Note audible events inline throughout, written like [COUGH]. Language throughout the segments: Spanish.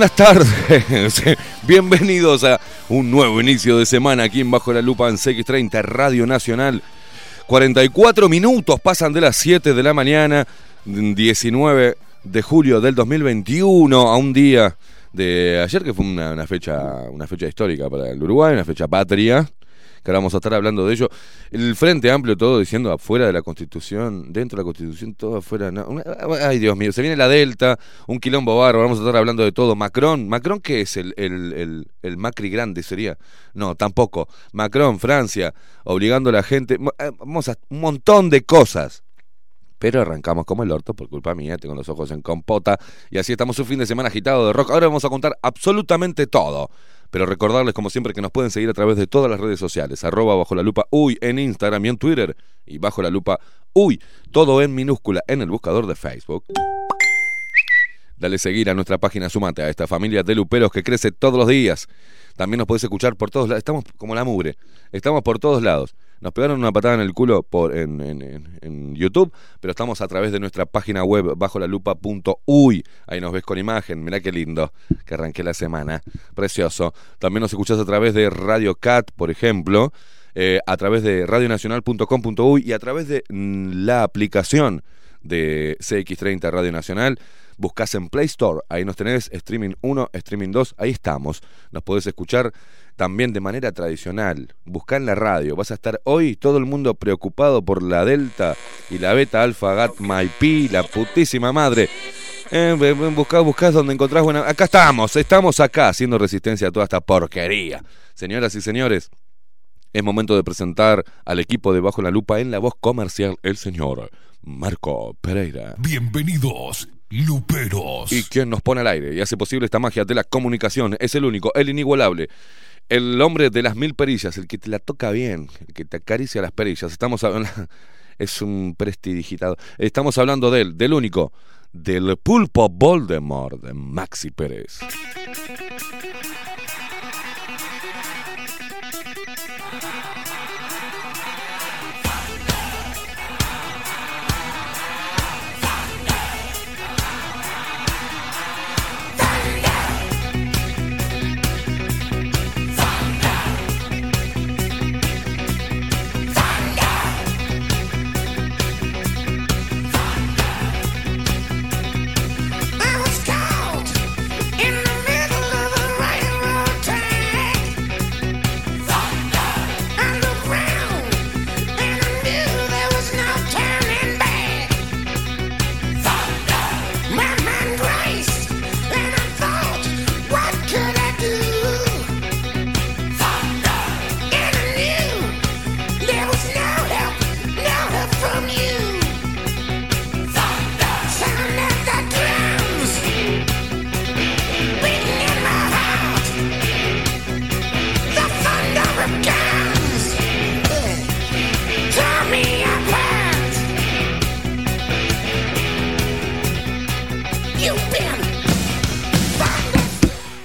Buenas tardes. [LAUGHS] Bienvenidos a un nuevo inicio de semana aquí en Bajo la Lupa en CX30 Radio Nacional. 44 minutos pasan de las 7 de la mañana, 19 de julio del 2021, a un día de ayer que fue una, fecha, una fecha histórica para el Uruguay, una fecha patria, que ahora vamos a estar hablando de ello. El Frente Amplio todo diciendo afuera de la Constitución, dentro de la Constitución, todo afuera. no, una- ay, Dios mío, se viene la Delta, un quilombo barro, vamos a estar hablando de todo. Macron, ¿Macron qué es? ¿El, el, Macri grande sería? No, tampoco. Macron, Francia, obligando a la gente. eh, Vamos a un montón de cosas. Pero arrancamos como el orto por culpa mía, tengo los ojos en compota y así estamos un fin de semana agitado de rock. Ahora vamos a contar absolutamente todo. Pero recordarles como siempre que nos pueden seguir a través de todas las redes sociales, arroba bajo la lupa uy en Instagram y en Twitter y bajo la lupa uy, todo en minúscula en el buscador de Facebook. Dale seguir a nuestra página, sumate a esta familia de luperos que crece todos los días. También nos podés escuchar por todos lados, estamos como la mugre, estamos por todos lados. Nos pegaron una patada en el culo por, en, en- YouTube, pero estamos a través de nuestra página web bajo la lupa.uy. Ahí nos ves con imagen. Mirá qué lindo que arranqué la semana. Precioso. También nos escuchás a través de Radio Cat, por ejemplo, eh, a través de radionacional.com.uy y a través de mm, la aplicación de CX30 Radio Nacional. Buscás en Play Store, ahí nos tenés Streaming 1, Streaming 2, ahí estamos. Nos podés escuchar también de manera tradicional. Buscá en la radio, vas a estar hoy todo el mundo preocupado por la Delta y la Beta Alpha Gat My Pi, la putísima madre. Eh, eh, buscá, buscás donde encontrás buena. Acá estamos, estamos acá haciendo resistencia a toda esta porquería. Señoras y señores, es momento de presentar al equipo de Bajo la Lupa en la voz comercial, el señor Marco Pereira. Bienvenidos, luperos. Y quien nos pone al aire y hace posible esta magia de la comunicación es el único, el inigualable, el hombre de las mil perillas, el que te la toca bien, el que te acaricia las perillas. Estamos hablando, [LAUGHS] es un prestidigitado. Estamos hablando de él, del único, del pulpo Voldemort de Maxi Pérez.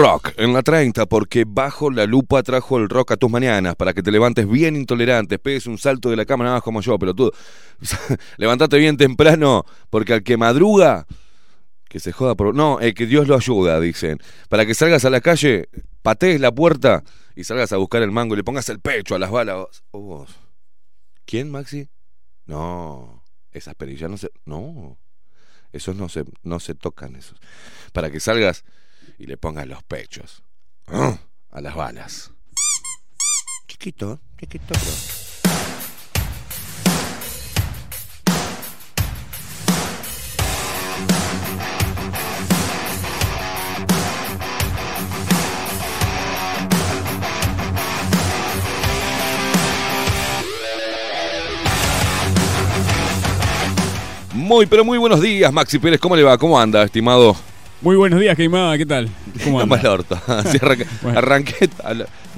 Rock en la 30 porque Bajo la Lupa trajo el rock a tus mañanas para que te levantes bien intolerante, pegues un salto de la cama nada más como yo, pelotudo. [LAUGHS] Levantate bien temprano porque al que madruga que se joda por... No, el que Dios lo ayuda, dicen. Para que salgas a la calle, patees la puerta y salgas a buscar el mango y le pongas el pecho a las balas. Oh, vos. ¿Quién, Maxi? No, esas perillas no se... No, esos no se, no se tocan, esos. Para que salgas y le pongas los pechos ¡Ah! a las balas. Chiquito, chiquito, pero... Muy, pero muy buenos días, Maxi Pérez. ¿Cómo le va? ¿Cómo anda, estimado? Muy buenos días, Queimada, ¿qué tal? ¿Cómo No anda? más el orto. [LAUGHS] Así arranqué, [LAUGHS] Bueno. arranqué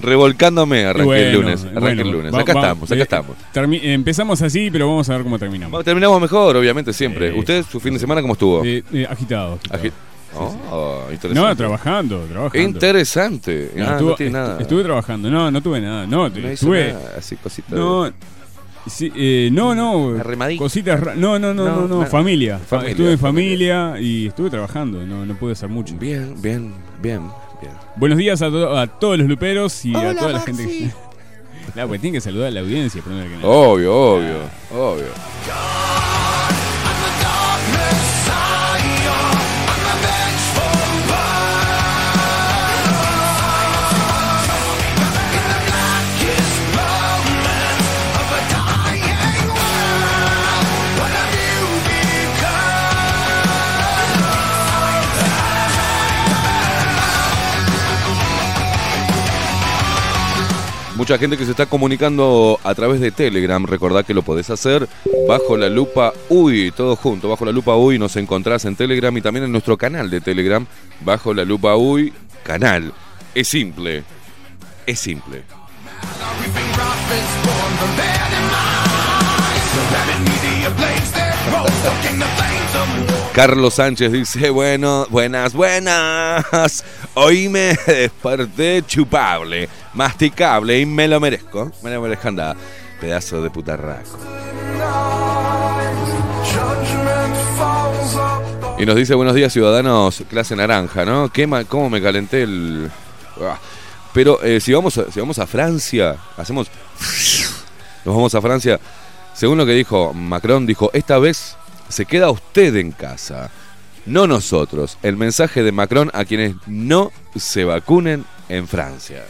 revolcándome, arranqué el lunes. Arranqué bueno, el lunes. va- Acá va- estamos, acá eh, estamos. empezamos así, pero vamos a ver cómo terminamos. Bueno, Terminamos mejor, obviamente, siempre. Sí. ¿Usted, su fin de semana, cómo estuvo? Eh, eh, agitado. agitado. Agi- Oh. No, trabajando, trabajando. Interesante. No, Ah, no estuvo- tiene est- nada. Estuve trabajando, no, no tuve nada. No, No estuve. nada, así, cositas. No, sí, eh, no, no. Arremadito. Cositas. No, no, no, No, no, familia. Fa- Familia, Estuve en familia. familia y estuve trabajando. No, no pude hacer mucho. Bien, bien, bien, bien. Buenos días a, to- a todos los luperos y a toda la gente que. [LAUGHS] No, pues tiene que saludar a la audiencia primero que nada. Obvio, obvio, obvio. Mucha gente que se está comunicando a través de Telegram. Recordá que lo podés hacer bajo la lupa UI, todo junto. Bajo la lupa UI nos encontrás en Telegram y también en nuestro canal de Telegram. Bajo la lupa UI, canal. Es simple. Es simple. Carlos Sánchez dice, bueno, buenas, buenas. Hoy me desperté [LAUGHS] chupable, masticable y me lo merezco. Me lo merezco, anda. Pedazo de putarraco. Y nos dice, buenos días ciudadanos, clase naranja, ¿no? ¿Qué ma- ¿Cómo me calenté el...? Ah. Pero eh, si, vamos a, si vamos a Francia, hacemos... [LAUGHS] Nos vamos a Francia. Según lo que dijo Macron, dijo, esta vez se queda usted en casa, no nosotros. El mensaje de Macron a quienes no se vacunen en Francia.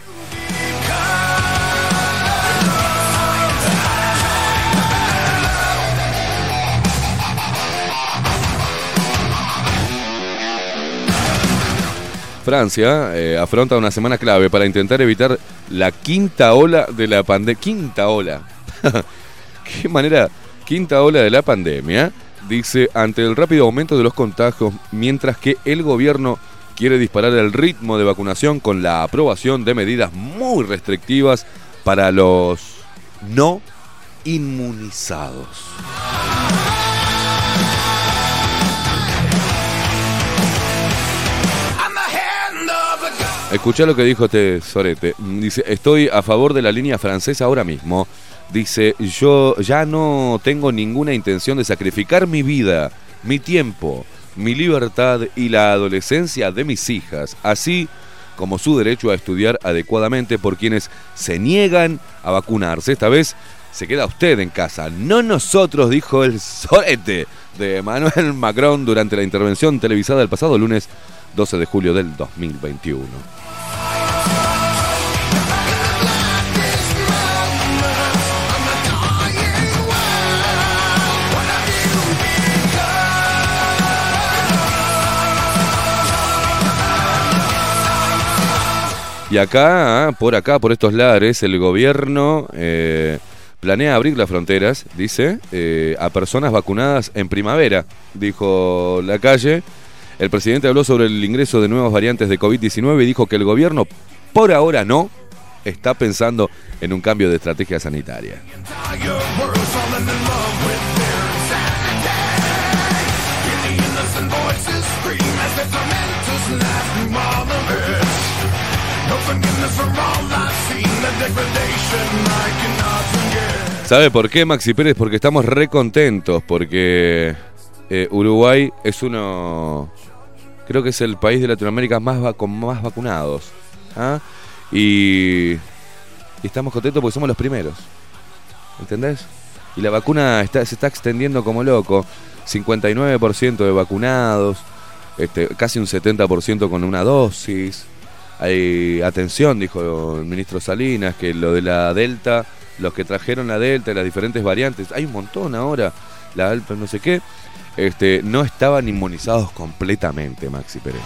Francia eh, afronta una semana clave para intentar evitar la quinta ola de la pandemia. Quinta ola. [LAUGHS] Qué manera. Quinta ola de la pandemia. Dice, ante el rápido aumento de los contagios, mientras que el gobierno quiere disparar el ritmo de vacunación con la aprobación de medidas muy restrictivas para los no inmunizados. Escucha lo que dijo este Sorete. Dice, estoy a favor de la línea francesa ahora mismo. Dice, yo ya no tengo ninguna intención de sacrificar mi vida, mi tiempo, mi libertad y la adolescencia de mis hijas, así como su derecho a estudiar adecuadamente por quienes se niegan a vacunarse. Esta vez se queda usted en casa, no nosotros, dijo el Sorete de Emmanuel Macron durante la intervención televisada el pasado lunes 12 de julio del 2021. Y acá, ah, por acá, por estos lares, el gobierno eh, planea abrir las fronteras, dice, eh, a personas vacunadas en primavera, dijo la calle. El presidente habló sobre el ingreso de nuevas variantes de COVID-19 y dijo que el gobierno, por ahora no, está pensando en un cambio de estrategia sanitaria. ¿Sabe por qué, Maxi Pérez? Porque estamos re contentos, porque eh, Uruguay es uno, creo que es el país de Latinoamérica más con más vacunados. ¿ah? Y, estamos contentos porque somos los primeros. ¿Entendés? Y la vacuna se está extendiendo como loco. 59% de vacunados, este, casi un 70% con una dosis. Hay atención, dijo el ministro Salinas, que lo de la Delta, los que trajeron la Delta las diferentes variantes, hay un montón ahora, la Alfa no sé qué, este, no estaban inmunizados completamente, Maxi Pérez.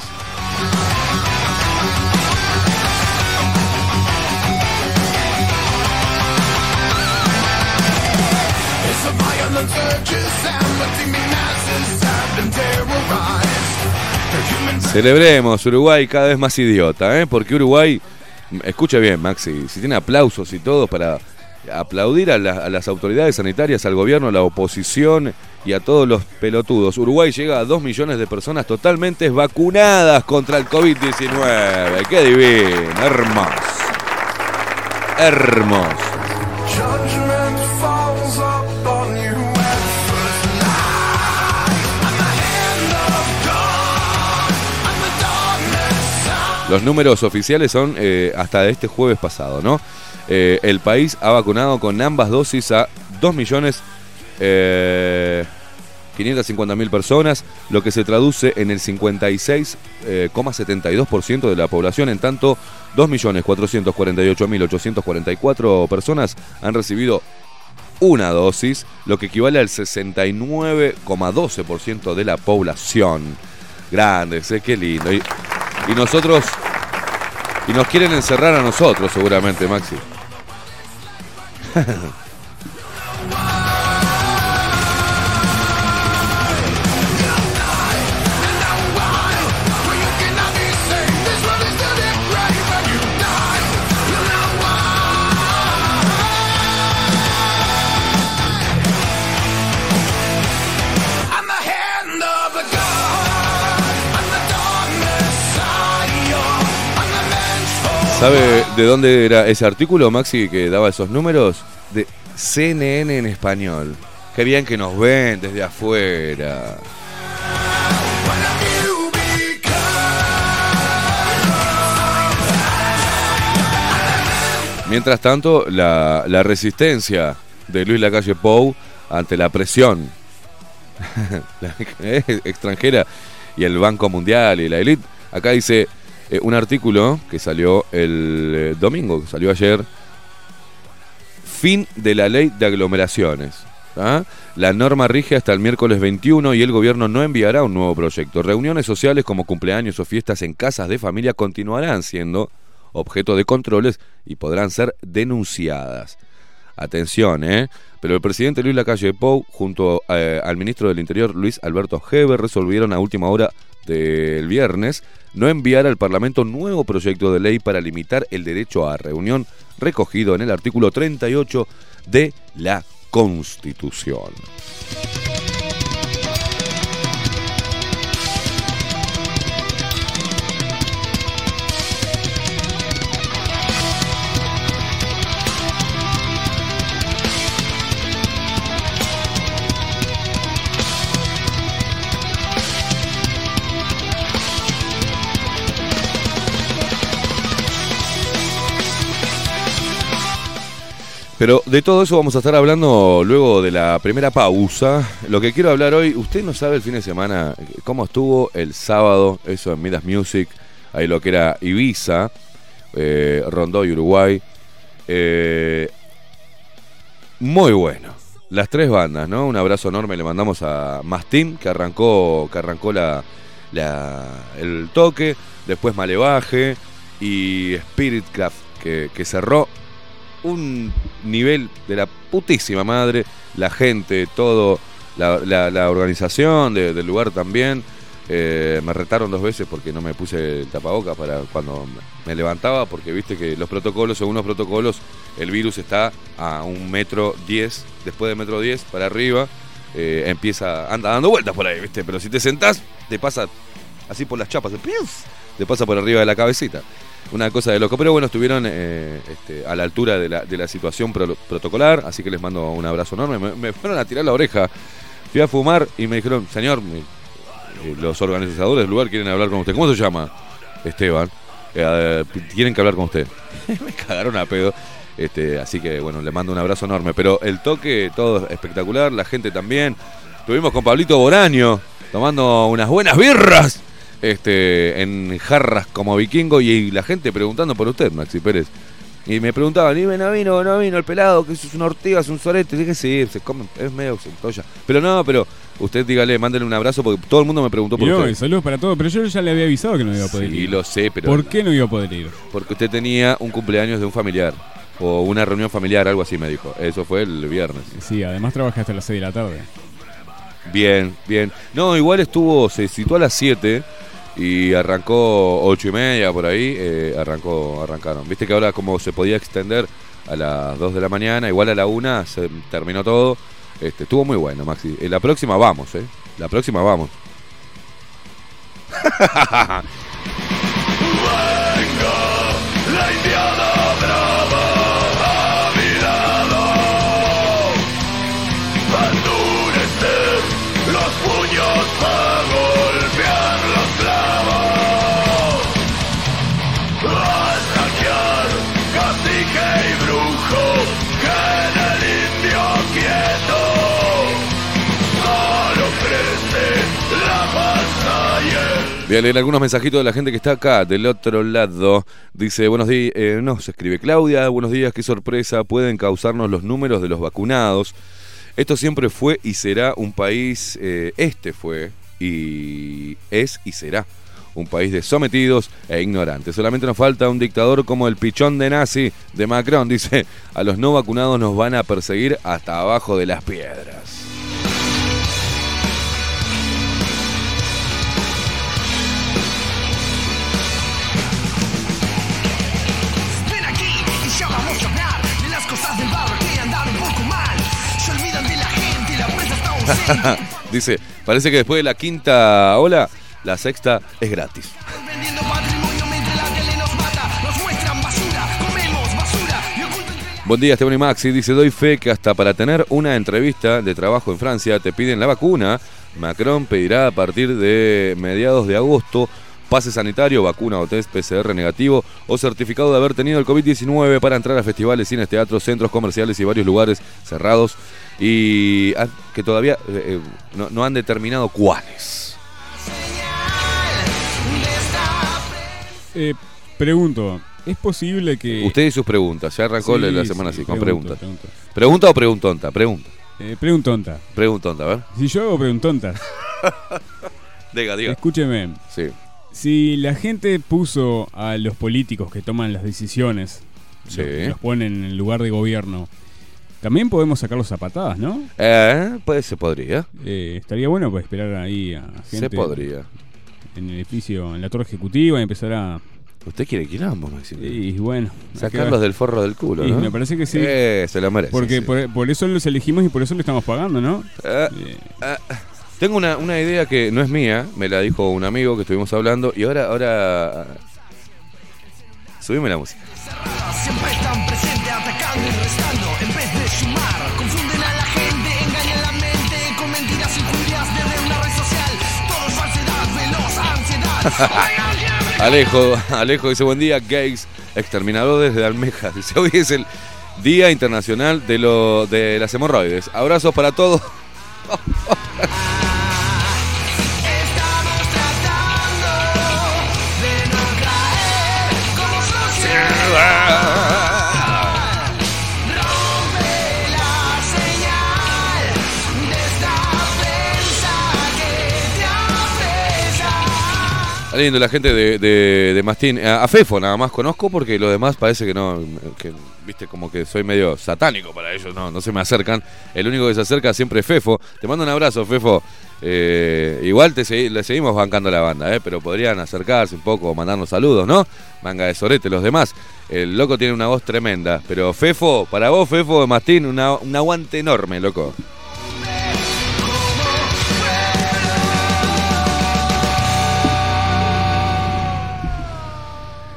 Celebremos Uruguay cada vez más idiota, ¿eh? porque Uruguay, escucha bien Maxi, si tiene aplausos y todo para aplaudir a, la- a las autoridades sanitarias, al gobierno, a la oposición y a todos los pelotudos. Uruguay llega a 2 millones de personas totalmente vacunadas contra el COVID-19. ¡Qué divino! Hermoso. Hermoso. Los números oficiales son eh, hasta este jueves pasado, ¿no? Eh, el país ha vacunado con ambas dosis a 2 millones eh, 550.000 personas, lo que se traduce en el 56,72% de la población. En tanto, 2.448.844 personas han recibido una dosis, lo que equivale al 69,12% de la población. Grandes, ¿eh? qué lindo. Y nosotros. Y nos quieren encerrar a nosotros, seguramente, Maxi. [LAUGHS] ¿Sabe de dónde era ese artículo, Maxi, que daba esos números? De CNN en español. Qué bien que nos ven desde afuera. Mientras tanto, la, resistencia de Luis Lacalle Pou ante la presión [LAUGHS] eh, extranjera y el Banco Mundial y la élite. Acá dice eh, un artículo que salió el eh, domingo, que salió ayer. Fin de la ley de aglomeraciones. ¿ah? La norma rige hasta el miércoles 21 y el gobierno no enviará un nuevo proyecto. Reuniones sociales como cumpleaños o fiestas en casas de familia continuarán siendo objeto de controles y podrán ser denunciadas. Atención, ¿eh? Pero el presidente Luis Lacalle Pou, junto eh, al ministro del Interior Luis Alberto Heber, resolvieron a última hora del viernes no enviar al Parlamento nuevo proyecto de ley para limitar el derecho a reunión recogido en el artículo 38 de la Constitución. Pero de todo eso vamos a estar hablando luego de la primera pausa. Lo que quiero hablar hoy, usted no sabe el fin de semana cómo estuvo el sábado, eso en Midas Music, ahí lo que era Ibiza, eh, Rondó y Uruguay. Eh, muy bueno. Las tres bandas, ¿no? Un abrazo enorme le mandamos a Mastín, que arrancó, que arrancó la, la- el toque, después Malevaje y Spiritcraft, que, que cerró un nivel de la putísima madre, la gente, todo, la, organización de- del lugar también. Eh, me retaron dos veces porque no me puse el tapaboca para cuando me levantaba, porque viste que los protocolos, según los protocolos, el virus está a un metro diez, después de metro diez para arriba, eh, empieza, anda dando vueltas por ahí, viste, pero si te sentás, te pasa así por las chapas, te pasa por arriba de la cabecita. Una cosa de loco. Pero bueno, estuvieron eh, este, a la altura de la, situación pro- protocolar, así que les mando un abrazo enorme. Me, fueron a tirar la oreja. Fui a fumar y me dijeron, señor, eh, los organizadores del lugar quieren hablar con usted. ¿Cómo se llama? Esteban. Eh, tienen que hablar con usted. [LAUGHS] me cagaron a pedo. Este, así que bueno, le mando un abrazo enorme. Pero el toque, todo espectacular, la gente también. Estuvimos con Pablito Boraño tomando unas buenas birras este, en jarras como vikingo y, la gente preguntando por usted, Maxi Pérez. Y me preguntaban, ¿y no vino, no vino el pelado? que eso es una ortiga, es un sorete? Y dije, sí, se come, es medio centolla. Pero no, pero usted dígale, mándele un abrazo porque todo el mundo me preguntó por Y usted. saludos para todos, pero yo ya le había avisado que no iba a poder Sí, ir. lo sé, pero ¿Por qué no iba a poder ir? porque usted tenía un cumpleaños de un familiar o una reunión familiar, algo así me dijo. Eso fue el viernes. Sí, además trabajé hasta las 6 de la tarde. Bien, bien. No, igual estuvo, se situó a las 7 Y arrancó ocho y media por ahí, eh, arrancó, arrancaron. Viste que ahora como se podía extender a las 2 de la mañana, igual a la una se terminó todo. Este, estuvo muy bueno, Maxi. Eh, la próxima vamos, ¿eh? La próxima vamos. [LAUGHS] Voy leer algunos mensajitos de la gente que está acá, del otro lado. Dice, buenos días, eh, no, se escribe Claudia, buenos días, qué sorpresa, pueden causarnos los números de los vacunados. Esto siempre fue y será un país, eh, este fue y es y será un país de sometidos e ignorantes. Solamente nos falta un dictador como el pichón de nazi de Macron. Dice, a los no vacunados nos van a perseguir hasta abajo de las piedras. [LAUGHS] Dice, parece que después de la quinta ola, la sexta es gratis. Buen día, Esteban y Maxi. Dice, doy fe que hasta para tener una entrevista de trabajo en Francia te piden la vacuna. Macron pedirá a partir de mediados de agosto pase sanitario, vacuna o test PCR negativo o certificado de haber tenido el COVID-19 para entrar a festivales, cines, teatros, centros comerciales y varios lugares cerrados y ah, que todavía eh, eh, no, no han determinado cuáles. Eh, pregunto, ¿es posible que... Usted y sus preguntas. Ya arrancó Sí, la semana sí, así, con preguntas. pregunto. ¿Pregunta o preguntonta? Pregunta. Eh, preguntonta. Preguntonta, a ver. Si yo hago preguntontas, [LAUGHS] Diga, diga. escúcheme. Sí. Si la gente puso a los políticos que toman las decisiones, Sí. los, ponen en el lugar de gobierno, también podemos sacarlos a patadas, ¿no? Eh, pues se podría. Eh, estaría bueno pues, esperar ahí a gente Se podría. en el edificio, en la torre ejecutiva y empezar a... Usted quiere quilombo, Maxi. Y bueno, Sacarlos del forro del culo, Y ¿no? me parece que sí. Eh, se lo merece. Porque sí. por, por eso los elegimos y por eso le estamos pagando, ¿no? Eh, tengo una, una idea que no es mía, me la dijo un amigo que estuvimos hablando y ahora, ahora... Subime la música. Siempre están presentes atacando y restando en vez de sumar. Confunden a la gente, engañan la mente con mentiras y furias desde una red social. Todo es falsedad, veloz, ansiedad. [LAUGHS] Alejo, Alejo dice buen día, gays, exterminadores de almejas. [LAUGHS] Dice, hoy es el Día Internacional de, lo, de las Hemorroides. Abrazos para todos. Lindo la gente de, de, de Mastín. A, a Fefo nada más conozco porque los demás parece que no, que, viste, como que soy medio satánico para ellos, no, no se me acercan. El único que se acerca siempre es Fefo. Te mando un abrazo, Fefo. Eh, igual te le seguimos bancando la banda, eh, pero podrían acercarse un poco, mandarnos saludos, ¿no? Manga de sorete, los demás. El loco tiene una voz tremenda, pero Fefo, para vos, Fefo Mastín, una- un aguante enorme, loco.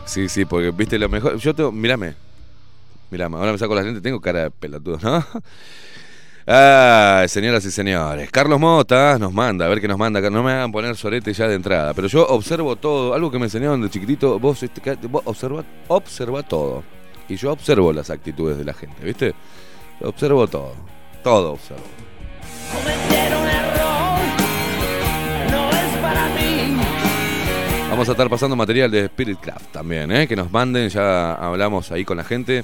Sí, sí, porque viste lo mejor. Yo tengo. Mírame. Mírame, ahora me saco la lentes, tengo cara de pelotudo, ¿no? [LAUGHS] Ay, señoras y señores. Carlos Mota nos manda, a ver qué nos manda. No me hagan poner sorete ya de entrada. Pero yo observo todo. Algo que me enseñaron de chiquitito. Vos, este, vos observa, observa todo. Y yo observo las actitudes de la gente, ¿viste? Yo observo todo. Todo observo. Cometer un error no es para mí. Vamos a estar pasando material de Spirit Craft también, ¿eh? que nos manden, ya hablamos ahí con la gente,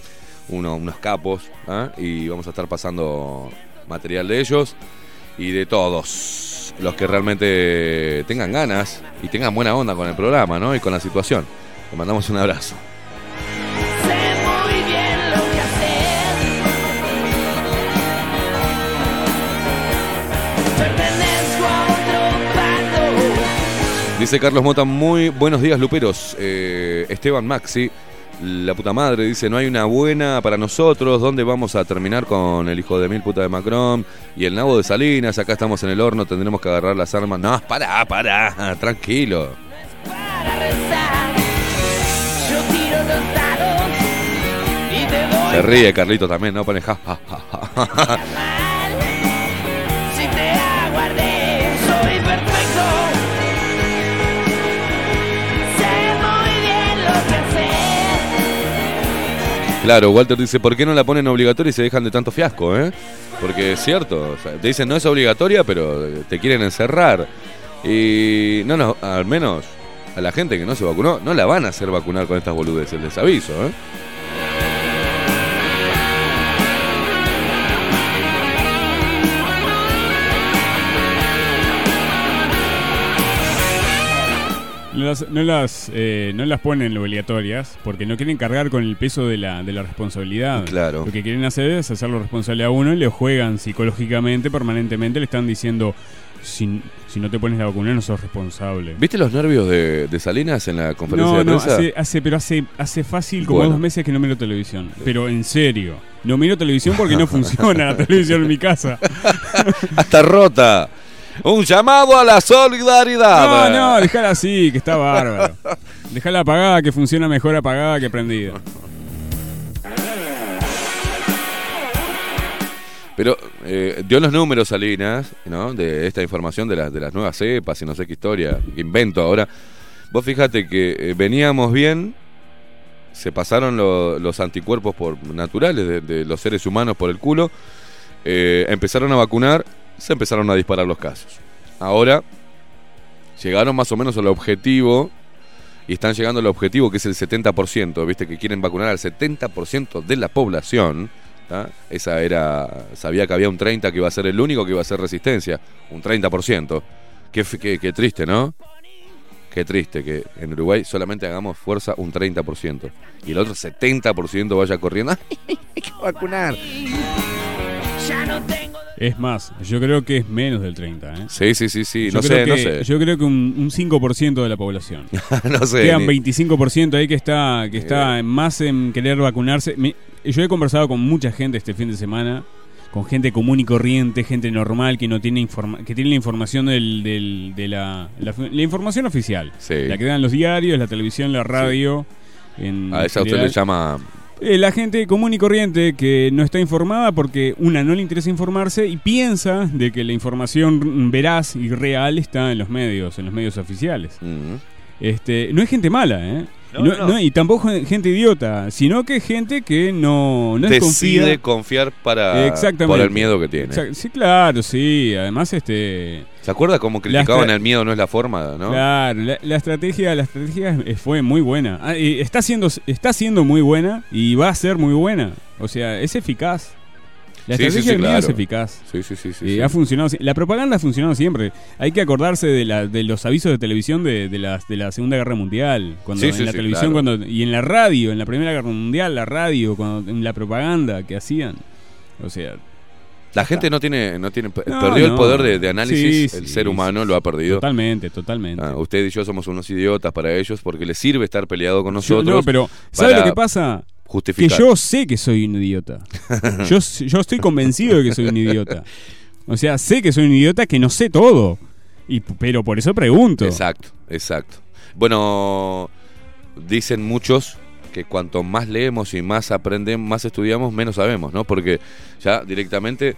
uno- unos capos, ¿ah? y vamos a estar pasando material de ellos y de todos los que realmente tengan ganas y tengan buena onda con el programa ¿no? y con la situación. Le mandamos un abrazo. Dice Carlos Mota, muy buenos días, Luperos. Eh, Esteban Maxi, la puta madre, dice, no hay una buena para nosotros. ¿Dónde vamos a terminar con el hijo de mil puta de Macron? Y el nabo de Salinas, acá estamos en el horno, tendremos que agarrar las armas. No, pará, pará, [LAUGHS] tranquilo. para Se ríe Carlito también, ¿no? Pone ja, ja, ja, ja, Claro, Walter dice, ¿por qué no la ponen obligatoria y se dejan de tanto fiasco, eh? Porque es cierto, te dicen no es obligatoria, pero te quieren encerrar. Y no, no, al menos a la gente que no se vacunó, no la van a hacer vacunar con estas boludeces, les aviso, ¿eh? Las, no las, eh, no las ponen obligatorias porque no quieren cargar con el peso de la, de la responsabilidad. Claro. Lo que quieren hacer es hacerlo responsable a uno y le juegan psicológicamente, permanentemente, le están diciendo, si, si no te pones la vacuna no sos responsable. ¿Viste los nervios de, de Salinas en la conferencia No, de no, prensa? hace, hace- pero hace, hace fácil como Bueno. dos meses que no miro televisión. Pero en serio, no miro televisión porque no [LAUGHS] funciona la televisión en mi casa. Hasta rota. Un llamado a la solidaridad. No, no, dejala así, que está bárbaro. Dejala apagada, que funciona mejor apagada que prendida. Pero eh, dio los números Salinas, ¿no? De esta información de, las de las nuevas cepas y no sé qué historia, que invento ahora. Vos fíjate que eh, veníamos bien, se pasaron lo- los anticuerpos por naturales de, de los seres humanos por el culo, eh, empezaron a vacunar, se empezaron a disparar los casos. Ahora llegaron más o menos al objetivo y están llegando al objetivo que es el 70%, viste que quieren vacunar al 70% de la población. Esa era, sabía que había un 30 que iba a ser el único que iba a ser resistencia, un 30%. Qué, qué, qué triste, ¿no? Qué triste que en Uruguay solamente hagamos fuerza un 30% y el otro 70% vaya corriendo. [LAUGHS] ¡Ay, hay que vacunar! Ya no tengo Es más, yo creo que es menos del 30. ¿eh? Sí, sí, sí, sí, no sé, no sé. Yo creo que un, un 5% de la población. [LAUGHS] no sé. Quedan ni- 25% ahí que está, que está más en querer vacunarse. Yo he conversado con mucha gente este fin de semana, con gente común y corriente, gente normal que no tiene informa que tiene la información del, del- de la, la, la información oficial. Sí. La que dan los diarios, la televisión, la radio. En A esa usted le llama Eh, la gente común y corriente que no está informada porque una no le interesa informarse y piensa de que la información veraz y real está en los medios, en los medios oficiales. Este, no es gente mala, ¿eh? No, Y no- no. no, y tampoco gente idiota, sino que es gente que no, no decide confiar para Exactamente. por el miedo que tiene. Exact- Sí, claro, sí. Además, este, ¿Se acuerda cómo criticaban el miedo no es la forma, no? claro, la, la estrategia, la estrategia es- fue muy buena. Ah, y está siendo, está siendo muy buena y va a ser muy buena. O sea, es eficaz. La Sí, sí, estrategia sí, del miedo es claro. eficaz. Sí, sí, sí, sí. Sí. ha funcionado. La propaganda ha funcionado siempre. Hay que acordarse de, la, de los avisos de televisión de, de, las- de la Segunda Guerra Mundial. Cuando Sí, en sí, la sí, televisión claro. cuando y en la radio, en la Primera Guerra Mundial, la radio, cuando, en la propaganda que hacían. O sea, La gente no tiene, no tiene, No, perdió el poder de, de análisis, Sí, el sí, ser humano lo ha perdido. totalmente, totalmente. Ah, usted y yo somos unos idiotas para ellos porque les sirve estar peleado con Yo- nosotros. no, pero ¿sabe para lo que pasa? Que yo sé que soy un idiota. [LAUGHS] yo, yo estoy convencido de que soy un idiota. O sea, sé que soy un idiota que no sé todo. Y, pero por eso pregunto. Exacto, exacto. Bueno, dicen muchos que cuanto más leemos y más aprendemos, más estudiamos, menos sabemos, ¿no? Porque ya directamente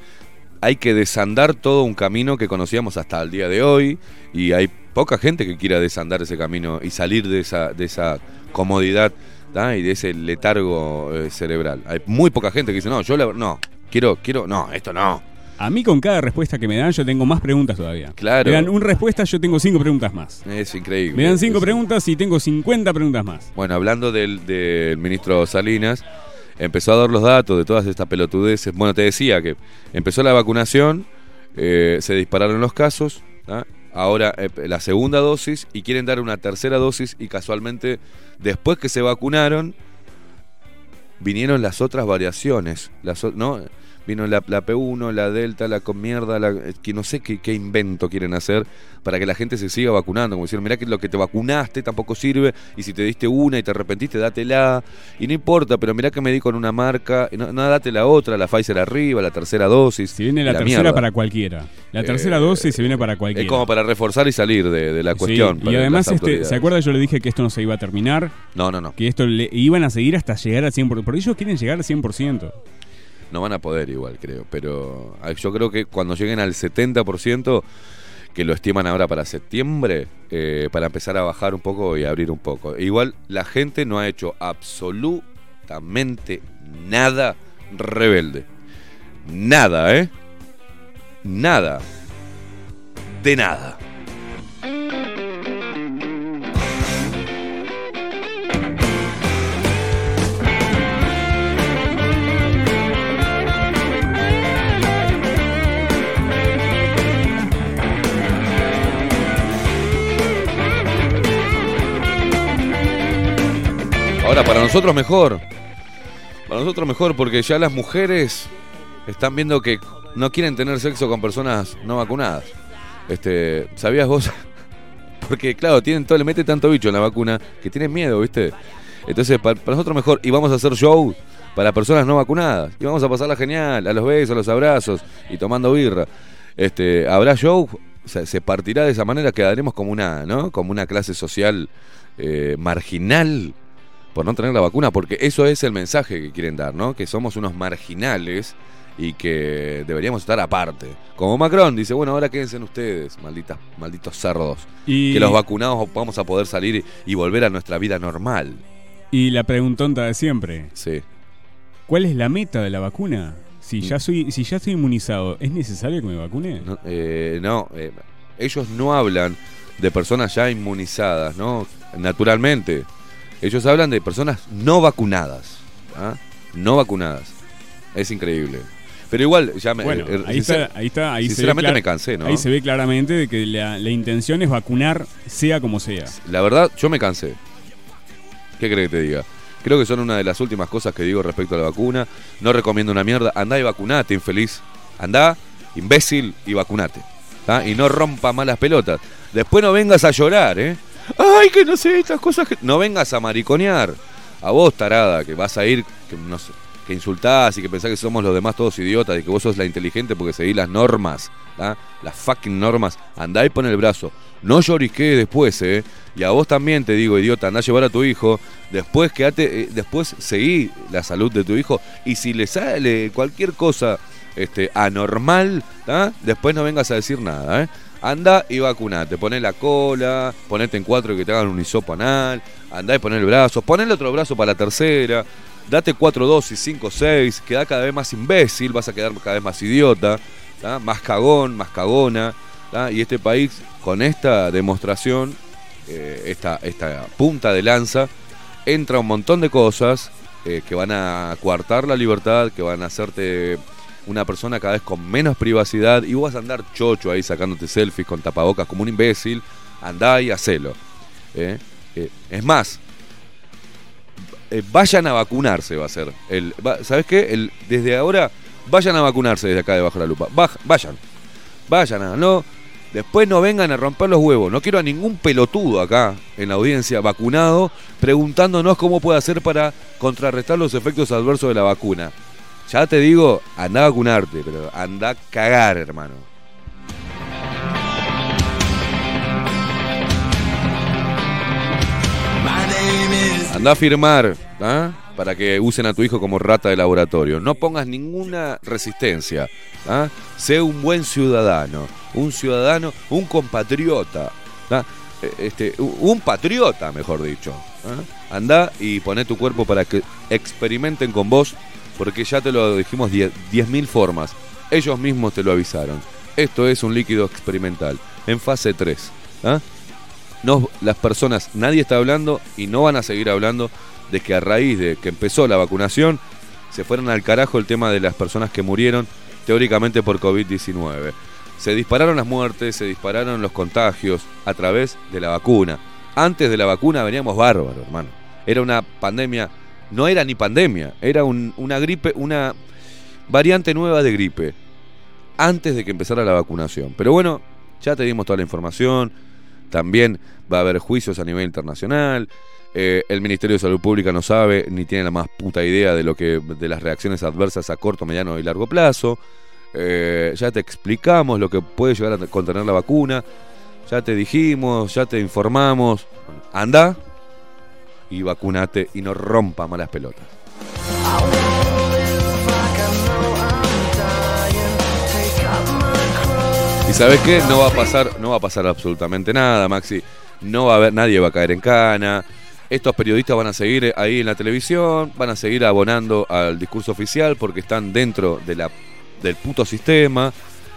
hay que desandar todo un camino que conocíamos hasta el día de hoy y hay poca gente que quiera desandar ese camino y salir de esa, de esa comodidad ¿tá? y de ese letargo eh, cerebral. Hay muy poca gente que dice, no, yo la- no, quiero, quiero, no, esto no. A mí con cada respuesta que me dan yo tengo más preguntas todavía. Claro. Me dan una respuesta, yo tengo cinco preguntas más. Es increíble. Me dan cinco Es- preguntas y tengo 50 preguntas más. Bueno, hablando del, del ministro Salinas, empezó a dar los datos de todas estas pelotudeces. Bueno, te decía que empezó la vacunación, eh, se dispararon los casos, ¿ah? ahora eh, la segunda dosis y quieren dar una tercera dosis y casualmente después que se vacunaron vinieron las otras variaciones, las, ¿no? Vino la, la P1, la Delta, la con mierda, la, eh, que no sé qué, qué invento quieren hacer para que la gente se siga vacunando. Como decir, mirá que lo que te vacunaste tampoco sirve, y si te diste una y te arrepentiste, dátela. Y no importa, pero mirá que me di con una marca, no, no date la otra, la Pfizer arriba, la tercera dosis. Se viene la, la tercera mierda. para cualquiera. La tercera Eh, dosis se viene para cualquiera. Es como para reforzar y salir de, de la Sí, cuestión. y además, este. ¿se acuerda? Yo le dije que esto no se iba a terminar, No, no, no. que esto le iban a seguir hasta llegar al 100%. Porque ellos quieren llegar al 100%. No van a poder igual, creo. Pero ah, yo creo que cuando lleguen al 70%, que lo estiman ahora para septiembre, eh, para empezar a bajar un poco y abrir un poco. Igual la gente no ha hecho absolutamente nada rebelde. Nada, ¿eh? Nada. De nada. Para nosotros mejor. Para nosotros mejor, porque ya las mujeres están viendo que no quieren tener sexo con personas no vacunadas. Este, ¿sabías vos? [LAUGHS] Porque claro, tienen todo, le mete tanto bicho en la vacuna que tienen miedo, ¿viste? Entonces, pa- para, nosotros mejor, y vamos a hacer show para personas no vacunadas. Y vamos a pasarla genial, a los besos, a los abrazos y tomando birra. Este, habrá show, se partirá de esa manera, quedaremos como una, ¿no? Como una clase social eh, marginal por no tener la vacuna, porque eso es el mensaje que quieren dar, ¿no? Que somos unos marginales y que deberíamos estar aparte. Como Macron dice, bueno, ahora quédense ustedes, malditas, malditos cerdos. Y, Que los vacunados vamos a poder salir y, y volver a nuestra vida normal. y la preguntonta de siempre. Sí. ¿Cuál es la meta de la vacuna? Si ya soy, si ya estoy inmunizado, ¿es necesario que me vacune? No, eh, no, eh, ellos no hablan de personas ya inmunizadas, ¿no? Naturalmente. Ellos hablan de personas no vacunadas. ¿ah? No vacunadas. Es increíble. Pero igual, ya me. Bueno, eh, ahí sincer- está, ahí está, ahí se ve sinceramente clar- me cansé, ¿no? Ahí se ve claramente de que la, la intención es vacunar sea como sea. La verdad, yo me cansé. ¿Qué crees que te diga? Creo que son una de las últimas cosas que digo respecto a la vacuna. No recomiendo una mierda. Andá y vacunate, infeliz. Andá, imbécil, y vacunate. ¿tá? Y no rompa malas pelotas. Después no vengas a llorar, ¿eh? Ay, que no sé, estas cosas que... No vengas a mariconear. A vos, tarada, que vas a ir, que, no que insultás y que pensás que somos los demás todos idiotas y que vos sos la inteligente porque seguís las normas, ¿tá? las fucking normas. Andá y pon el brazo. No llorisqué después, ¿eh? Y a vos también te digo, idiota, andá a llevar a tu hijo. Después quedate, eh, después seguí la salud de tu hijo. Y si le sale cualquier cosa este, anormal, ¿tá? después no vengas a decir nada, ¿eh? Anda y vacunate, poné la cola, ponete en cuatro y que te hagan un hisopo anal, andá y poné el brazo, poné el otro brazo para la tercera, date cuatro dosis, cinco, seis, quedá cada vez más imbécil, vas a quedar cada vez más idiota, más cagón, más cagona, y este país con esta demostración, eh, esta, esta punta de lanza, entra un montón de cosas eh, que van a coartar la libertad, que van a hacerte una persona cada vez con menos privacidad y vas a andar chocho ahí sacándote selfies con tapabocas como un imbécil, andá y hacelo. ¿eh? Eh, es más, eh, vayan a vacunarse va a ser. El, va- ¿Sabes qué? El, desde ahora, vayan a vacunarse desde acá debajo de la lupa. Baj- vayan. Vayan a, no. Después no vengan a romper los huevos. No quiero a ningún pelotudo acá en la audiencia vacunado preguntándonos cómo puede hacer para contrarrestar los efectos adversos de la vacuna. Ya te digo, anda a vacunarte, pero anda a cagar, hermano. Anda a firmar, ¿ah? Para que usen a tu hijo como rata de laboratorio. No pongas ninguna resistencia. ¿ah? Sé un buen ciudadano. Un ciudadano, un compatriota. ¿ah? Eh, Este, un patriota, mejor dicho. ¿ah? Anda y poné tu cuerpo para que experimenten con vos, porque ya te lo dijimos 10.000 formas. Ellos mismos te lo avisaron. Esto es un líquido experimental, en fase 3. ¿ah? no, las personas, nadie está hablando y no van a seguir hablando de que a raíz de que empezó la vacunación se fueron al carajo el tema de las personas que murieron teóricamente por COVID-19. Se dispararon las muertes, se dispararon los contagios a través de la vacuna. Antes de la vacuna veníamos bárbaros, hermano. Era una pandemia, no era ni pandemia, era un- una gripe, una variante nueva de gripe, antes de que empezara la vacunación. Pero bueno, ya te dimos toda la información, también va a haber juicios a nivel internacional. eh, el Ministerio de Salud Pública no sabe ni tiene la más puta idea de lo que de las reacciones adversas a corto, mediano y largo plazo. Eh, ya te explicamos lo que puede llegar a contener la vacuna. Ya te dijimos, ya te informamos. Anda y vacunate y no rompa malas pelotas. Y sabes qué, no va a pasar, no va a pasar absolutamente nada, Maxi. No va a haber, nadie va a caer en cana. Estos periodistas van a seguir ahí en la televisión, van a seguir abonando al discurso oficial porque están dentro de la, del puto sistema.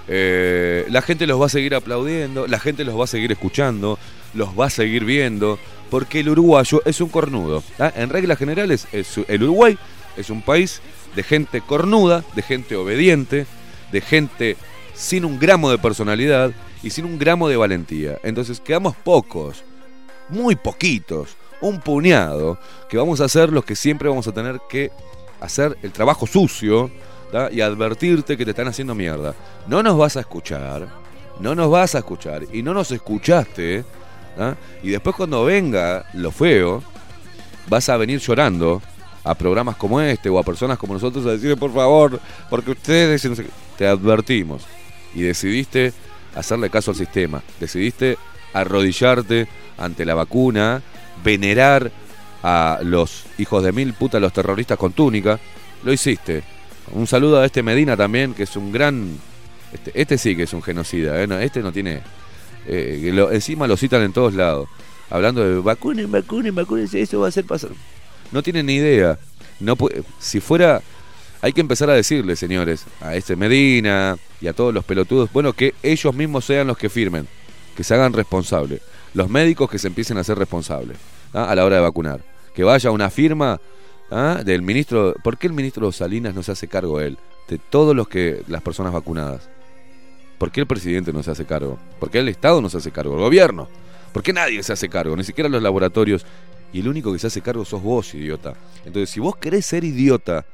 Eh, la gente los va a seguir aplaudiendo, la gente los va a seguir escuchando, los va a seguir viendo, porque el uruguayo es un cornudo. ¿ah? En reglas generales, es- el Uruguay es un país de gente cornuda, de gente obediente, de gente sin un gramo de personalidad y sin un gramo de valentía. Entonces quedamos pocos, muy poquitos, un puñado, que vamos a hacer los que siempre vamos a tener que hacer el trabajo sucio y advertirte que te están haciendo mierda. No nos vas a escuchar, no nos vas a escuchar y no nos escuchaste. ¿Tá? Y después cuando venga lo feo, vas a venir llorando a programas como este o a personas como nosotros a decirle por favor, porque ustedes y no sé qué". te advertimos y decidiste hacerle caso al sistema, decidiste arrodillarte ante la vacuna, venerar a los hijos de mil putas, los terroristas con túnica, lo hiciste. Un saludo a este Medina también, que es un gran... Este, este sí que es un genocida, ¿eh? Este no tiene... eh, que lo- encima lo citan en todos lados, hablando de vacunen, vacunen, vacunen, eso va a ser pasar. No tienen ni idea. No si fuera hay que empezar a decirle, señores, a este Medina y a todos los pelotudos, bueno, que ellos mismos sean los que firmen, que se hagan responsables. Los médicos que se empiecen a ser responsables ¿ah? a la hora de vacunar. Que vaya una firma ¿ah? del ministro. ¿Por qué el ministro Salinas no se hace cargo él de todos los que las personas vacunadas? ¿Por qué el presidente no se hace cargo? ¿Por qué el Estado no se hace cargo? ¿El gobierno? ¿Por qué nadie se hace cargo? Ni siquiera los laboratorios. Y el único que se hace cargo sos vos, idiota. Entonces, si vos querés ser idiota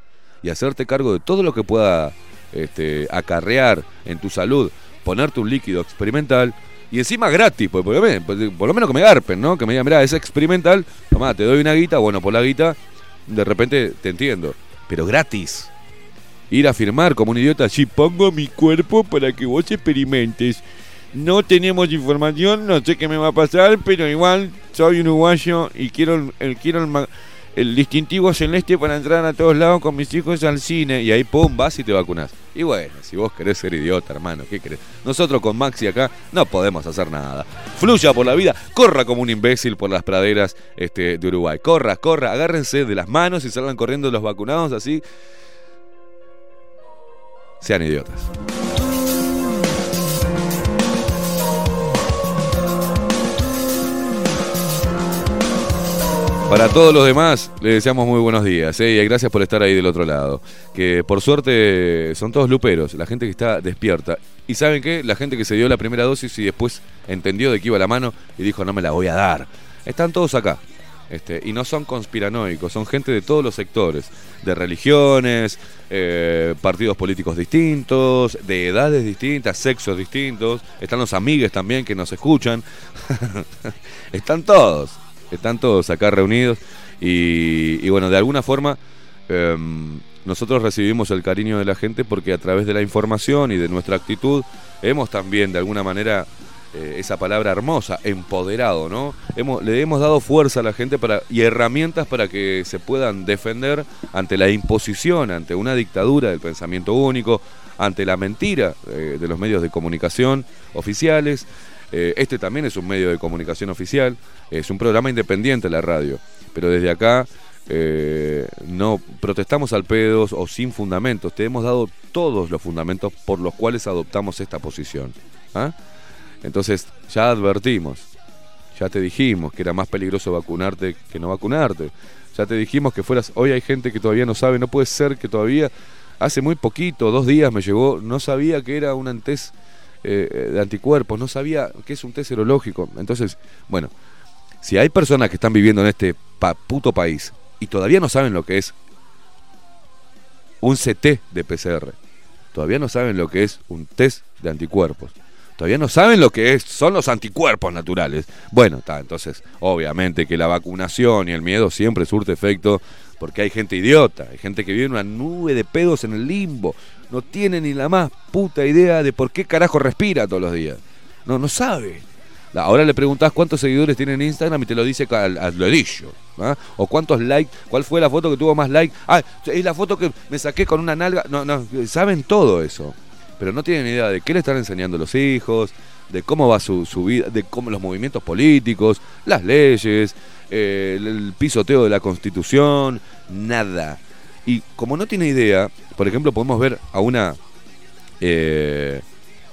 y hacerte cargo de todo lo que pueda este, acarrear en tu salud, ponerte un líquido experimental y encima gratis, pues, por, lo menos, por lo menos que me garpen, ¿no? Que me digan, mirá, es experimental, tomá, te doy una guita, bueno, por la guita, de repente te entiendo, pero gratis. Ir a firmar como un idiota, allí pongo mi cuerpo para que vos experimentes. No tenemos información, no sé qué me va a pasar, pero igual soy un uruguayo y quiero el, quiero el, el distintivo celeste para entrar a todos lados con mis hijos al cine. Y ahí, pum, vas y te vacunas. Y bueno, si vos querés ser idiota, hermano, ¿qué querés? Nosotros con Maxi acá no podemos hacer nada. Fluya por la vida, corra como un imbécil por las praderas este, de Uruguay. Corra, corra, agárrense de las manos y salgan corriendo los vacunados así. Sean idiotas. Para todos los demás, les deseamos muy buenos días ¿eh? y gracias por estar ahí del otro lado. Que por suerte son todos luperos, la gente que está despierta. Y saben qué, la gente que se dio la primera dosis y después entendió de qué iba la mano y dijo no me la voy a dar. Están todos acá. Este, y no son conspiranoicos, son gente de todos los sectores, de religiones, eh, partidos políticos distintos, de edades distintas, sexos distintos. Están los amigues también que nos escuchan. [LAUGHS] Están todos, están todos acá reunidos y, bueno, de alguna forma em, nosotros recibimos el cariño de la gente porque a través de la información y de nuestra actitud hemos también de alguna manera eh, esa palabra hermosa, empoderado, ¿no? Hemos, le hemos dado fuerza a la gente para, y herramientas para que se puedan defender ante la imposición, ante una dictadura del pensamiento único, ante la mentira eh, de los medios de comunicación oficiales. Eh, este también es un medio de comunicación oficial, es un programa independiente la radio, pero desde acá no protestamos al pedo o sin fundamentos, te hemos dado todos los fundamentos por los cuales adoptamos esta posición. ¿ah? Entonces ya advertimos, ya te dijimos que era más peligroso vacunarte que no vacunarte, ya te dijimos que fueras, hoy hay gente que todavía no sabe, no puede ser que todavía, hace muy poquito, dos días me llegó, no sabía que era un test eh, de anticuerpos, no sabía que es un test serológico. Entonces, bueno, si hay personas que están viviendo en este pa- puto país y todavía no saben lo que es un CT de PCR. Todavía no saben lo que es un test de anticuerpos. Todavía no saben lo que es, son los anticuerpos naturales. Bueno, está, entonces, obviamente que la vacunación y el miedo siempre surte efecto porque hay gente idiota, hay gente que vive en una nube de pedos en el limbo, no tiene ni la más puta idea de por qué carajo respira todos los días. No, no sabe. Ahora le preguntás cuántos seguidores tiene en Instagram y te lo dice al, al lodillo. ¿ah? O cuántos likes, cuál fue la foto que tuvo más likes. Ah, es la foto que me saqué con una nalga. No, no, saben todo eso. Pero no tienen idea de qué le están enseñando los hijos, de cómo va su, su vida, de cómo los movimientos políticos, las leyes, eh, el, pisoteo de la constitución, nada. Y como no tiene idea, por ejemplo, podemos ver a una eh,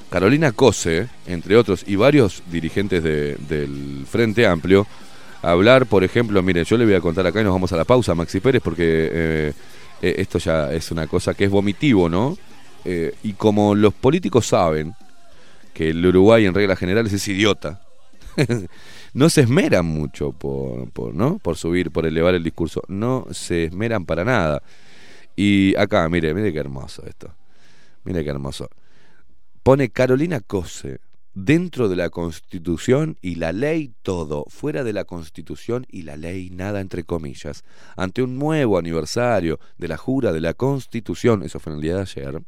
Carolina Cose, entre otros, y varios dirigentes de- del Frente Amplio, hablar, por ejemplo, mire, yo le voy a contar acá y nos vamos a la pausa, Maxi Pérez, porque eh, eh, esto ya es una cosa que es vomitivo, ¿no? Eh, y como los políticos saben que el Uruguay en reglas generales es idiota, [LAUGHS] no se esmeran mucho por, ¿no? por subir, por elevar el discurso, no se esmeran para nada. Y acá, mire, mire qué hermoso esto. Mire qué hermoso. Pone Carolina Cose dentro de la Constitución y la ley todo, fuera de la Constitución y la ley nada entre comillas. Ante un nuevo aniversario de la jura de la Constitución, eso fue en el día de ayer,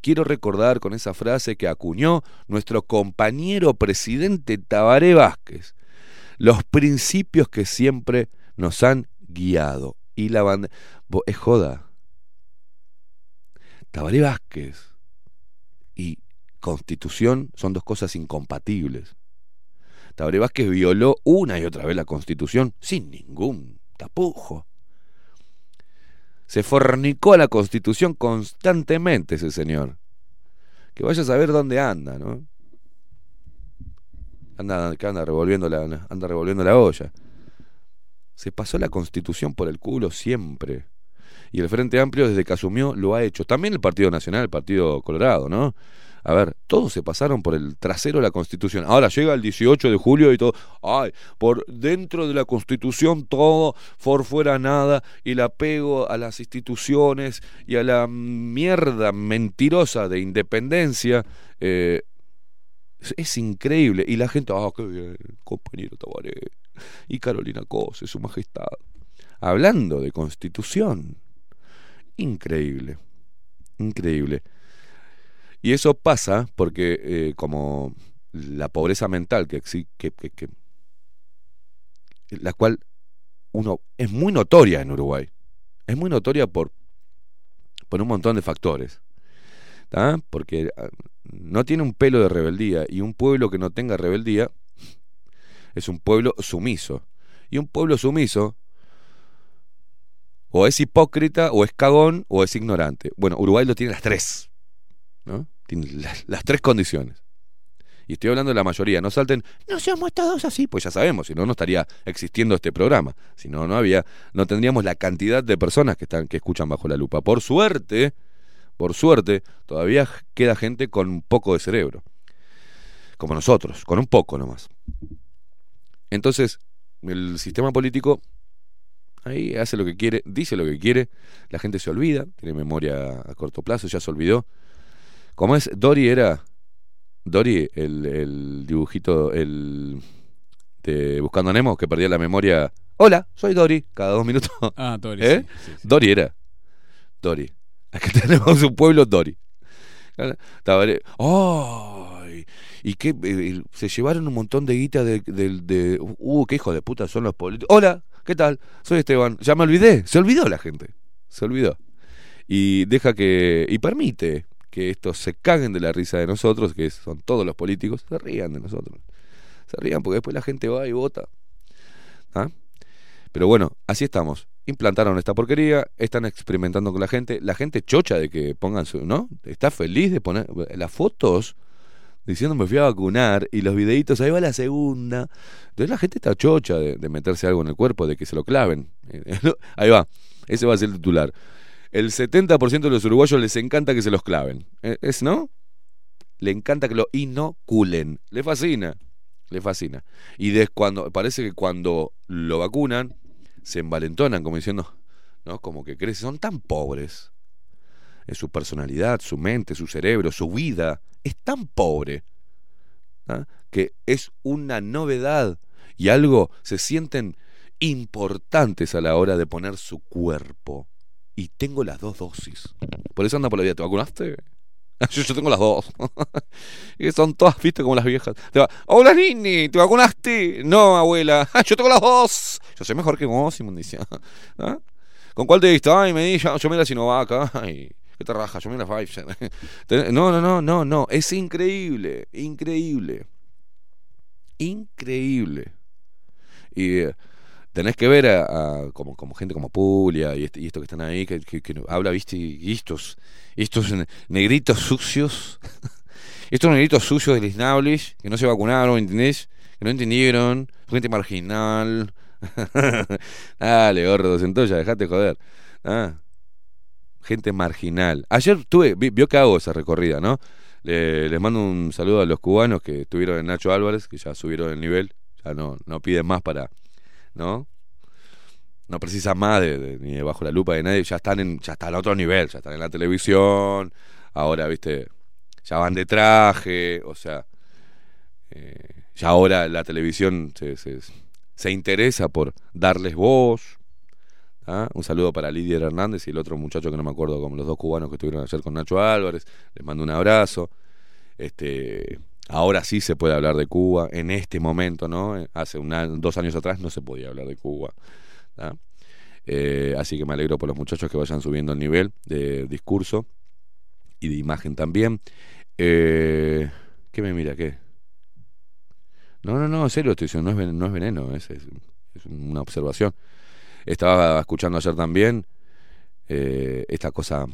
quiero recordar con esa frase que acuñó nuestro compañero presidente Tabaré Vázquez, los principios que siempre nos han guiado. Y la banda... Es joda. Tabaré Vázquez y Constitución son dos cosas incompatibles. Tabaré Vázquez violó una y otra vez la Constitución sin ningún tapujo. Se fornicó a la Constitución constantemente ese señor. Que vaya a saber dónde anda, ¿no? Anda, anda revolviendo la, anda revolviendo la olla. Se pasó la Constitución por el culo siempre. Y el Frente Amplio, desde que asumió, lo ha hecho. También el Partido Nacional, el Partido Colorado, ¿no? A ver, todos se pasaron por el trasero de la Constitución. Ahora llega el 18 de julio y todo, ay, por dentro de la Constitución todo, por fuera nada, y el apego a las instituciones y a la mierda mentirosa de independencia. eh, es, increíble. Y la gente, ah, qué bien, compañero Tabaré. Y Carolina Cose, su majestad. Hablando de Constitución. Increíble. Increíble. Y eso pasa porque eh, como la pobreza mental que, que, que- la cual uno es muy notoria en Uruguay. Es muy notoria por, por un montón de factores. Porque ah, no tiene un pelo de rebeldía y un pueblo que no tenga rebeldía es un pueblo sumiso. Y un pueblo sumiso o es hipócrita, o es cagón, o es ignorante. Bueno, Uruguay lo tiene las tres. ¿No? Las, tres condiciones. Y estoy hablando de la mayoría. No salten, no somos todos así. Pues ya sabemos, si no, no estaría existiendo este programa. Si no, no había, no tendríamos la cantidad de personas que están, que escuchan bajo la lupa. Por suerte, por suerte, todavía queda gente con un poco de cerebro. Como nosotros, con un poco nomás. Entonces, el sistema político ahí hace lo que quiere, dice lo que quiere, la gente se olvida, tiene memoria a corto plazo, ya se olvidó. Como es, Dory era, Dory, el, el dibujito, el de Buscando a Nemo, que perdía la memoria. Hola, soy Dory, cada dos minutos. Ah, Tori. [LAUGHS] ¿Eh? sí, sí, sí. Dory era. Dory. [LAUGHS] Aquí tenemos un pueblo Dory. Tabaré. ¡Ay! Y que eh, se llevaron un montón de guita de, de, de- Uh, qué hijo de puta son los políticos. Hola, ¿qué tal? Soy Esteban. Ya me olvidé. Se olvidó la gente. Se olvidó. Y deja que. Y permite que estos se caguen de la risa de nosotros, que son todos los políticos, se rían de nosotros. Se rían porque después la gente va y vota. ¿Ah? Pero bueno, así estamos. Implantaron esta porquería, están experimentando con la gente. La gente chocha de que pongan su. ¿No? Está feliz de poner las fotos diciendo me fui a vacunar y los videitos, ahí va la segunda. Entonces la gente está chocha de, de meterse algo en el cuerpo, de que se lo claven. [LAUGHS] Ahí va, ese va a ser el titular. El 70% de los uruguayos les encanta que se los claven. ¿Eh? ¿Es no? Le encanta que lo inoculen. Le fascina. Le fascina. Y de cuando, parece que cuando lo vacunan, se envalentonan como diciendo, ¿no? Como que crecen, son tan pobres. en su personalidad, su mente, su cerebro, su vida, es tan pobre ¿ah? que es una novedad y algo se sienten importantes a la hora de poner su cuerpo. Y tengo las dos dosis. Por eso anda por la vida. ¿Te vacunaste? [LAUGHS] Yo, tengo las dos. [LAUGHS] y son todas, viste, como las viejas. Te va, Hola, Nini, ¿te vacunaste? No, abuela. [LAUGHS] Yo tengo las dos. Yo soy mejor que vos, inmundicia. ¿Ah? ¿Con cuál te diste? Ay, me di, yo, yo me la Sinovac. Ay, ¿qué te raja? Yo me la Pfizer. No, no, no, no, no. Es increíble. Increíble. Increíble. Y eh, tenés que ver a, como, como gente como Pulia y, este- y esto que están ahí, que, habla, viste, y estos, estos ne- negritos sucios, [LAUGHS] estos negritos sucios del Snablish, que no se vacunaron, ¿entendés? Que no entendieron, gente marginal. [LAUGHS] Dale, gordo, centolla, dejate joder. Ah, gente marginal. Ayer tuve, vi- vio que hago esa recorrida, ¿no? Le- les mando un saludo a los cubanos que estuvieron en Nacho Álvarez, que ya subieron el nivel, ya no, no piden más para, ¿no? No precisan más de, ni de bajo la lupa de nadie, ya están en, ya están a otro nivel, ya están en la televisión, ahora, viste, ya van de traje, o sea, eh, ya ahora la televisión se, se, se interesa por darles voz. ¿ah? Un saludo para Lidia Hernández y el otro muchacho que no me acuerdo, como los dos cubanos que estuvieron ayer con Nacho Álvarez. Les mando un abrazo. Este, ahora sí se puede hablar de Cuba, en este momento, ¿no? Eh, Hace dos años atrás no se podía hablar de Cuba. Eh, así que me alegro por los muchachos que vayan subiendo el nivel de discurso y de imagen también. Eh, ¿Qué me mira? ¿Qué? No, no, no, en serio estoy diciendo, no es, ven- no es veneno, es, es- es una observación. Estaba escuchando ayer también eh, esta cosa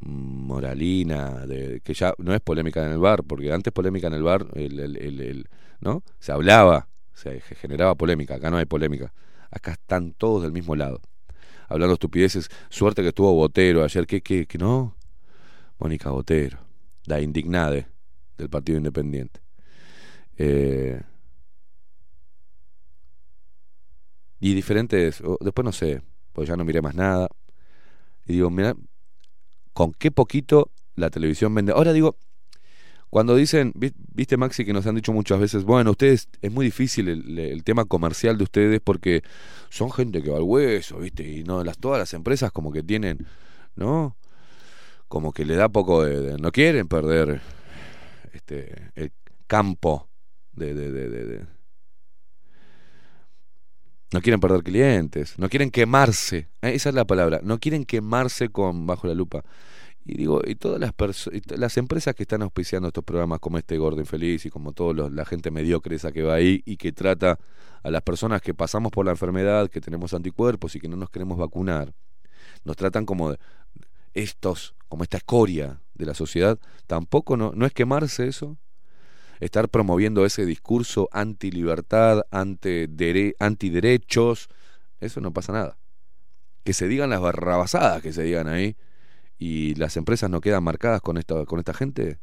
moralina, de, que ya no es polémica en el bar, porque antes polémica en el bar, el, el- el- el- ¿no? Se hablaba, se generaba polémica, acá no hay polémica, acá están todos del mismo lado, hablando estupideces, suerte que estuvo Botero ayer, que, que, que no, Mónica Botero, la indignade del Partido Independiente. Eh, y diferentes, después no sé, pues ya no miré más nada. Y digo, mira, con qué poquito la televisión vende. Ahora digo, cuando dicen, vi- viste Maxi que nos han dicho muchas veces, bueno, ustedes, es muy difícil el, tema comercial de ustedes porque son gente que va al hueso, viste, y no, las, todas las empresas como que tienen, ¿no? Como que le da poco de, no quieren perder este el campo de, de- de- no quieren perder clientes, no quieren quemarse, eh, esa es la palabra, no quieren quemarse con bajo la lupa. Y digo, y todas las y las empresas que están auspiciando estos programas como este Gordo Infeliz y como toda la gente mediocre esa que va ahí y que trata a las personas que pasamos por la enfermedad, que tenemos anticuerpos y que no nos queremos vacunar, nos tratan como estos, como esta escoria de la sociedad, tampoco no, no es quemarse eso, estar promoviendo ese discurso anti-libertad, anti-dere- antiderechos, eso no pasa nada. Que se digan las barrabasadas que se digan ahí y las empresas no quedan marcadas con esta, con esta gente,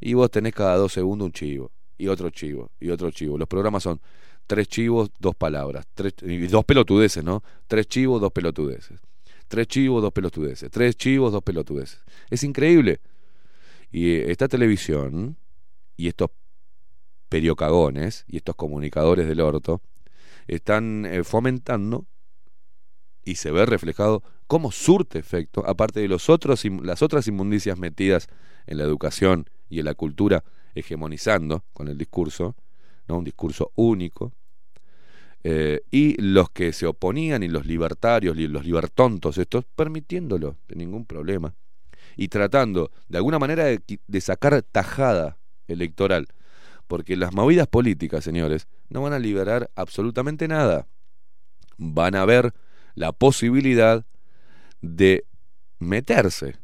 y vos tenés cada dos segundos un chivo, y otro chivo, y otro chivo. Los programas son tres chivos, dos palabras, tres, y dos pelotudeces, ¿no? Tres chivos, dos pelotudeces. Tres chivos, dos pelotudeces. Tres chivos, dos pelotudeces. Es increíble. Y eh, esta televisión y estos periocagones y estos comunicadores del orto están eh, fomentando y se ve reflejado cómo surte efecto, aparte de los otros, las otras inmundicias metidas en la educación y en la cultura, hegemonizando con el discurso, ¿no? un discurso único, eh, y los que se oponían y los libertarios y los libertontos estos permitiéndolo de ningún problema y tratando de alguna manera de sacar tajada electoral porque las movidas políticas señores no van a liberar absolutamente nada van a ver la posibilidad de meterse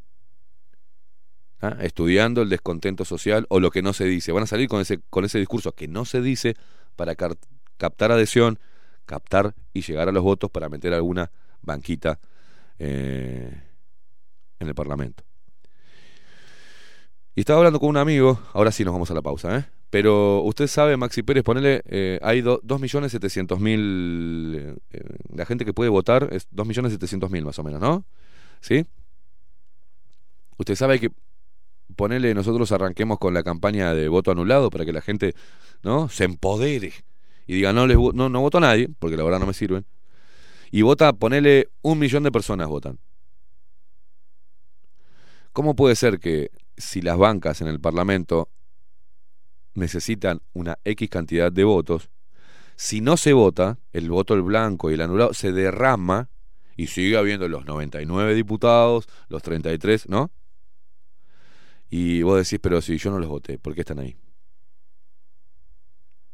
¿ah? estudiando el descontento social o lo que no se dice van a salir con ese con ese discurso que no se dice para captar adhesión, captar y llegar a los votos para meter alguna banquita eh, en el Parlamento. Y estaba hablando con un amigo, ahora sí nos vamos a la pausa, ¿eh? Pero usted sabe, Maxi Pérez, ponele, eh, hay do- 2.700.000, eh, la gente que puede votar es 2.700.000 más o menos, ¿no? ¿Sí? Usted sabe que ponele, nosotros arranquemos con la campaña de voto anulado para que la gente ¿no? se empodere y diga no les no, no voto a nadie, porque la verdad no me sirven. Y vota, ponele un millón de personas votan. ¿Cómo puede ser que si las bancas en el Parlamento necesitan una X cantidad de votos, si no se vota, el voto el blanco y el anulado se derrama y sigue habiendo los 99 diputados, los 33, ¿no? Y vos decís, pero si yo no los voté, ¿por qué están ahí?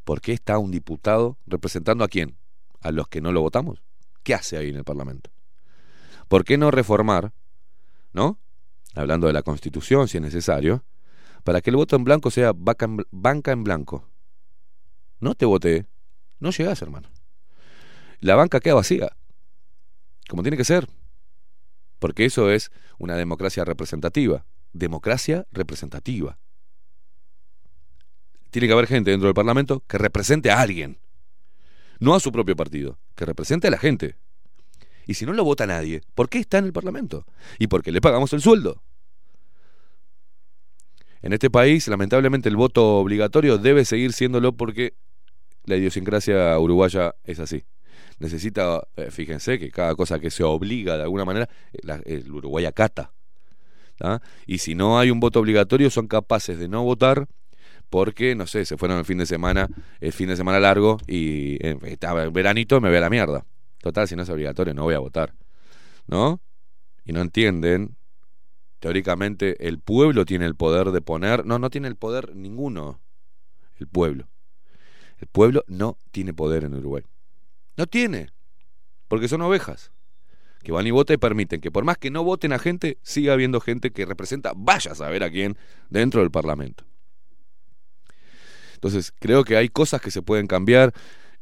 ¿Por qué está un diputado representando a quién? ¿A los que no lo votamos? ¿Qué hace ahí en el Parlamento? ¿Por qué no reformar, ¿no? Hablando de la Constitución, si es necesario, para que el voto en blanco sea banca en blanco. No te voté, no llegás, hermano. La banca queda vacía, como tiene que ser, porque eso es una democracia representativa. Democracia representativa. Tiene que haber gente dentro del Parlamento que represente a alguien, no a su propio partido, que represente a la gente. Y si no lo vota nadie, ¿por qué está en el Parlamento? Y porque le pagamos el sueldo. En este país, lamentablemente, el voto obligatorio debe seguir siéndolo porque la idiosincrasia uruguaya es así. Necesita, eh, fíjense que cada cosa que se obliga de alguna manera, eh, la- el Uruguay acata. ¿tá? Y si no hay un voto obligatorio, son capaces de no votar porque, no sé, se fueron el fin de semana, el fin de semana largo y eh, estaba en veranito me ve la mierda. Total, si no es obligatorio, no voy a votar. ¿No? Y no entienden. Teóricamente, el pueblo tiene el poder de poner. No, no tiene el poder ninguno. El pueblo. El pueblo no tiene poder en Uruguay. No tiene. Porque son ovejas. Que van y votan y permiten que por más que no voten a gente, siga habiendo gente que representa, vaya a saber a quién, dentro del Parlamento. Entonces, creo que hay cosas que se pueden cambiar.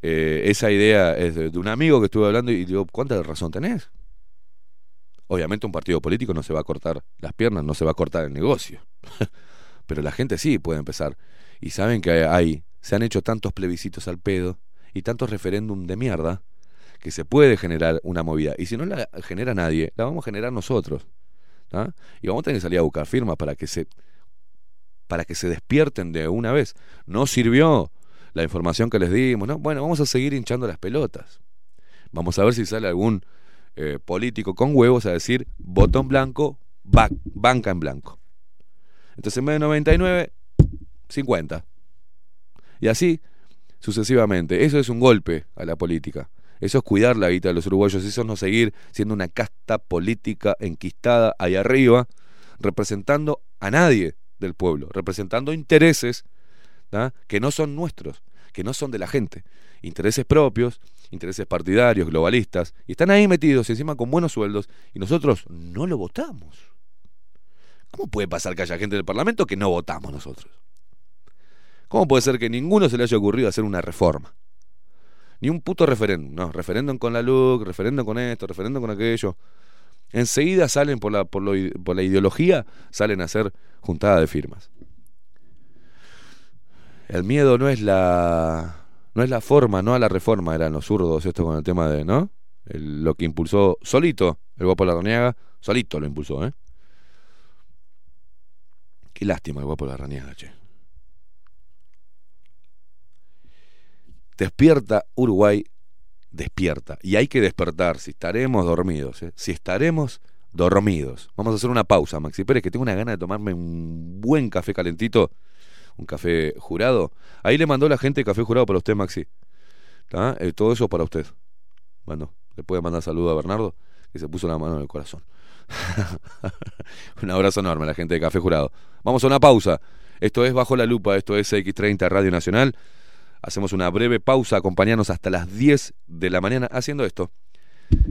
Eh, esa idea es de, de un amigo que estuve hablando y digo, ¿cuánta razón tenés? Obviamente un partido político no se va a cortar las piernas, no se va a cortar el negocio. [LAUGHS] Pero la gente sí puede empezar. Y saben que hay, se han hecho tantos plebiscitos al pedo y tantos referéndum de mierda que se puede generar una movida. Y si no la genera nadie, la vamos a generar nosotros. ¿tá? Y vamos a tener que salir a buscar firmas para que se para que se despierten de una vez. No sirvió la información que les dimos, ¿no? Bueno, vamos a seguir hinchando las pelotas. Vamos a ver si sale algún eh, político con huevos a decir botón blanco, ba- banca en blanco. Entonces en vez de 99, 50. Y así sucesivamente. Eso es un golpe a la política. Eso es cuidar la guita de los uruguayos. Eso es no seguir siendo una casta política enquistada ahí arriba, representando a nadie del pueblo, representando intereses que no son nuestros, que no son de la gente. Intereses propios, intereses partidarios, globalistas, y están ahí metidos encima con buenos sueldos, y nosotros no lo votamos. ¿Cómo puede pasar que haya gente del Parlamento que no votamos nosotros? ¿Cómo puede ser que ninguno se le haya ocurrido hacer una reforma? Ni un puto referéndum, no, referéndum con la LUC, referéndum con esto, referéndum con aquello. Enseguida salen por la, por, lo, por la ideología, salen a hacer juntada de firmas. El miedo no es la no es la forma, no a la reforma, eran los zurdos esto con el tema de, ¿no? Lo que impulsó solito el guapo Larrañaga, solito lo impulsó, ¿eh? Qué lástima el guapo Larrañaga, che. Despierta Uruguay, despierta. Y hay que despertar, si estaremos dormidos, ¿eh? si estaremos dormidos. Vamos a hacer una pausa, Maxi Pérez, que tengo una gana de tomarme un buen café calentito, un café jurado. Ahí le mandó la gente café jurado para usted, Maxi. Eh, todo eso para usted. Bueno, le puede mandar saludo a Bernardo, que se puso la mano en el corazón. [LAUGHS] un abrazo enorme a la gente de Café Jurado. Vamos a una pausa. Esto es Bajo la Lupa, esto es X30 Radio Nacional. Hacemos una breve pausa, acompañarnos hasta las 10 de la mañana haciendo esto,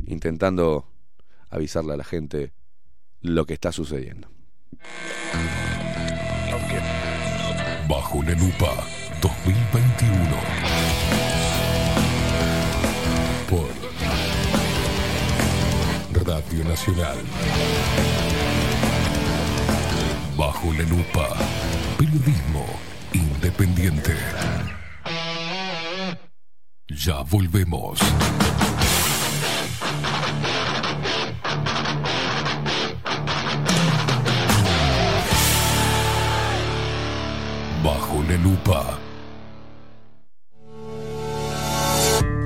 intentando avisarle a la gente lo que está sucediendo. Bajo la lupa 2021. Por Radio Nacional. Bajo la lupa. Periodismo independiente. Ya volvemos. Bajo la lupa.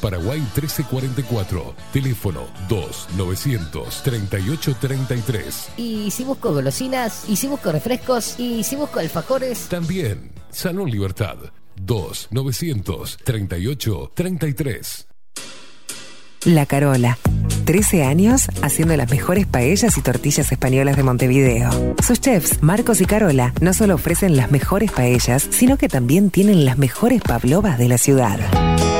Paraguay 1344, teléfono 2-938-33. Y si busco golosinas, y si busco refrescos, y si busco alfajores. También, Salón Libertad 2-938-33. La Carola. 13 años haciendo las mejores paellas y tortillas españolas de Montevideo. Sus chefs, Marcos y Carola, no solo ofrecen las mejores paellas, sino que también tienen las mejores pavlovas de la ciudad.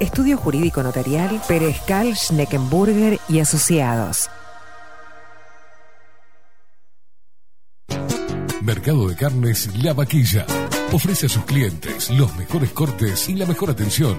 Estudio Jurídico Notarial, Perezcal, Schneckenburger y Asociados. Mercado de Carnes La Vaquilla. Ofrece a sus clientes los mejores cortes y la mejor atención.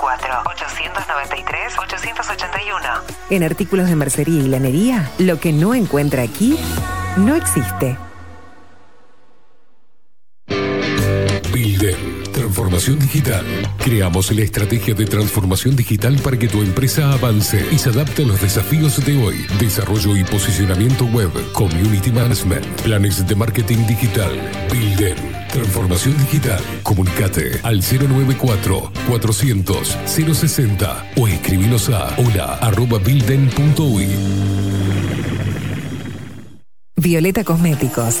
094-893-881. En artículos de mercería y lanería, lo que no encuentra aquí, no existe. Builder. Transformación digital. Creamos la estrategia de transformación digital para que tu empresa avance y se adapte a los desafíos de hoy. Desarrollo y posicionamiento web, community management, planes de marketing digital. Builder. Transformación digital. Comunicate al 094-400-060 o escribinos a hola arroba bilden.uy. Violeta Cosméticos.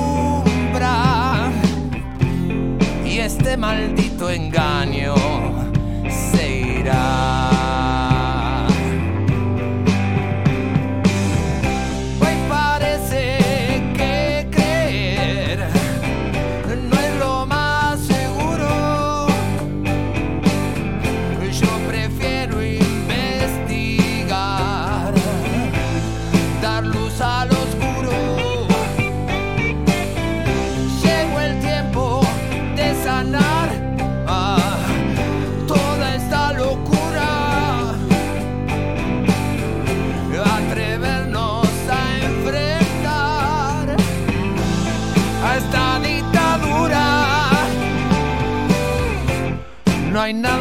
este maldito engaño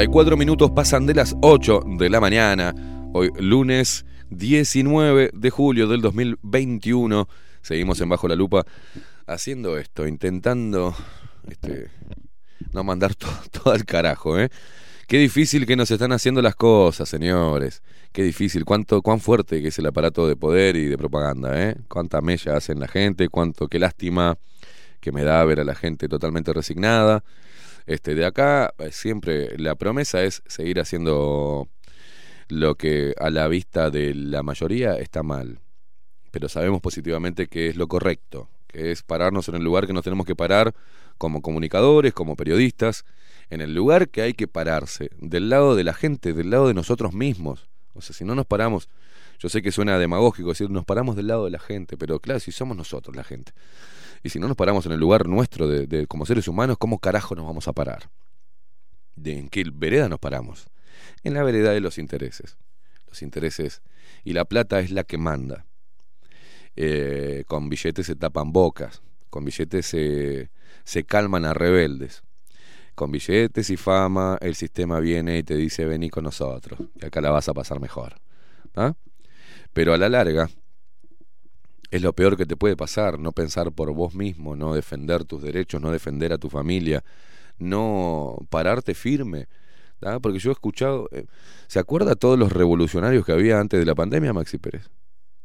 44 minutos pasan de las 8 de la mañana. Hoy lunes 19 de julio del 2021. Seguimos en Bajo la Lupa haciendo esto, intentando este, no mandar to- [LAUGHS] todo al carajo, ¿eh? Qué difícil que nos están haciendo las cosas, señores. Qué difícil, cuánto, cuán fuerte que es el aparato de poder y de propaganda, ¿eh? Cuánta mella hacen la gente, cuánto, qué lástima que me da ver a la gente totalmente resignada. Este, de acá eh, siempre la promesa es seguir haciendo lo que a la vista de la mayoría está mal. pero sabemos positivamente que es lo correcto, que es pararnos en el lugar que nos tenemos que parar como comunicadores, como periodistas, en el lugar que hay que pararse, del lado de la gente, del lado de nosotros mismos. O sea, si no nos paramos, yo sé que suena demagógico decir nos paramos del lado de la gente, pero claro, si somos nosotros la gente. Y si no nos paramos en el lugar nuestro de, como seres humanos, ¿cómo carajo nos vamos a parar? ¿De en qué vereda nos paramos? En la vereda de los intereses. Los intereses. Y la plata es la que manda. Eh, con billetes se tapan bocas. Con billetes se, se calman a rebeldes. Con billetes y fama, el sistema viene y te dice: Vení con nosotros, que acá la vas a pasar mejor. ¿Ah? Pero a la larga, es lo peor que te puede pasar, no pensar por vos mismo, no defender tus derechos, no defender a tu familia, no pararte firme. Porque yo he escuchado, eh, ¿se acuerda todos los revolucionarios que había antes de la pandemia, Maxi Pérez?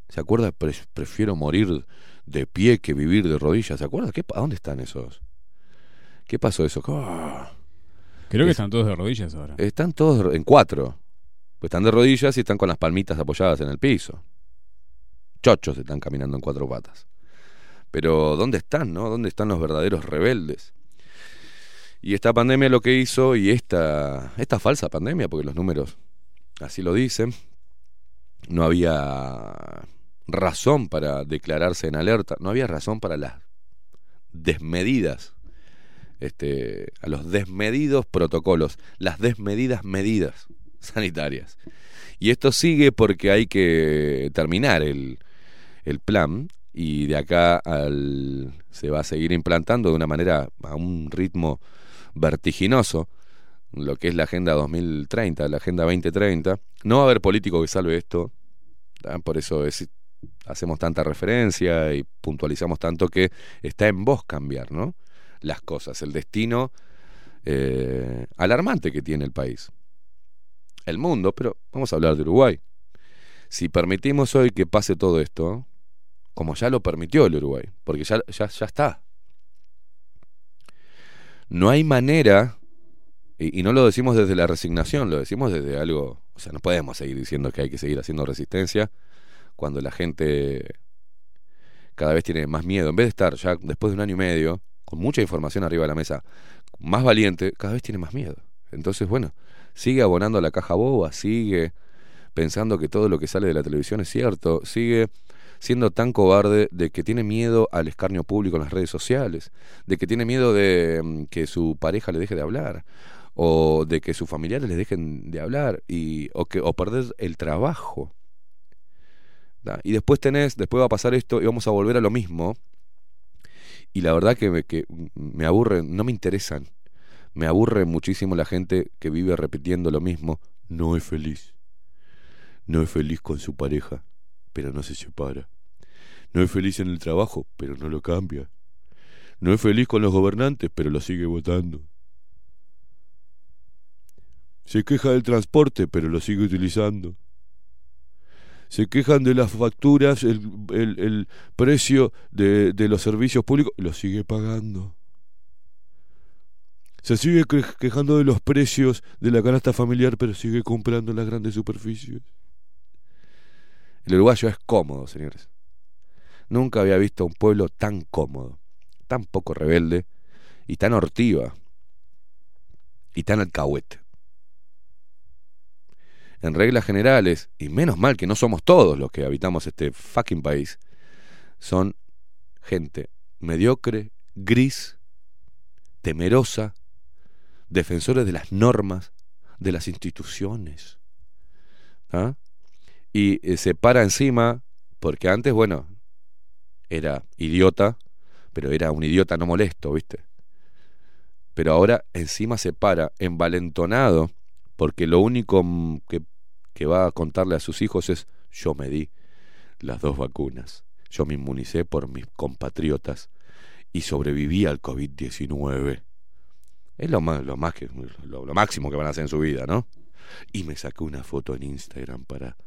¿Se acuerda? Pre- prefiero morir de pie que vivir de rodillas. ¿Se acuerda? ¿Qué, ¿A dónde están esos? ¿Qué pasó eso? Ah, Creo que Es- están todos de rodillas ahora. Están todos en cuatro. Pues están de rodillas y están con las palmitas apoyadas en el piso. Chochos están caminando en cuatro patas. Pero ¿dónde están, no? ¿Dónde están los verdaderos rebeldes? Y esta pandemia lo que hizo, y esta, esta falsa pandemia, porque los números así lo dicen, no había razón para declararse en alerta, no había razón para las desmedidas, este, a los desmedidos protocolos, las desmedidas medidas sanitarias. Y esto sigue porque hay que terminar el, el plan y de acá al, se va a seguir implantando de una manera, a un ritmo vertiginoso, lo que es la Agenda 2030, la Agenda 2030. No va a haber político que salve esto, ¿tá? por eso es- hacemos tanta referencia y puntualizamos tanto que está en vos cambiar, ¿no? Las cosas, el destino eh, alarmante que tiene el país. El mundo, pero vamos a hablar de Uruguay. Si permitimos hoy que pase todo esto, como ya lo permitió el Uruguay, porque ya, ya, ya está. No hay manera, y, no lo decimos desde la resignación, lo decimos desde algo, o sea, no podemos seguir diciendo que hay que seguir haciendo resistencia cuando la gente cada vez tiene más miedo. En vez de estar ya después de un año y medio, con mucha información arriba de la mesa, más valiente, cada vez tiene más miedo. Entonces, bueno, sigue abonando a la caja boba, sigue pensando que todo lo que sale de la televisión es cierto, sigue siendo tan cobarde de que tiene miedo al escarnio público en las redes sociales, de que tiene miedo de mm, que su pareja le deje de hablar, o de que sus familiares le dejen de hablar, y, o, que, o perder el trabajo. Y después tenés, después va a pasar esto y vamos a volver a lo mismo. Y la verdad que me, que me aburre, no me interesan. Me aburre muchísimo la gente que vive repitiendo lo mismo. No es feliz. No es feliz con su pareja, pero no se separa. No es feliz en el trabajo, pero no lo cambia. No es feliz con los gobernantes, pero lo sigue votando. Se queja del transporte, pero lo sigue utilizando. Se quejan de las facturas, el, el- el precio de, de los servicios públicos, lo sigue pagando. Se sigue que- quejando de los precios de la canasta familiar, pero sigue comprando en las grandes superficies. El uruguayo es cómodo, señores. Nunca había visto un pueblo tan cómodo, tan poco rebelde y tan hortiva y tan alcahuete. En reglas generales, y menos mal que no somos todos los que habitamos este fucking país, son gente mediocre, gris, temerosa, defensores de las normas, de las instituciones. ¿ah? Y eh, se para encima, porque antes, bueno, era idiota, pero era un idiota no molesto, ¿viste? Pero ahora encima se para envalentonado, porque lo único mm, que, que va a contarle a sus hijos es, yo me di las dos vacunas, yo me inmunicé por mis compatriotas y sobreviví al COVID-19. Es lo más, lo más que lo, lo máximo que van a hacer en su vida, ¿no? Y me saqué una foto en Instagram para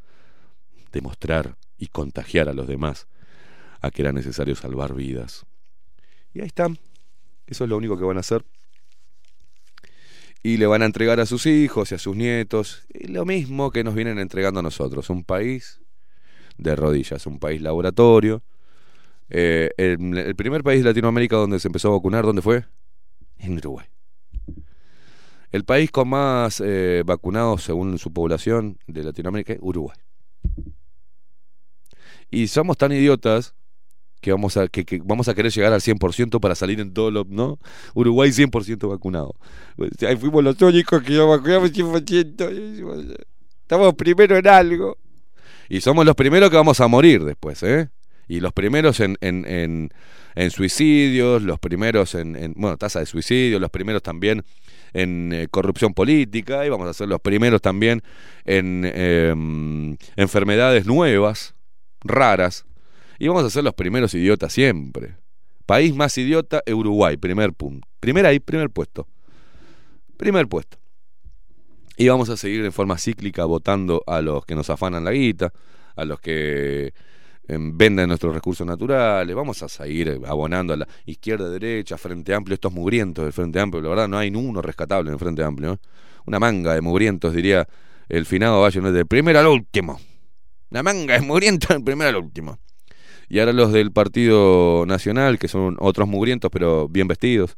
demostrar y contagiar a los demás a que era necesario salvar vidas. Y ahí están. Eso es lo único que van a hacer. Y le van a entregar a sus hijos y a sus nietos lo mismo que nos vienen entregando a nosotros. Un país de rodillas. Un país laboratorio. Eh, el, primer país de Latinoamérica donde se empezó a vacunar, ¿dónde fue? En Uruguay. El país con más eh, vacunados según su población de Latinoamérica Uruguay. Y somos tan idiotas que vamos a, que, vamos a querer llegar al 100% para salir en todo lo, ¿no? Uruguay 100% vacunado. Pues, ahí fuimos los únicos que ya vacunamos 100%. Estamos primero en algo. Y somos los primeros que vamos a morir después, ¿eh? Y los primeros en, en, en, en suicidios, los primeros en, en, bueno, tasa de suicidio, los primeros también en eh, corrupción política, y vamos a ser los primeros también en eh, enfermedades nuevas, raras, y vamos a ser los primeros idiotas siempre. País más idiota, Uruguay, primer punto. Primer ahí, primer puesto. Primer puesto. Y vamos a seguir en forma cíclica votando a los que nos afanan la guita, a los que eh, venden nuestros recursos naturales, vamos a seguir abonando a la izquierda, derecha, Frente Amplio, estos mugrientos del Frente Amplio, la verdad no hay uno rescatable en el Frente Amplio, ¿eh? una manga de mugrientos, diría el finado Valle, ¿no? del primero al último, una manga de mugrientos del primero al último. Y ahora los del Partido Nacional, que son otros mugrientos, pero bien vestidos,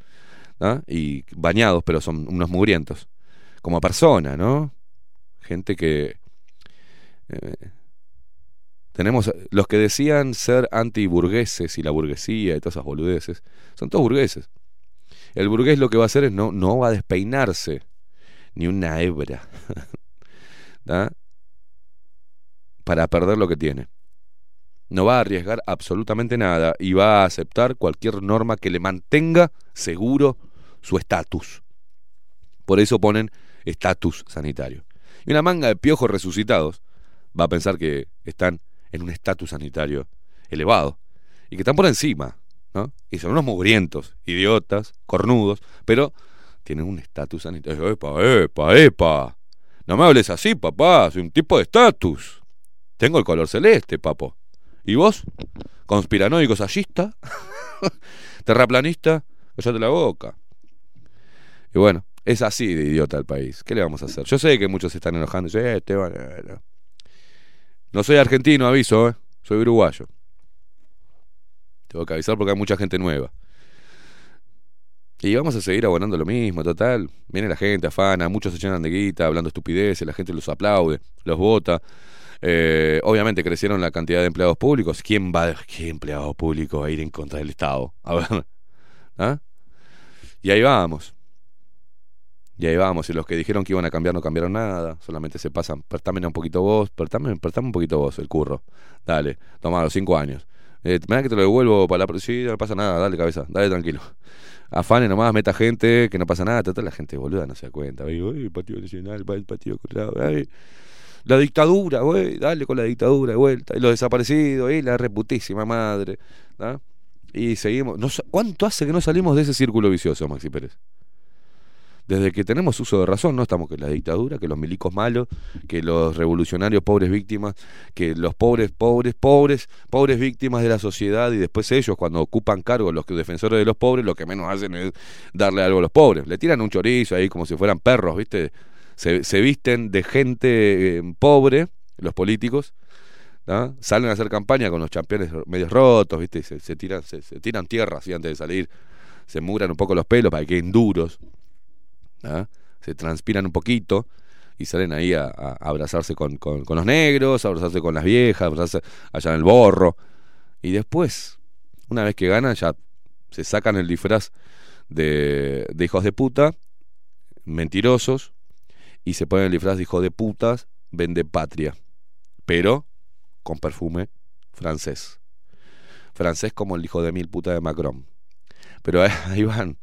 ¿ah? y bañados, pero son unos mugrientos, como persona, ¿no? Gente que... Eh, tenemos los que decían ser antiburgueses y la burguesía y todas esas boludeces, son todos burgueses. El burgués lo que va a hacer es no, no va a despeinarse ni una hebra [LAUGHS] ¿da? Para perder lo que tiene. No va a arriesgar absolutamente nada y va a aceptar cualquier norma que le mantenga seguro su estatus. Por eso ponen estatus sanitario. Y una manga de piojos resucitados va a pensar que están en un estatus sanitario elevado y que están por encima, ¿no? Y son unos mugrientos, idiotas, cornudos, pero tienen un estatus sanitario. Epa, epa, epa. No me hables así, papá, soy un tipo de estatus. Tengo el color celeste, papo. ¿Y vos? Conspiranoico sayista, [LAUGHS] terraplanista, cállate la boca. Y bueno, es así de idiota el país. ¿Qué le vamos a hacer? Yo sé que muchos se están enojando. y dicen, "Eh, Esteban, eh, no". No soy argentino, aviso, ¿eh? soy uruguayo. Tengo que avisar porque hay mucha gente nueva. Y vamos a seguir abonando lo mismo, total. Viene la gente, afana, muchos se llenan de guita, hablando estupideces, la gente los aplaude, los vota. Eh, obviamente crecieron la cantidad de empleados públicos. ¿Quién va, qué empleado público va a ir en contra del Estado? [LAUGHS] A ver. ¿Ah? Y ahí vamos. Y ahí vamos. Y los que dijeron que iban a cambiar no cambiaron nada. Solamente se pasan. Pertámena un poquito vos. Pertame, pertame un poquito vos, el curro. Dale. Toma los cinco años. Eh, que te lo devuelvo para la. Sí, no pasa nada. Dale, cabeza. Dale, tranquilo. Afane nomás, meta gente, que no pasa nada. Total, la gente boluda no se da cuenta. Uy, Partido Nacional, el Partido Colorado. La dictadura, güey, dale con la dictadura de vuelta. Y los desaparecidos, y la reputísima madre. ¿tá? Y seguimos. No, ¿Cuánto hace que no salimos de ese círculo vicioso, Maxi Pérez? Desde que tenemos uso de razón, no estamos que la dictadura, que los milicos malos, que los revolucionarios pobres víctimas, que los pobres, pobres, pobres, pobres víctimas de la sociedad y después ellos cuando ocupan cargos, los defensores de los pobres, lo que menos hacen es darle algo a los pobres. Le tiran un chorizo ahí como si fueran perros, ¿viste? Se, visten de gente eh, pobre, los políticos, salen a hacer campaña con los campeones medios rotos, ¿viste? Y se, tiran, se, tiran tierra así antes de salir, se muran un poco los pelos para que queden duros, se transpiran un poquito y salen ahí a, abrazarse con, con, con los negros, a abrazarse con las viejas, a abrazarse allá en el borro. Y después, una vez que ganan, ya se sacan el disfraz de, de hijos de puta, mentirosos, y se ponen el disfraz de hijos de putas, vende patria, pero con perfume francés. Francés como el hijo de mil puta de Macron. Pero [LAUGHS] ahí- van.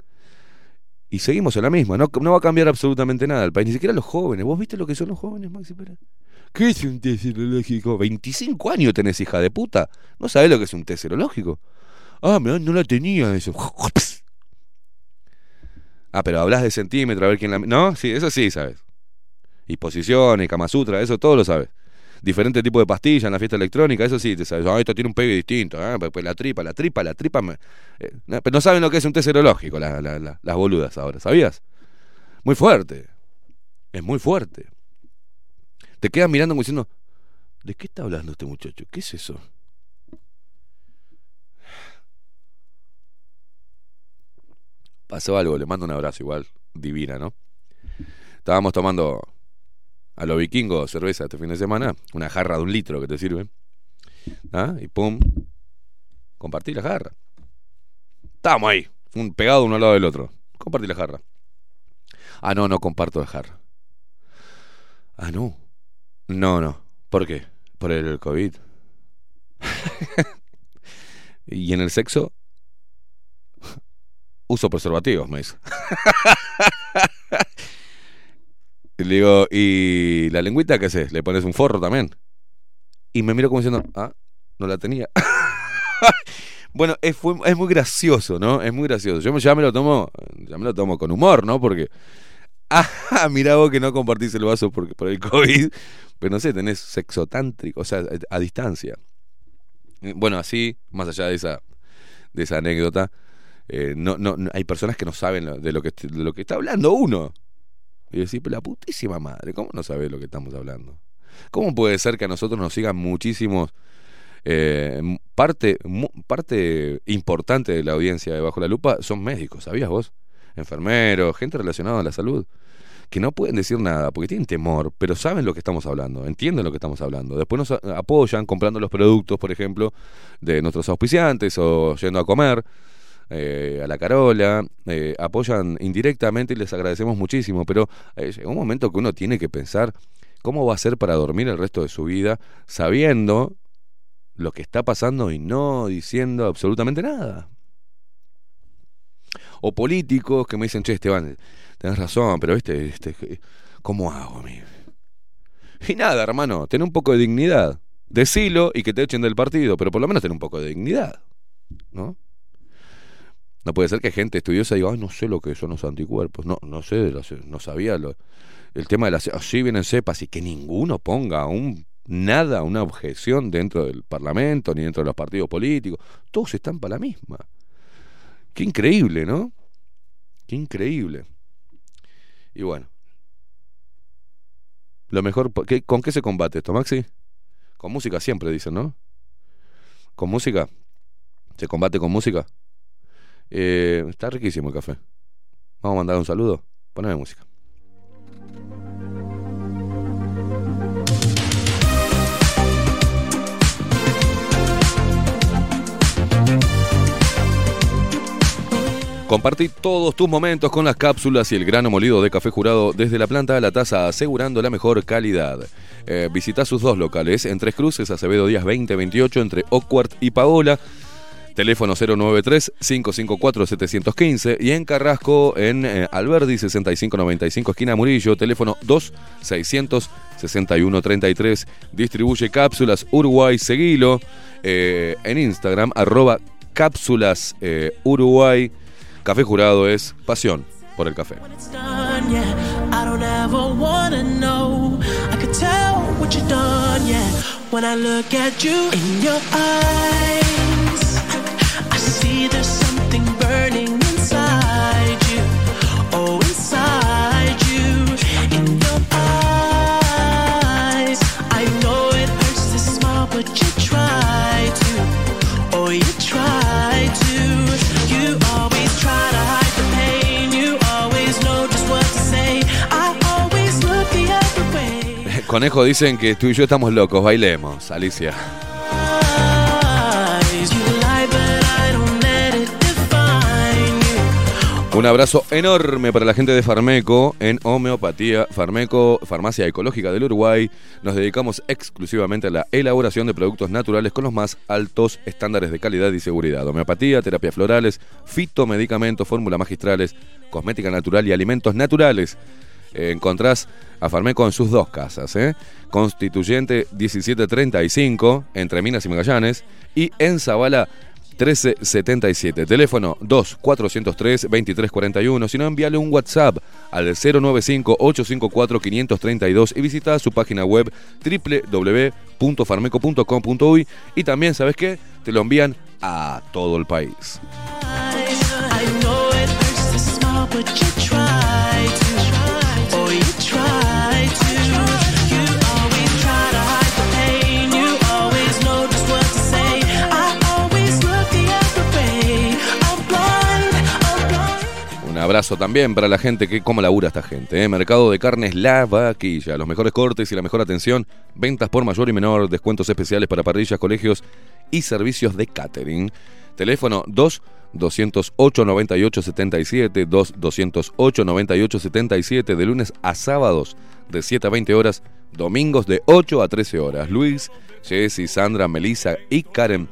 Y seguimos en la misma, no, no va a cambiar absolutamente nada el país, ni siquiera los jóvenes. ¿Vos viste lo que son los jóvenes, Maxi Pérez? ¿Qué es un test serológico? 25 años tenés, hija de puta. ¿No sabés lo que es un test serológico? Ah, mirá, no la tenía eso. [LAUGHS] Ah, pero hablas de centímetro, a ver quién la... No, sí, eso sí, sabes. Y posiciones, Kama Sutra, eso todo lo sabes. Diferente tipo de pastilla en la fiesta electrónica, eso sí, te sabes. Ah, esto tiene un pegue distinto. Ah, pues, la tripa, la tripa, la tripa. me- eh, pero no saben lo que es un test serológico, la- la- la- las boludas ahora, ¿sabías? Muy fuerte. Es muy fuerte. Te quedan mirando como diciendo, ¿De qué está hablando este muchacho? ¿Qué es eso? Pasó algo, le mando un abrazo igual, divina, ¿no? Estábamos tomando a los vikingos cerveza este fin de semana, una jarra de un litro que te sirve. ¿Ah? Y pum, compartí la jarra. Estábamos ahí, un pegado uno al lado del otro. Compartí la jarra. Ah, no, no comparto la jarra. Ah, no. No, no. ¿Por qué? Por el COVID. [LAUGHS] y en el sexo, uso preservativos, me dice. [LAUGHS] y le digo, ¿y la lengüita qué haces? ¿Le pones un forro también? Y me miro como diciendo, ah, no la tenía. [LAUGHS] bueno, es, fue- es muy gracioso, ¿no? Es muy gracioso. Yo ya me lo tomo, ya me lo tomo con humor, ¿no? Porque, [LAUGHS] ah, mirá vos que no compartís el vaso porque, por el COVID, pero no sé, tenés sexo tántrico, o sea, a distancia. Eh, Bueno, así, más allá de esa, de esa anécdota, eh, no, no, no- hay personas que no saben de, lo que, de lo que está hablando uno. Y decir, pero la putísima madre, ¿cómo no sabes lo que estamos hablando? ¿Cómo puede ser que a nosotros nos sigan muchísimos eh, parte, parte importante de la audiencia de Bajo la Lupa son médicos, ¿sabías vos? Enfermeros, gente relacionada a la salud, que no pueden decir nada porque tienen temor, pero saben lo que estamos hablando, entienden lo que estamos hablando. Después nos apoyan comprando los productos, por ejemplo, de nuestros auspiciantes o yendo a comer. Eh, a la Carola, eh, apoyan indirectamente y les agradecemos muchísimo, pero eh, llega un momento que uno tiene que pensar cómo va a ser para dormir el resto de su vida sabiendo lo que está pasando y no diciendo absolutamente nada. O políticos que me dicen, che, Esteban, tenés razón, pero este, este, ¿cómo hago, amigo? Y nada, hermano, ten un poco de dignidad. Decilo y que te echen del partido, pero por lo menos ten un poco de dignidad, ¿no? No puede ser que gente estudiosa diga, Ay, no sé lo que son los anticuerpos, no, no sé, de no sabía lo- el tema de las así vienen cepas y que ninguno ponga un nada, una objeción dentro del Parlamento ni dentro de los partidos políticos. Todos están para la misma. Qué increíble, ¿no? Qué increíble. Y bueno. Lo mejor, ¿qué- ¿con qué se combate esto, Maxi? Con música siempre, dicen, ¿no? ¿Con música? ¿Se combate con música? Eh, está riquísimo el café. Vamos a mandar un saludo. Poneme música. Compartí todos tus momentos con las cápsulas y el grano molido de café jurado desde la planta a la taza, asegurando la mejor calidad. Eh, visita sus dos locales, en Tres Cruces, Acevedo Díaz 2028, entre Oakward y Paola. Teléfono 093-554-715 y en Carrasco, en eh, Alberdi 6595, esquina Murillo, teléfono 2-600-6133. Distribuye cápsulas Uruguay, seguilo eh, en Instagram, arroba cápsulas eh, Uruguay. Café Jurado es pasión por el café. Conejo dicen que tú y yo estamos locos, bailemos, Alicia. Un abrazo enorme para la gente de Farmeco en homeopatía. Farmeco, farmacia ecológica del Uruguay. Nos dedicamos exclusivamente a la elaboración de productos naturales con los más altos estándares de calidad y seguridad. Homeopatía, terapias florales, fitomedicamentos, fórmulas magistrales, cosmética natural y alimentos naturales. Eh, encontrás a Farmeco en sus dos casas, ¿eh? Constituyente 1735, entre Minas y Magallanes, y en Zabala 1377. Teléfono 2403-2341. Si no, envíale un WhatsApp al 095-854-532 y visita su página web www.farmeco.com.uy. Y también, ¿sabes qué? Te lo envían a todo el país. Abrazo también para la gente que cómo labura esta gente. ¿eh? Mercado de carnes La Vaquilla. Los mejores cortes y la mejor atención. Ventas por mayor y menor. Descuentos especiales para parrillas, colegios y servicios de catering. Teléfono 2 208 98 77 2 208 98 77 de lunes a sábados de 7 a 20 horas, domingos de 8 a 13 horas. Luis, Jessy, Sandra, Melissa y Karen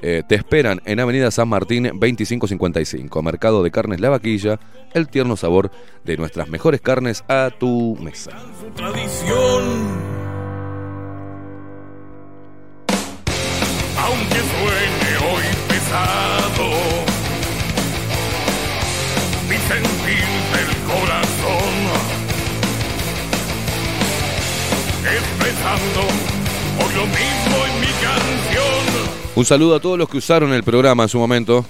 eh, te esperan en Avenida San Martín 2555, Mercado de Carnes La Vaquilla, el tierno sabor de nuestras mejores carnes a tu mesa. Aunque suene hoy pesado, mi sentir del corazón, hoy lo mismo. Un saludo a todos los que usaron el programa en su momento,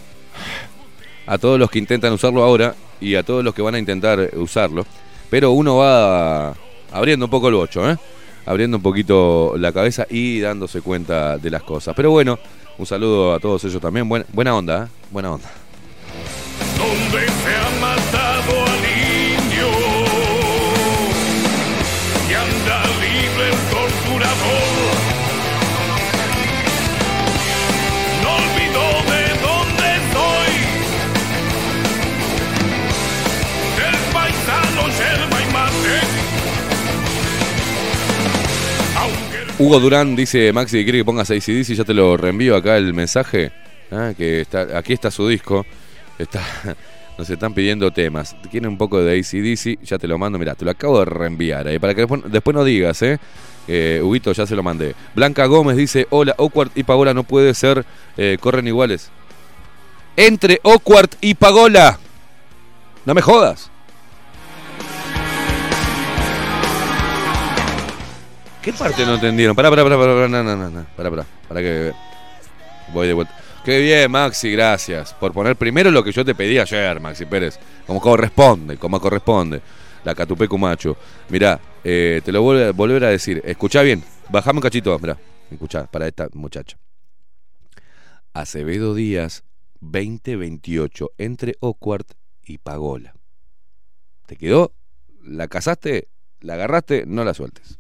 a todos los que intentan usarlo ahora y a todos los que van a intentar usarlo. Pero uno va abriendo un poco el bocho, ¿eh? abriendo un poquito la cabeza y dándose cuenta de las cosas. Pero bueno, un saludo a todos ellos también. Buen- buena onda, ¿eh? buena onda. Hugo Durán dice, Maxi, quiere que pongas ACDC, ya te lo reenvío acá el mensaje, ah, que está, aquí está su disco, está, [LAUGHS] nos están pidiendo temas, quieren un poco de ACDC, ya te lo mando, mira, te lo acabo de reenviar, ahí, para que después, no digas, eh, eh, Huguito, ya se lo mandé. Blanca Gómez dice, hola, Awkward y Pagola no puede ser, eh, corren iguales. Entre Awkward y Pagola, no me jodas. ¿Qué parte no entendieron? Pará, pará, pará, pará, pará, no, no, no, pará, pará, que voy de vuelta. Qué bien, Maxi, gracias por poner primero lo que yo te pedí ayer, Maxi Pérez, como corresponde, como corresponde. La Catupecu Macho. Mirá, eh, te lo voy a volver a decir. Escuchá bien, bajame un cachito, mirá, escuchá, para esta muchacha. Acevedo Díaz, 2028, entre Oquart y Pagola. ¿Te quedó? ¿La casaste? ¿La agarraste? No la sueltes.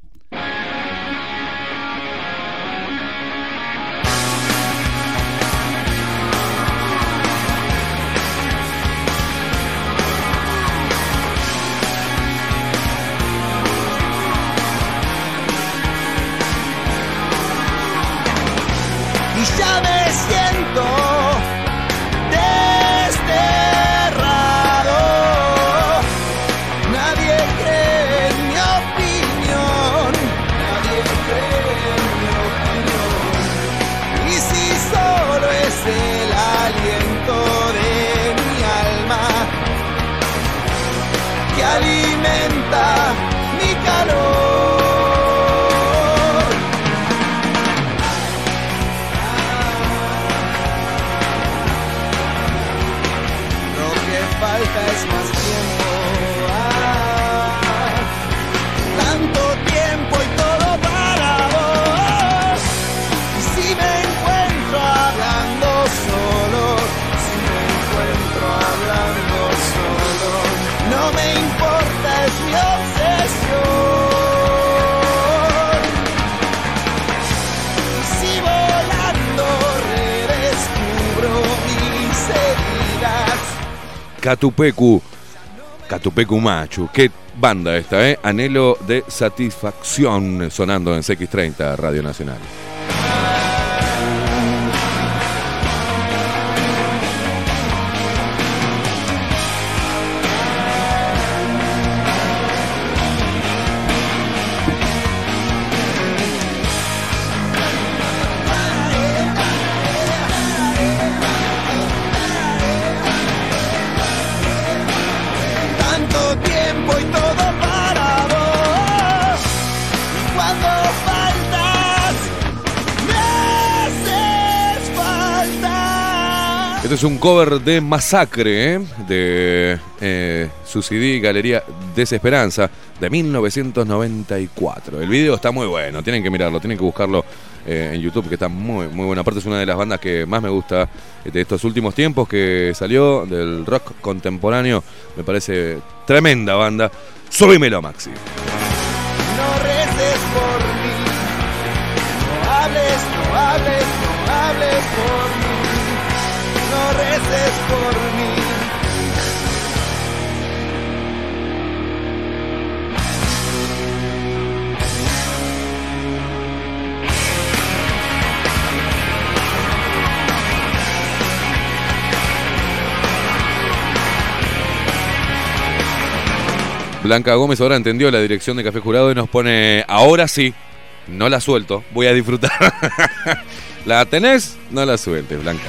Catupecu. Catupecu Machu. Qué banda esta, ¿eh? Anhelo de satisfacción sonando en CX30 Radio Nacional. Es un cover de Masacre, ¿eh? de eh, su CD Galería Desesperanza de 1994. El video está muy bueno, tienen que mirarlo, tienen que buscarlo eh, en YouTube, que está muy, muy buena. Aparte es una de las bandas que más me gusta de estos últimos tiempos que salió del rock contemporáneo. Me parece tremenda banda. Subímelo, Maxi. Por mí. Blanca Gómez ahora entendió la dirección de Café Jurado y nos pone, ahora sí, no la suelto, voy a disfrutar. [LAUGHS] ¿La tenés? No la sueltes, Blanca.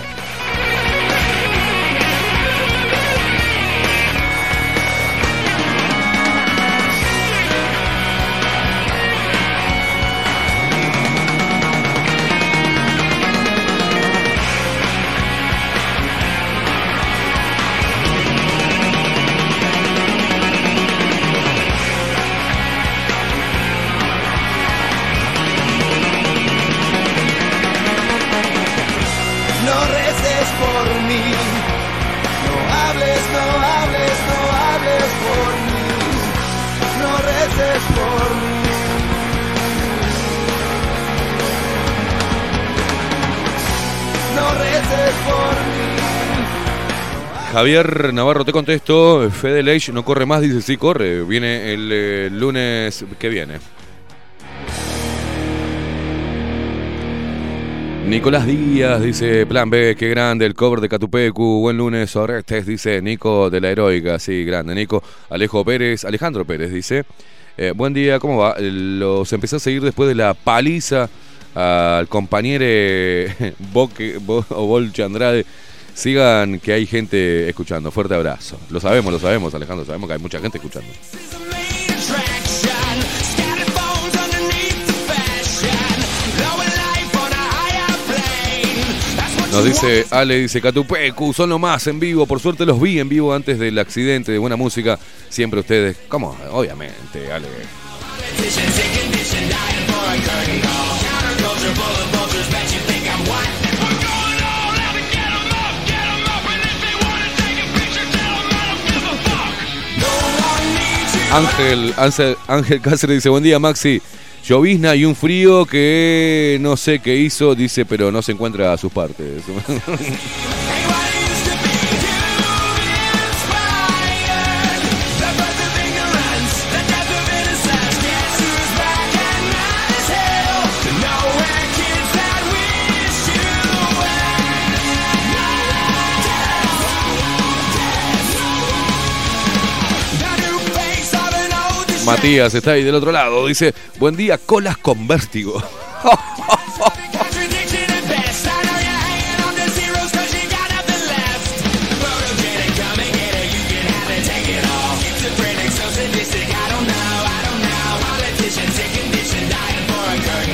Javier Navarro, te contesto. Fede no corre más, dice sí corre. Viene el eh, lunes que viene. Nicolás Díaz dice, plan B, qué grande el cover de Catupecu, buen lunes, Orestes, dice Nico de la Heroica, sí, grande, Nico. Alejo Pérez, Alejandro Pérez dice, eh, buen día, ¿cómo va? Los empecé a seguir después de la paliza al compañero [LAUGHS] Boque, Bo- o Bolche Andrade. Sigan que hay gente escuchando, fuerte abrazo. Lo sabemos, lo sabemos, Alejandro, sabemos que hay mucha gente escuchando. Nos dice Ale, dice Catupecu, son lo más en vivo. Por suerte los vi en vivo antes del accidente de buena música. Siempre ustedes, ¿cómo? Obviamente, Ale. Ángel, Ángel, Cáceres dice, buen día Maxi. Llovizna y un frío que no sé qué hizo, dice, pero no se encuentra a sus partes. [LAUGHS] Matías está ahí del otro lado, dice, buen día, colas con vértigo.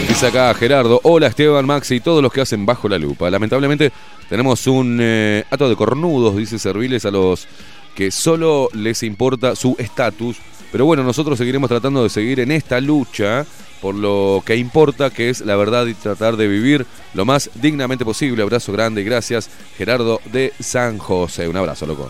Dice acá Gerardo, hola Esteban, Maxi y todos los que hacen bajo la lupa. Lamentablemente tenemos un eh, ato de cornudos, dice serviles a los que solo les importa su estatus. Pero bueno, nosotros seguiremos tratando de seguir en esta lucha por lo que importa, que es la verdad y tratar de vivir lo más dignamente posible. Abrazo grande y gracias, Gerardo de San José. Un abrazo, loco.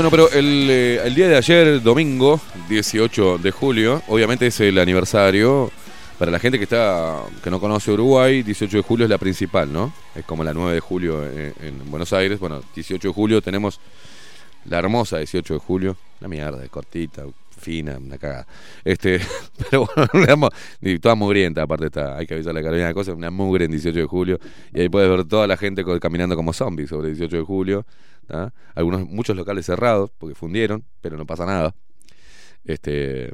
Bueno, pero el, eh, el día de ayer, domingo, 18 de julio, obviamente es el aniversario. Para la gente que está que no conoce Uruguay, 18 de julio es la principal, ¿no? Es como la 9 de julio en, en Buenos Aires. Bueno, 18 de julio tenemos la hermosa 18 de julio. La mierda, cortita, fina, una cagada. Este, [LAUGHS] pero bueno, [LAUGHS] una toda mugrienta, aparte está, hay que avisarle a Carolina una cosa, una mugre en 18 de julio, y ahí puedes ver toda la gente caminando como zombies sobre 18 de julio, algunos, muchos locales cerrados, porque fundieron, pero no pasa nada. Este,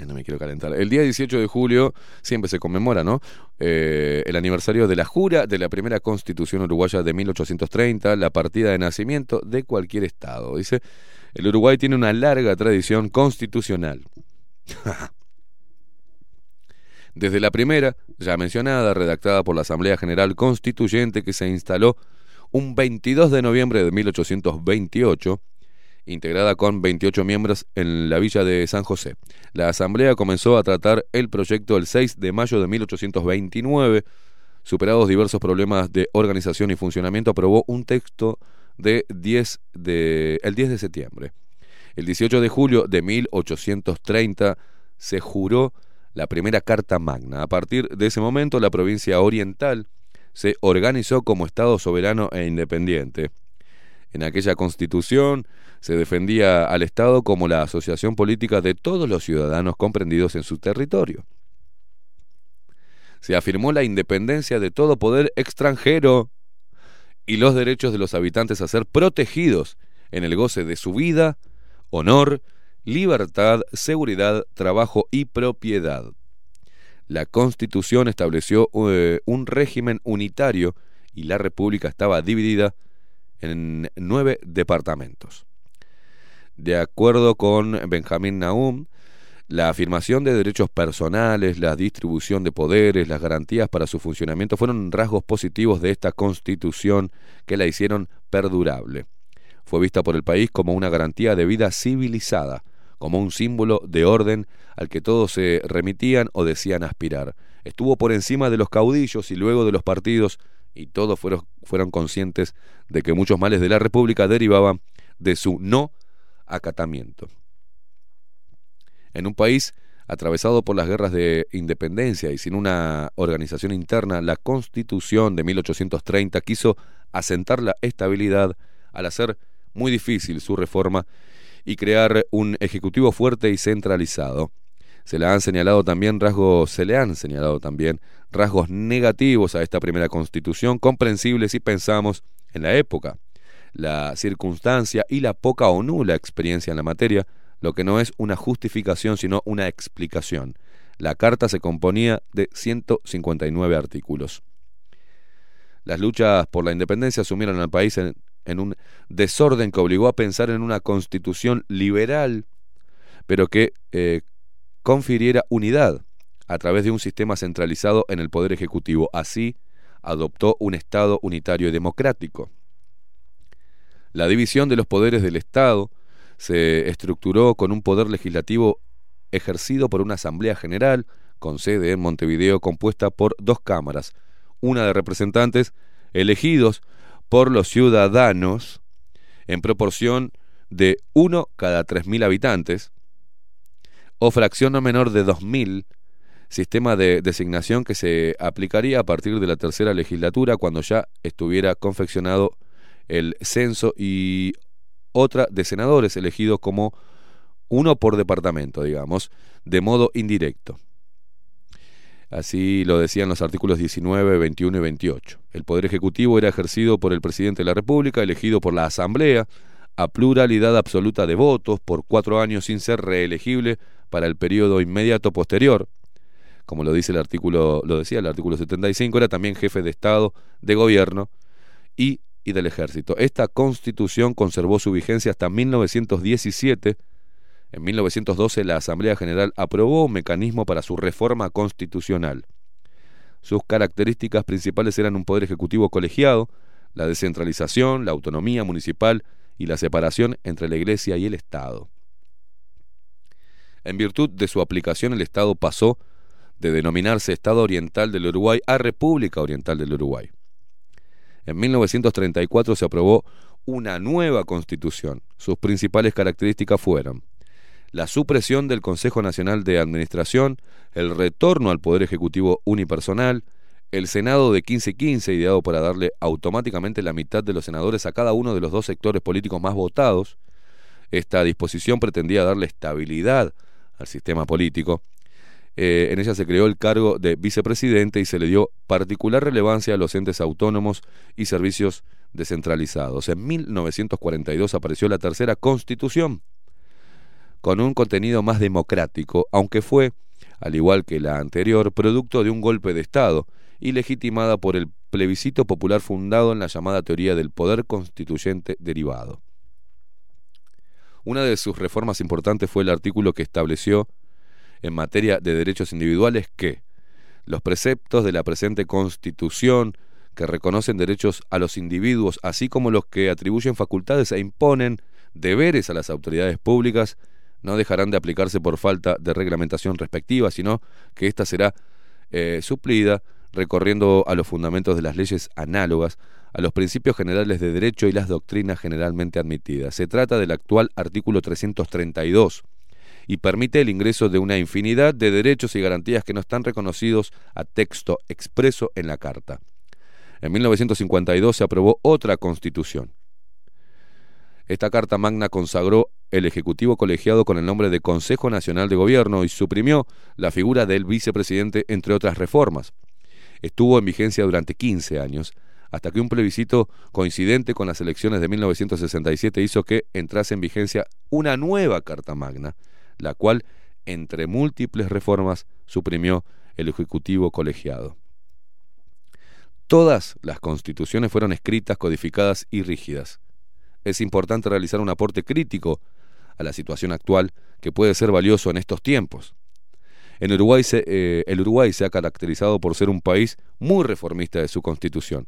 eh, no me quiero calentar. El día 18 de julio siempre se conmemora, ¿no? Eh, el aniversario de la jura de la primera constitución uruguaya de 1830, la partida de nacimiento de cualquier estado. Dice, el Uruguay tiene una larga tradición constitucional. [LAUGHS] Desde la primera, ya mencionada, redactada por la Asamblea General Constituyente que se instaló un 22 de noviembre de 1828, integrada con 28 miembros en la villa de San José. La Asamblea comenzó a tratar el proyecto el 6 de mayo de 1829. Superados diversos problemas de organización y funcionamiento, aprobó un texto de 10 de, el 10 de septiembre. El 18 de julio de 1830 se juró la primera Carta Magna. A partir de ese momento, la provincia oriental se organizó como Estado soberano e independiente. En aquella constitución se defendía al Estado como la asociación política de todos los ciudadanos comprendidos en su territorio. Se afirmó la independencia de todo poder extranjero y los derechos de los habitantes a ser protegidos en el goce de su vida, honor, libertad, seguridad, trabajo y propiedad. La Constitución estableció eh, un régimen unitario y la República estaba dividida en nueve departamentos. De acuerdo con Benjamín Nahum, la afirmación de derechos personales, la distribución de poderes, las garantías para su funcionamiento fueron rasgos positivos de esta constitución que la hicieron perdurable. Fue vista por el país como una garantía de vida civilizada, como un símbolo de orden al que todos se remitían o decían aspirar. Estuvo por encima de los caudillos y luego de los partidos, y todos fueron, fueron conscientes de que muchos males de la República derivaban de su no acatamiento. En un país atravesado por las guerras de independencia y sin una organización interna, la Constitución de 1830 quiso asentar la estabilidad al hacer muy difícil su reforma y crear un ejecutivo fuerte y centralizado. Se le han señalado también rasgos, se le han señalado también rasgos negativos a esta primera constitución, comprensibles si pensamos en la época, la circunstancia y la poca o nula experiencia en la materia, lo que no es una justificación sino una explicación. La carta se componía de 159 artículos. Las luchas por la independencia sumieron al país en, en un desorden que obligó a pensar en una constitución liberal, pero que eh, confiriera unidad a través de un sistema centralizado en el poder ejecutivo. Así adoptó un Estado unitario y democrático. La división de los poderes del Estado se estructuró con un poder legislativo ejercido por una Asamblea General con sede en Montevideo compuesta por dos cámaras, una de representantes elegidos por los ciudadanos en proporción de uno cada tres mil habitantes, o fracción no menor de dos mil, sistema de designación que se aplicaría a partir de la tercera legislatura cuando ya estuviera confeccionado el censo y otra de senadores elegidos como uno por departamento, digamos, de modo indirecto. Así lo decían los artículos 19, 21 y 28. El Poder Ejecutivo era ejercido por el Presidente de la República, elegido por la Asamblea, a pluralidad absoluta de votos, por cuatro años sin ser reelegible para el periodo inmediato posterior. Como lo dice el artículo, lo decía el artículo 75, era también jefe de Estado, de Gobierno y, y del Ejército. Esta constitución conservó su vigencia hasta 1917 en 1912 la Asamblea General aprobó un mecanismo para su reforma constitucional. Sus características principales eran un poder ejecutivo colegiado, la descentralización, la autonomía municipal y la separación entre la Iglesia y el Estado. En virtud de su aplicación, el Estado pasó de denominarse Estado Oriental del Uruguay a República Oriental del Uruguay. En 1934 se aprobó una nueva constitución. Sus principales características fueron la supresión del Consejo Nacional de Administración, el retorno al Poder Ejecutivo unipersonal, el Senado de 15-15, ideado para darle automáticamente la mitad de los senadores a cada uno de los dos sectores políticos más votados, Esta disposición pretendía darle estabilidad al sistema político. Eh, en ella se creó el cargo de vicepresidente y se le dio particular relevancia a los entes autónomos y servicios descentralizados. En 1942 apareció la tercera constitución, con un contenido más democrático, aunque fue, al igual que la anterior, producto de un golpe de Estado y legitimada por el plebiscito popular fundado en la llamada teoría del poder constituyente derivado. Una de sus reformas importantes fue el artículo que estableció en materia de derechos individuales que los preceptos de la presente Constitución que reconocen derechos a los individuos, así como los que atribuyen facultades e imponen deberes a las autoridades públicas, no dejarán de aplicarse por falta de reglamentación respectiva, sino que ésta será eh, suplida recorriendo a los fundamentos de las leyes análogas, a los principios generales de derecho y las doctrinas generalmente admitidas. Se trata del actual artículo 332 y permite el ingreso de una infinidad de derechos y garantías que no están reconocidos a texto expreso en la Carta. En 1952 se aprobó otra constitución. Esta Carta Magna consagró el Ejecutivo colegiado con el nombre de Consejo Nacional de Gobierno y suprimió la figura del vicepresidente, entre otras reformas estuvo en vigencia durante 15 años, hasta que un plebiscito coincidente con las elecciones de 1967 hizo que entrase en vigencia una nueva Carta Magna, la cual, entre múltiples reformas, suprimió el Ejecutivo colegiado. Todas las constituciones fueron escritas, codificadas y rígidas. Es importante realizar un aporte crítico a la situación actual que puede ser valioso en estos tiempos. En Uruguay eh, el Uruguay se ha caracterizado por ser un país muy reformista de su constitución,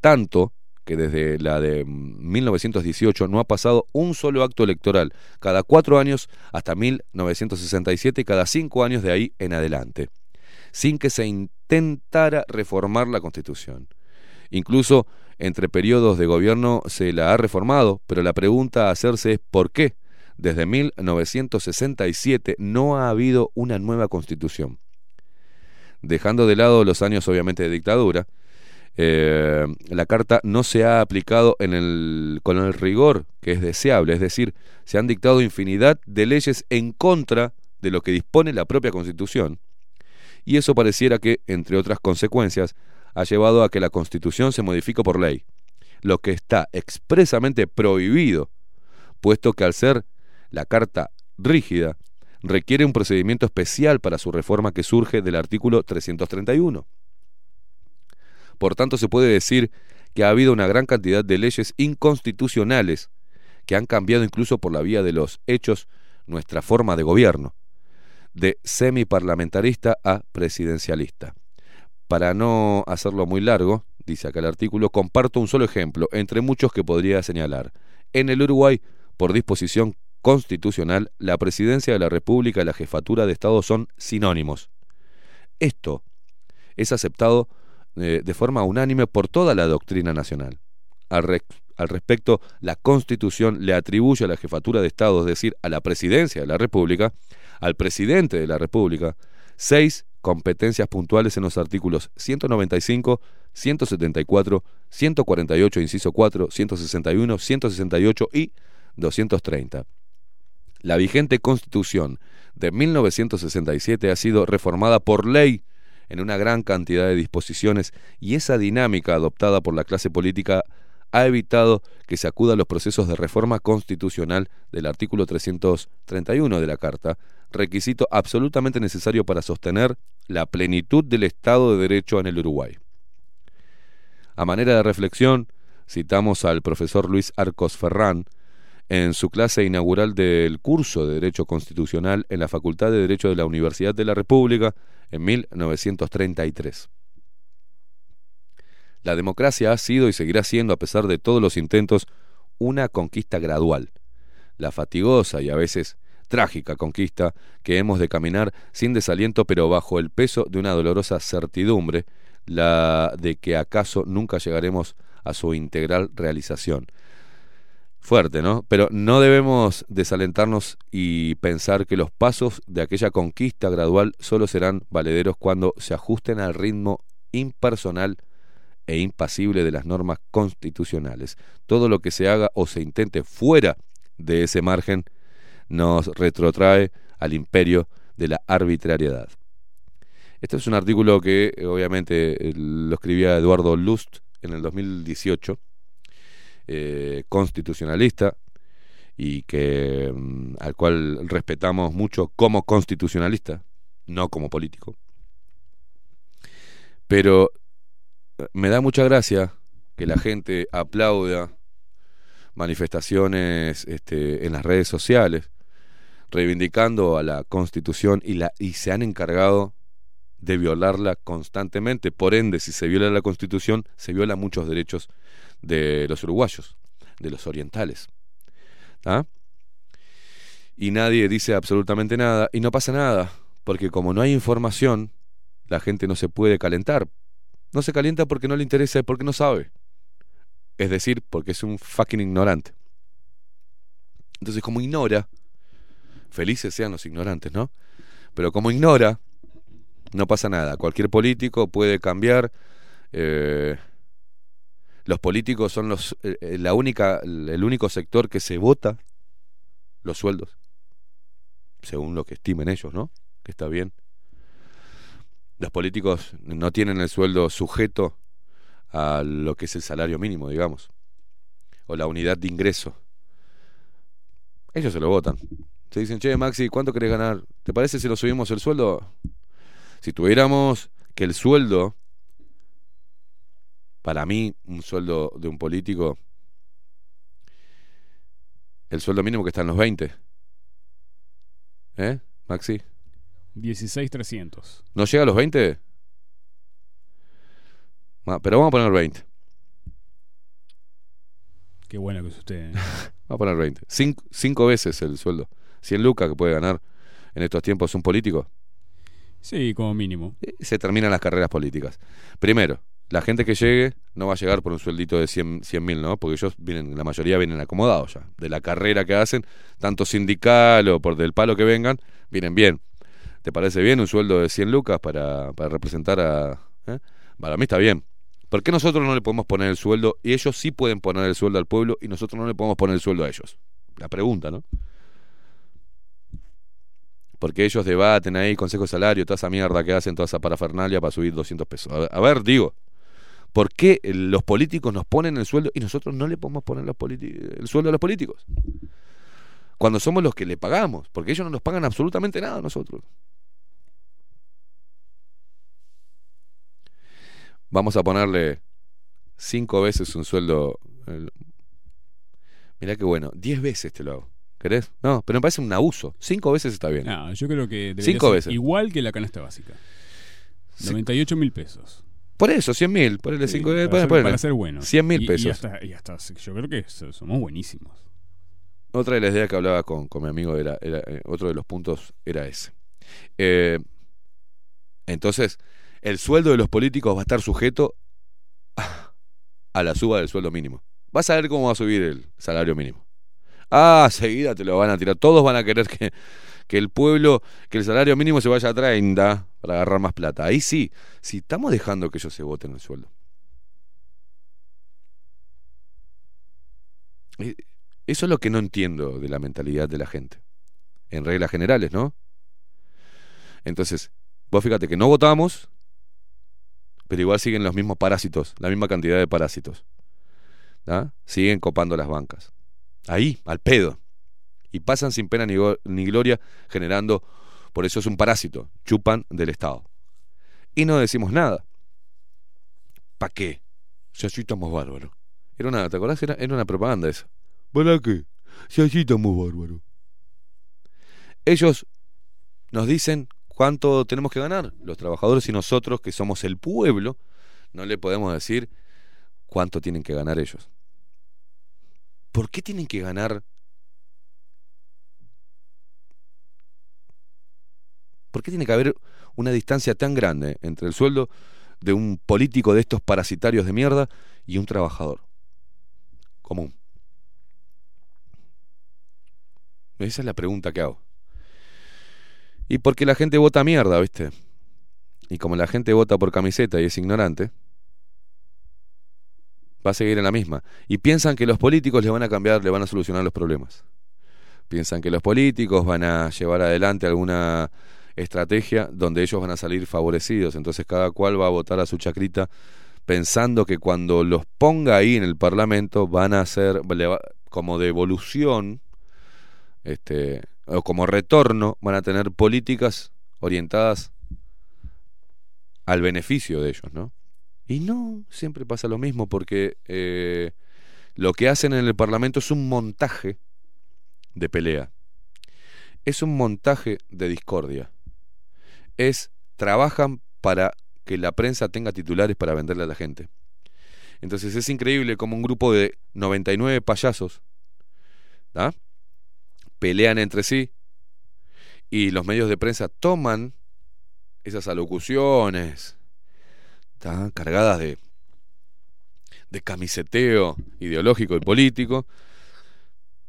tanto que desde la de 1918 no ha pasado un solo acto electoral, cada cuatro años hasta 1967 y cada cinco años de ahí en adelante, sin que se intentara reformar la constitución. Incluso entre periodos de gobierno se la ha reformado, pero la pregunta a hacerse es ¿por qué? Desde 1967 no ha habido una nueva constitución. Dejando de lado los años obviamente de dictadura, eh, la carta no se ha aplicado en el, con el rigor que es deseable, es decir, se han dictado infinidad de leyes en contra de lo que dispone la propia constitución, y eso pareciera que, entre otras consecuencias, ha llevado a que la constitución se modifique por ley, lo que está expresamente prohibido, puesto que al ser la Carta rígida requiere un procedimiento especial para su reforma que surge del artículo 331. Por tanto, se puede decir que ha habido una gran cantidad de leyes inconstitucionales que han cambiado incluso por la vía de los hechos nuestra forma de gobierno, de semiparlamentarista a presidencialista. Para no hacerlo muy largo, dice acá el artículo, comparto un solo ejemplo, entre muchos que podría señalar. En el Uruguay, por disposición constitucional, la presidencia de la República y la jefatura de Estado son sinónimos. Esto es aceptado eh, de forma unánime por toda la doctrina nacional. Al, al respecto, la Constitución le atribuye a la jefatura de Estado, es decir, a la presidencia de la República, al presidente de la República, seis competencias puntuales en los artículos 195, 174, 148, inciso 4, 161, 168 y 230. La vigente Constitución de 1967 ha sido reformada por ley en una gran cantidad de disposiciones y esa dinámica adoptada por la clase política ha evitado que se acuda a los procesos de reforma constitucional del artículo 331 de la Carta, requisito absolutamente necesario para sostener la plenitud del Estado de Derecho en el Uruguay. A manera de reflexión, citamos al profesor Luis Arcos Ferrán, en su clase inaugural del curso de Derecho Constitucional en la Facultad de Derecho de la Universidad de la República en 1933. La democracia ha sido y seguirá siendo, a pesar de todos los intentos, una conquista gradual. La fatigosa y a veces trágica conquista que hemos de caminar sin desaliento pero bajo el peso de una dolorosa certidumbre, la de que acaso nunca llegaremos a su integral realización fuerte, ¿no? Pero no debemos desalentarnos y pensar que los pasos de aquella conquista gradual solo serán valederos cuando se ajusten al ritmo impersonal e impasible de las normas constitucionales. Todo lo que se haga o se intente fuera de ese margen nos retrotrae al imperio de la arbitrariedad. Este es un artículo que eh, obviamente eh, lo escribía Eduardo Lust en el 2018, eh, constitucionalista, y que mm, al cual respetamos mucho como constitucionalista, no como político. Pero me da mucha gracia que la gente aplauda manifestaciones este, en las redes sociales reivindicando a la Constitución y, la, y se han encargado de violarla constantemente. Por ende, si se viola la Constitución, se violan muchos derechos de los uruguayos, de los orientales. ¿Ah? Y nadie dice absolutamente nada y no pasa nada, porque como no hay información, la gente no se puede calentar. No se calienta porque no le interesa porque no sabe. Es decir, porque es un fucking ignorante. Entonces, como ignora, felices sean los ignorantes, ¿no? Pero como ignora, no pasa nada. Cualquier político puede cambiar. Eh, los políticos son los, eh, eh, la única, el único sector que se vota los sueldos, según lo que estimen ellos, ¿no? Que está bien. Los políticos no tienen el sueldo sujeto a lo que es el salario mínimo, digamos, o la unidad de ingreso. Ellos se lo votan. Se dicen, che, Maxi, ¿cuánto querés ganar? ¿Te parece si lo subimos el sueldo? Si tuviéramos que el sueldo, para mí, un sueldo de un político, el sueldo mínimo que está en los 20. ¿Eh, Maxi? 16.300. ¿No llega a los 20? Ah, pero vamos a poner 20. Qué bueno que es usted. ¿eh? [LAUGHS] Vamos a poner 20. Cinco, cinco veces el sueldo. 100 lucas que puede ganar en estos tiempos un político. Sí, como mínimo. Y se terminan las carreras políticas. Primero, la gente que llegue no va a llegar por un sueldito de 100 mil, ¿no? Porque ellos vienen, la mayoría vienen acomodados ya. De la carrera que hacen, tanto sindical o por del palo que vengan, vienen bien. ¿Te parece bien un sueldo de 100 lucas para, para representar a... ¿eh? Para mí está bien. ¿Por qué nosotros no le podemos poner el sueldo y ellos sí pueden poner el sueldo al pueblo y nosotros no le podemos poner el sueldo a ellos? La pregunta, ¿no? Porque ellos debaten ahí, consejo de salario, toda esa mierda que hacen, toda esa parafernalia para subir 200 pesos. A ver, digo, ¿por qué los políticos nos ponen el sueldo y nosotros no le podemos poner los el sueldo a los políticos? Cuando somos los que le pagamos, porque ellos no nos pagan absolutamente nada a nosotros. Vamos a ponerle cinco veces un sueldo. el- Mirá qué bueno, diez veces te lo hago. ¿Querés? No, pero me parece un abuso. Cinco veces está bien. No, yo creo que Cinco ser veces. igual que la canasta básica. Sí. 98 mil pesos. Por eso, 100 mil. Ponele Sí, cinco, para, para ser bueno. 100 mil pesos. Y hasta, y hasta- yo creo que so- somos buenísimos. Otra de las ideas que hablaba con, con mi amigo era, era, eh, otro de los puntos era ese. Eh, entonces, el sueldo de los políticos va a estar sujeto a la suba del sueldo mínimo. Vas a ver cómo va a subir el salario mínimo. Ah, seguida te lo van a tirar. Todos van a querer que, que el pueblo, que el salario mínimo se vaya a 30 para agarrar más plata. Ahí sí, si estamos dejando que ellos se voten el sueldo. Eh, Eso es lo que no entiendo de la mentalidad de la gente. En reglas generales, ¿no? Entonces, vos fíjate que no votamos, pero igual siguen los mismos parásitos, la misma cantidad de parásitos. ¿ah? Siguen copando las bancas. Ahí, al pedo. Y pasan sin pena ni, gloria, generando, por eso es un parásito, chupan del Estado. Y no decimos nada. ¿Para qué? Si así estamos bárbaros. Era una, ¿te acordás? Era, era una propaganda esa. ¿Para qué? Si así estamos bárbaros. Ellos nos dicen cuánto tenemos que ganar. Los trabajadores y nosotros, que somos el pueblo, no le podemos decir cuánto tienen que ganar ellos. ¿Por qué tienen que ganar? ¿Por qué tiene que haber una distancia tan grande entre el sueldo de un político de estos parasitarios de mierda y un trabajador común? Esa es la pregunta que hago. Y porque la gente vota mierda, ¿viste? Y como la gente vota por camiseta y es ignorante, va a seguir en la misma. Y piensan que los políticos le van a cambiar, le van a solucionar los problemas. Piensan que los políticos van a llevar adelante alguna estrategia donde ellos van a salir favorecidos. Entonces cada cual va a votar a su chacrita pensando que cuando los ponga ahí en el Parlamento van a hacer como devolución este, o como retorno, van a tener políticas orientadas al beneficio de ellos, ¿no? Y no, siempre pasa lo mismo porque eh, lo que hacen en el Parlamento es un montaje de pelea. Es un montaje de discordia. Es, trabajan para que la prensa tenga titulares para venderle a la gente. Entonces es increíble como un grupo de 99 payasos ¿ah? pelean entre sí y los medios de prensa toman esas alocuciones ¿tá? cargadas de, de camiseteo ideológico y político.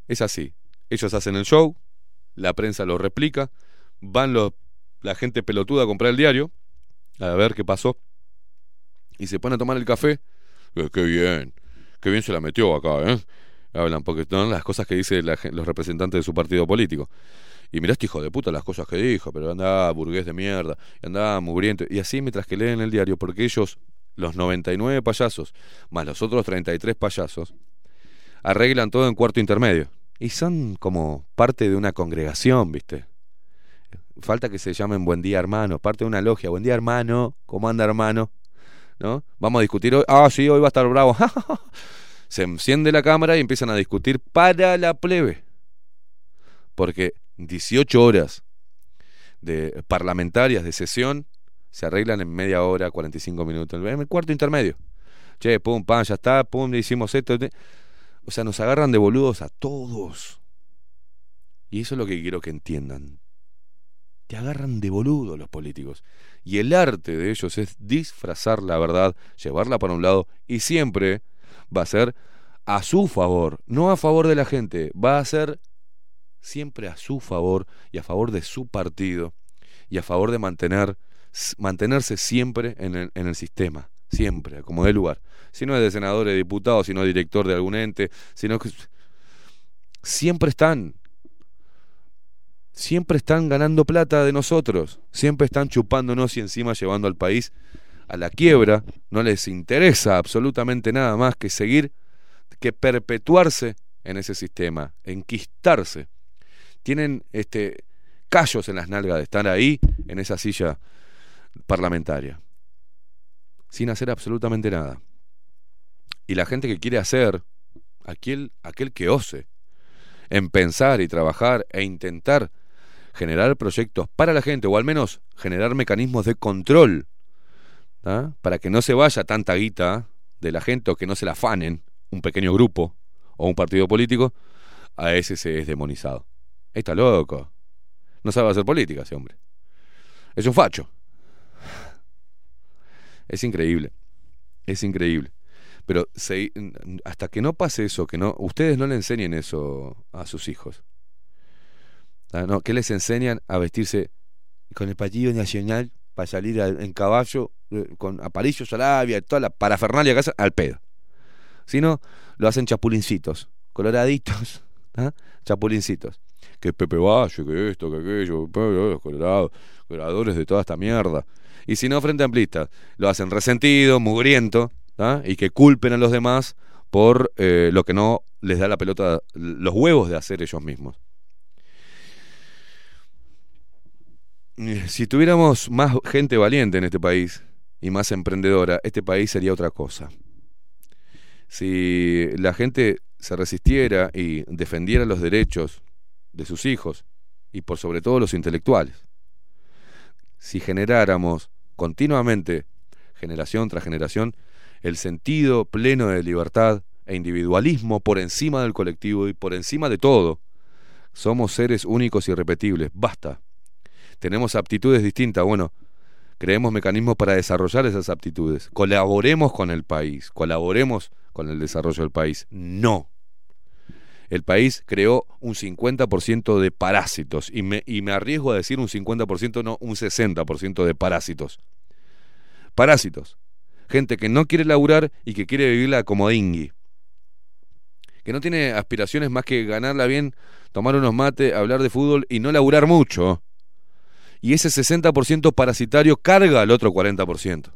Es así. Ellos hacen el show, la prensa lo replica, van los, la gente pelotuda a comprar el diario, a ver qué pasó, y se pone a tomar el café. Eh, qué bien, qué bien se la metió acá, ¿eh? Hablan, porque son las cosas que dicen los representantes de su partido político. Y mirá este hijo de puta las cosas que dijo, pero anda burgués de mierda, y anda mugriento. Y así mientras que leen el diario, porque ellos, los 99 payasos, más los otros 33 payasos, arreglan todo en cuarto intermedio. Y son como parte de una congregación, ¿viste? Falta que se llamen Buen Día Hermano, parte de una logia. Buen Día Hermano, ¿cómo anda hermano? ¿No? Vamos a discutir hoy. Ah, sí, hoy va a estar bravo. [LAUGHS] se enciende la cámara y empiezan a discutir para la plebe. Porque 18 horas de parlamentarias de sesión se arreglan en media hora, 45 minutos. En el cuarto intermedio. Che, pum, pam, ya está, pum, hicimos esto. O sea, nos agarran de boludos a todos. Y eso es lo que quiero que entiendan. Te agarran de boludo los políticos. Y el arte de ellos es disfrazar la verdad, llevarla para un lado y siempre va a ser a su favor, no a favor de la gente, va a ser siempre a su favor y a favor de su partido y a favor de mantener mantenerse siempre en el, en el sistema, siempre, como de lugar. Si no es de senador, de diputado, si no es director de algún ente, sino que siempre están siempre están ganando plata de nosotros, siempre están chupándonos y encima llevando al país a la quiebra, no les interesa absolutamente nada más que seguir, que perpetuarse en ese sistema, enquistarse. Tienen este callos en las nalgas de estar ahí en esa silla parlamentaria, sin hacer absolutamente nada. Y la gente que quiere hacer, aquel, aquel que ose, en pensar y trabajar e intentar generar proyectos para la gente, o al menos generar mecanismos de control, ¿tá? para que no se vaya tanta guita de la gente o que no se la afanen un pequeño grupo o un partido político, a ese se es demonizado. Está loco. No sabe hacer política ese hombre. Es un facho. Es increíble. Es increíble. Pero hasta que no pase eso, que no, ustedes no le enseñen eso a sus hijos. ¿no? que les enseñan a vestirse con el partido nacional para salir en caballo, eh, con aparillos a labia, toda la parafernalia que hacen, al pedo. Si no, lo hacen chapulincitos, coloraditos, [LAUGHS] ¿ah? chapulincitos. Que Pepe Valle, que esto, que aquello, los colorados, coloradores de toda esta mierda. Y si no, frente a amplistas, lo hacen resentido, mugriento, y que culpen a los demás por eh, lo que no les da la pelota, los huevos de hacer ellos mismos. Si tuviéramos más gente valiente en este país y más emprendedora, este país sería otra cosa. Si la gente se resistiera y defendiera los derechos de sus hijos y por sobre todo los intelectuales, si generáramos continuamente, generación tras generación, el sentido pleno de libertad e individualismo por encima del colectivo y por encima de todo, somos seres únicos y irrepetibles. Basta tenemos aptitudes distintas. Bueno, creemos mecanismos para desarrollar esas aptitudes. Colaboremos con el país, colaboremos con el desarrollo del país. No. El país creó un 50% de parásitos y me, y me arriesgo a decir un 50%, no, un 60% de parásitos. Parásitos. Gente que no quiere laburar y que quiere vivir la comodingui. que no tiene aspiraciones más que ganarla bien, tomar unos mates, hablar de fútbol y no laburar mucho. Y ese 60% parasitario carga al otro 40%.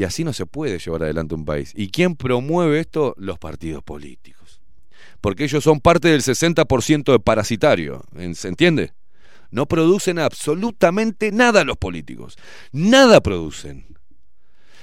Y así no se puede llevar adelante un país. ¿Y quién promueve esto? Los partidos políticos. Porque ellos son parte del 60% de parasitario. ¿Se entiende? No producen absolutamente nada los políticos. Nada producen.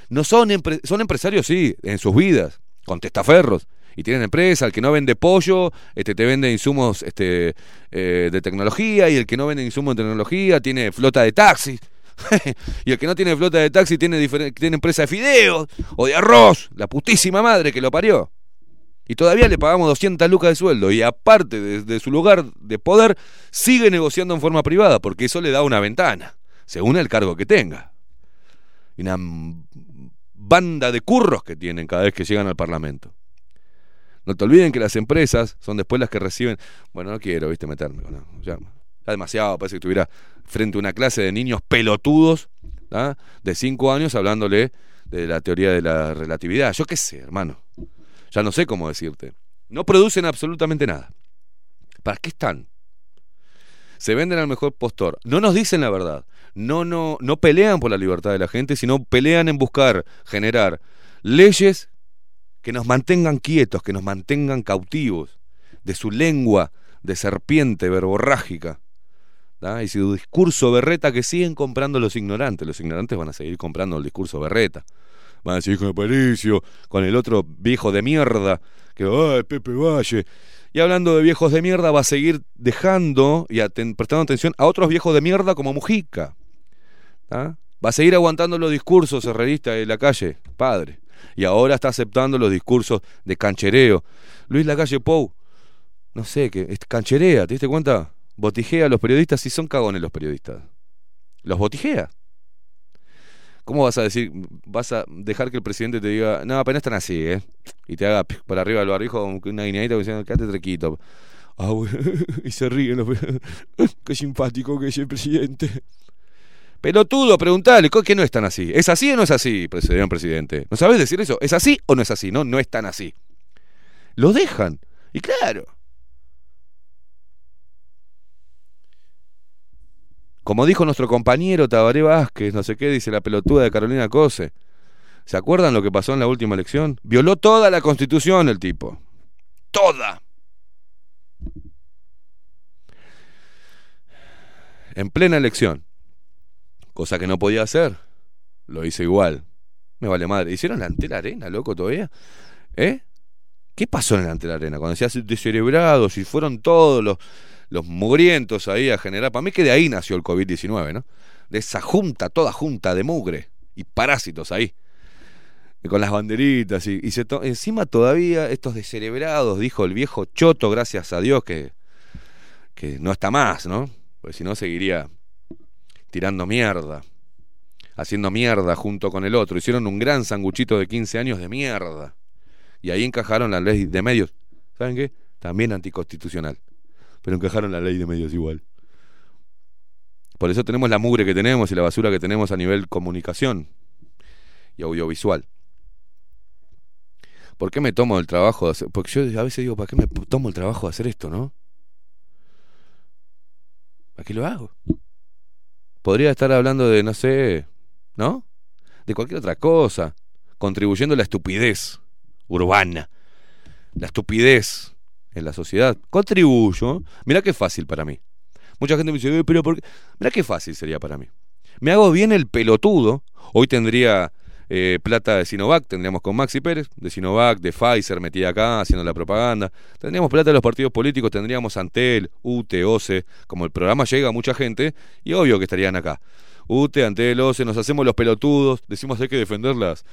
No son, son empresarios, sí, en sus vidas, con testaferros. Y tienen empresa, el que no vende pollo, este te vende insumos este, eh, de tecnología, y el que no vende insumos de tecnología tiene flota de taxis. [LAUGHS] y el que no tiene flota de taxi tiene, tiene empresa de fideos o de arroz, la putísima madre que lo parió. Y todavía le pagamos 200 lucas de sueldo. Y aparte de, de su lugar de poder, sigue negociando en forma privada, porque eso le da una ventana, según el cargo que tenga. Y una banda de curros que tienen cada vez que llegan al Parlamento. No te olviden que las empresas son después las que reciben. Bueno, no quiero, viste, meterme. con- ya, ya demasiado, parece que estuviera frente a una clase de niños pelotudos ¿ah? de 5 años hablándole de la teoría de la relatividad. Yo qué sé, hermano. Ya no sé cómo decirte. No producen absolutamente nada. ¿Para qué están? Se venden al mejor postor. No nos dicen la verdad. No, no, no pelean por la libertad de la gente, sino pelean en buscar generar leyes que nos mantengan quietos, que nos mantengan cautivos de su lengua de serpiente verborrágica. Y su discurso berreta que siguen comprando los ignorantes. Los ignorantes van a seguir comprando el discurso berreta. Van a seguir con Aparicio, con el otro viejo de mierda, que ay, Pepe Valle. Y hablando de viejos de mierda, va a seguir dejando y prestando atención a otros viejos de mierda como Mujica. Va a seguir aguantando los discursos herreristas de la calle, padre. Y ahora está aceptando los discursos de canchereo. Luis Lacalle Pou, no sé, que cancherea, ¿te diste cuenta? Botijea a los periodistas y son cagones los periodistas. Los botijea. ¿Cómo vas a decir, vas a dejar que el presidente te diga, no, apenas están así, ¿eh? Y te haga por arriba del barrijo una guineadita diciendo, quédate trequito. Ah, [LAUGHS] y se ríen los [LAUGHS] Qué simpático que es el presidente. Pelotudo, preguntale, ¿qué no es tan así? ¿Es así o no es así, señor presidente? ¿No sabes decir eso? ¿Es así o no es así? No, no es tan así. Lo dejan. Y claro. Como dijo nuestro compañero Tabaré Vázquez, no sé qué, dice la pelotuda de Carolina Cose. ¿Se acuerdan lo que pasó en la última elección? Violó toda la constitución el tipo. Toda. En plena elección. Cosa que no podía hacer. Lo hice igual. Me vale madre. ¿Hicieron la la arena, loco, todavía? ¿Eh? ¿Qué pasó en la arena? Cuando se hace descerebrados y fueron todos los, los mugrientos ahí a generar. Para mí que de ahí nació el COVID-19, ¿no? De esa junta, toda junta de mugre y parásitos ahí. Y con las banderitas y, se encima todavía estos descerebrados, dijo el viejo Choto, gracias a Dios que, que no está más, ¿no? Pues si no seguiría tirando mierda, haciendo mierda junto con el otro. Hicieron un gran sanguchito de 15 años de mierda. Y ahí encajaron la ley de medios. ¿Saben qué? También anticonstitucional. Pero encajaron la ley de medios igual. Por eso tenemos la mugre que tenemos y la basura que tenemos a nivel comunicación y audiovisual. ¿Por qué me tomo el trabajo de hacer? Porque yo a veces digo, ¿para qué me tomo el trabajo de hacer esto, no? ¿Para qué lo hago? Podría estar hablando de, no sé, ¿no? De cualquier otra cosa, contribuyendo a la estupidez urbana, la estupidez en la sociedad. Contribuyo. Mirá qué fácil para mí. Mucha gente me dice, "Eh, pero ¿por qué? Mirá qué fácil sería para mí. Me hago bien el pelotudo. Hoy tendría eh, plata de Sinovac, tendríamos con Maxi Pérez, de Sinovac, de Pfizer, metida acá, haciendo la propaganda. Tendríamos plata de los partidos políticos, tendríamos Antel, UTE, OCE. Como el programa llega a mucha gente, y obvio que estarían acá. UTE, Antel, OCE, nos hacemos los pelotudos, decimos hay que defender las,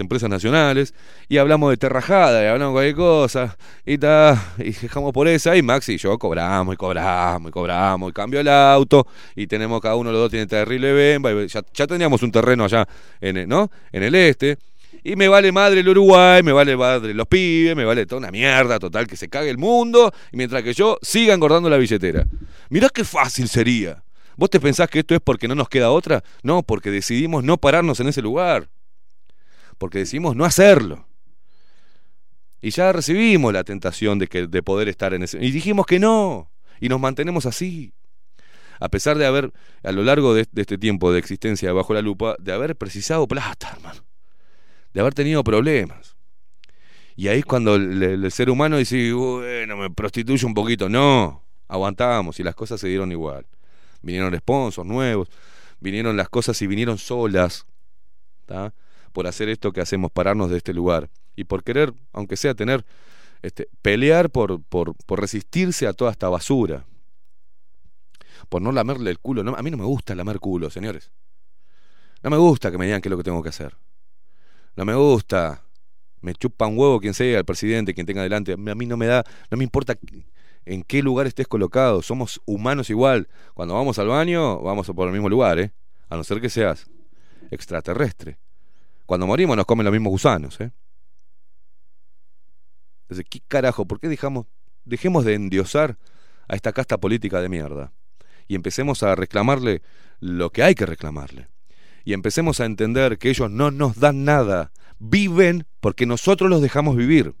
empresas nacionales, y hablamos de terrajada, y hablamos de cualquier cosa, y ta, y dejamos por esa, y Maxi y yo cobramos, y cobramos, y cobramos, y cambio el auto, y tenemos cada uno de los dos tiene terrible bemba, y ya, teníamos un terreno allá, en, el- ¿no? En el este, y me vale madre el Uruguay, me vale madre los pibes, me vale toda una mierda total, que se cague el mundo, mientras que yo siga engordando la billetera. Mirá qué fácil sería. ¿Vos te pensás que esto es porque no nos queda otra? No, porque decidimos no pararnos en ese lugar. Porque decidimos no hacerlo. Y ya recibimos la tentación de, que, de poder estar en ese... Y dijimos que no. Y nos mantenemos así. A pesar de haber, a lo largo de, este tiempo de existencia bajo la lupa, de haber precisado plata, hermano. De haber tenido problemas. Y ahí es cuando el, el- el ser humano dice, bueno, me prostituyo un poquito. No, aguantamos y las cosas se dieron igual. Vinieron sponsors nuevos, vinieron las cosas y vinieron solas. Por hacer esto que hacemos, pararnos de este lugar. Y por querer, aunque sea tener, este, pelear por, por, resistirse a toda esta basura. Por no lamerle el culo. A mí no me gusta lamer culo, señores. No me gusta que me digan qué es lo que tengo que hacer. No me gusta. Me chupa un huevo quien sea, el presidente, quien tenga delante. A mí no me da, no me importa en qué lugar estés colocado. Somos humanos igual. Cuando vamos al baño, vamos por el mismo lugar, ¿eh? A no ser que seas extraterrestre. Cuando morimos nos comen los mismos gusanos, ¿eh? Entonces, ¿qué carajo? ¿Por qué dejamos, dejemos de endiosar a esta casta política de mierda? Y empecemos a reclamarle lo que hay que reclamarle. Y empecemos a entender que ellos no nos dan nada. Viven porque nosotros los dejamos vivir.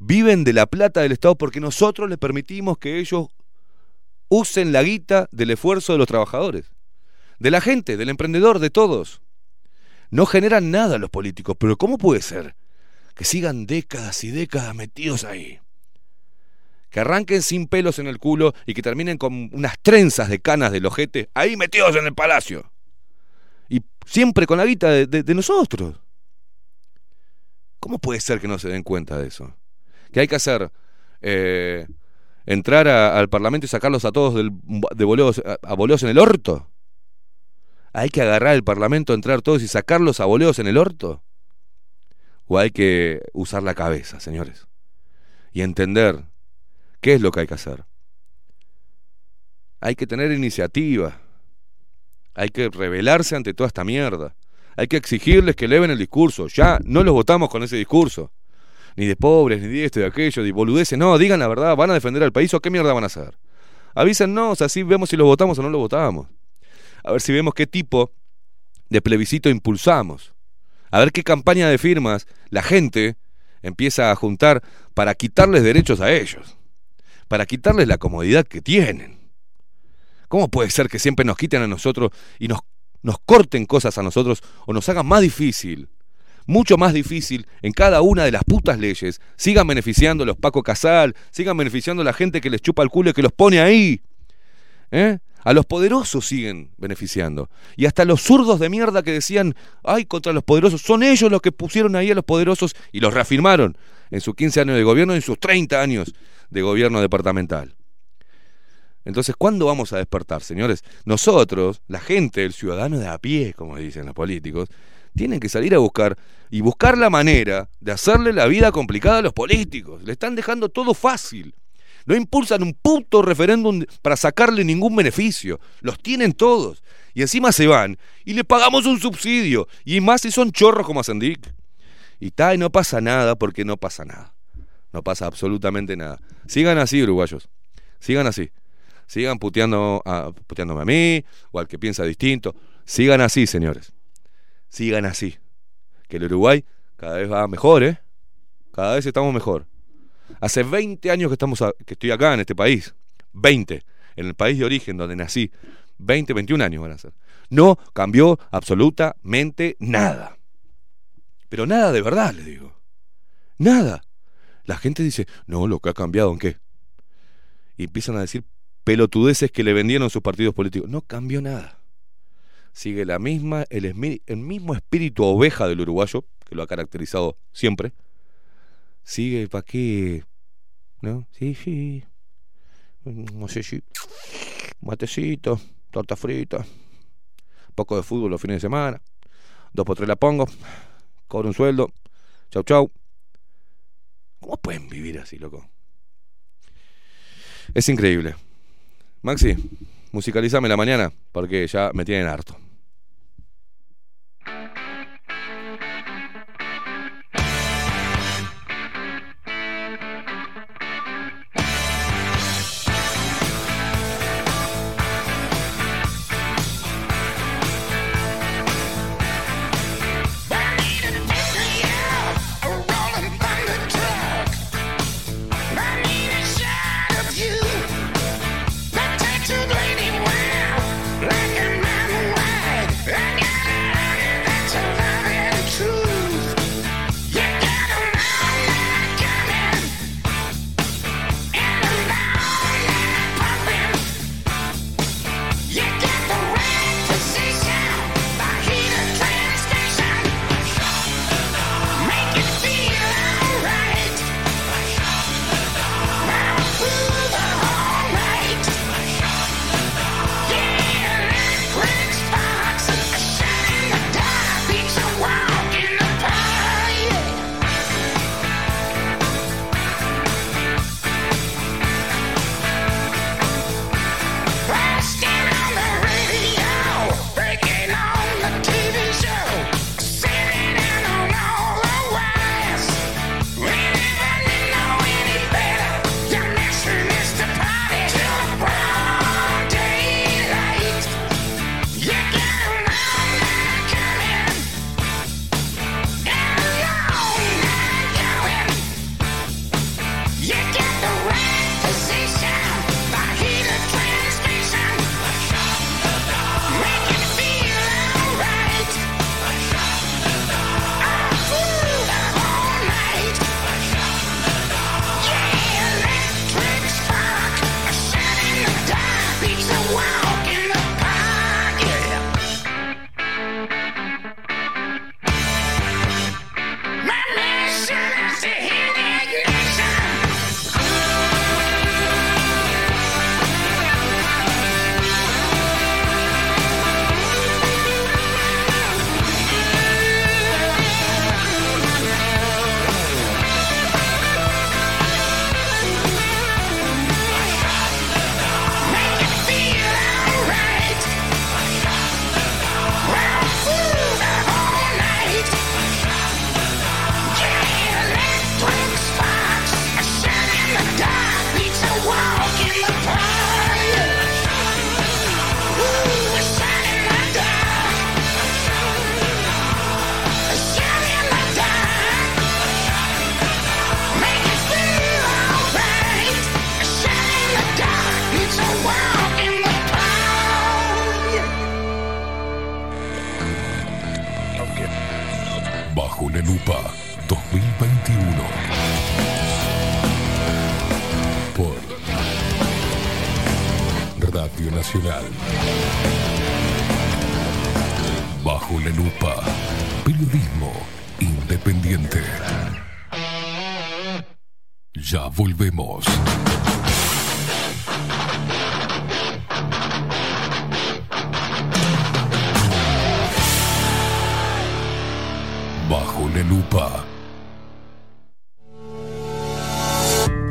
Viven de la plata del Estado porque nosotros les permitimos que ellos usen la guita del esfuerzo de los trabajadores. De la gente, del emprendedor, de todos. No generan nada los políticos, pero ¿cómo puede ser que sigan décadas y décadas metidos ahí? Que arranquen sin pelos en el culo y que terminen con unas trenzas de canas del ojete ahí metidos en el palacio. Y siempre con la guita de, nosotros. ¿Cómo puede ser que no se den cuenta de eso? Que hay que hacer eh, entrar al Parlamento y sacarlos a todos del, de a boleos en el orto. ¿Hay que agarrar el Parlamento, entrar todos y sacarlos a boleos en el orto? ¿O hay que usar la cabeza, señores? Y entender qué es lo que hay que hacer. Hay que tener iniciativa. Hay que rebelarse ante toda esta mierda. Hay que exigirles que eleven el discurso. Ya no los votamos con ese discurso. Ni de pobres, ni de esto, de aquello, de boludeces. No, digan la verdad. ¿Van a defender al país o qué mierda van a hacer? Avísennos, así vemos si los votamos o no los votamos. A ver si vemos qué tipo de plebiscito impulsamos. A ver qué campaña de firmas la gente empieza a juntar para quitarles derechos a ellos. Para quitarles la comodidad que tienen. ¿Cómo puede ser que siempre nos quiten a nosotros y nos, nos corten cosas a nosotros o nos hagan más difícil, mucho más difícil en cada una de las putas leyes? Sigan beneficiando a los Paco Casal, sigan beneficiando a la gente que les chupa el culo y que los pone ahí. ¿Eh? A los poderosos siguen beneficiando. Y hasta los zurdos de mierda que decían, ay, contra los poderosos, son ellos los que pusieron ahí a los poderosos y los reafirmaron en sus 15 años de gobierno y en sus 30 años de gobierno departamental. Entonces, ¿cuándo vamos a despertar, señores? Nosotros, la gente, el ciudadano de a pie, como dicen los políticos, tienen que salir a buscar y buscar la manera de hacerle la vida complicada a los políticos. Le están dejando todo fácil. No impulsan un puto referéndum para sacarle ningún beneficio. Los tienen todos. Y encima se van y le pagamos un subsidio. Y más si son chorros como Asendic. Y tal, y no pasa nada porque no pasa nada. No pasa absolutamente nada. Sigan así, uruguayos. Sigan así. Sigan puteando a, puteándome a mí o al que piensa distinto. Sigan así, señores. Sigan así. Que el Uruguay cada vez va mejor, ¿eh? Cada vez estamos mejor. Hace 20 años que, estamos a- que estoy acá en este país. 20. En el país de origen donde nací. 20, 21 años van a ser. No cambió absolutamente nada. Pero nada de verdad, le digo. Nada. La gente dice, no, lo que ha cambiado, ¿en qué? Y empiezan a decir pelotudeces que le vendieron sus partidos políticos. No cambió nada. Sigue la misma, el, el mismo espíritu oveja del uruguayo, que lo ha caracterizado siempre. Sigue, ¿para qué? ¿No? Sí, sí. No sé si. Matecito, torta frita, poco de fútbol los fines de semana. Dos por tres la pongo, cobro un sueldo. Chau, chau. ¿Cómo pueden vivir así, loco? Es increíble. Maxi, musicalizame la mañana porque ya me tienen harto.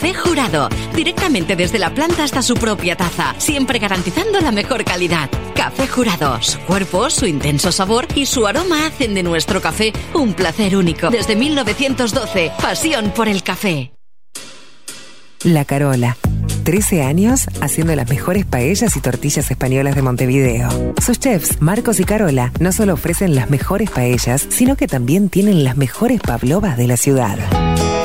Café Jurado, directamente desde la planta hasta su propia taza, siempre garantizando la mejor calidad. Café Jurado, su cuerpo, su intenso sabor y su aroma hacen de nuestro café un placer único. Desde 1912, pasión por el café. La Carola. 13 años haciendo las mejores paellas y tortillas españolas de Montevideo. Sus chefs, Marcos y Carola, no solo ofrecen las mejores paellas, sino que también tienen las mejores pavlovas de la ciudad.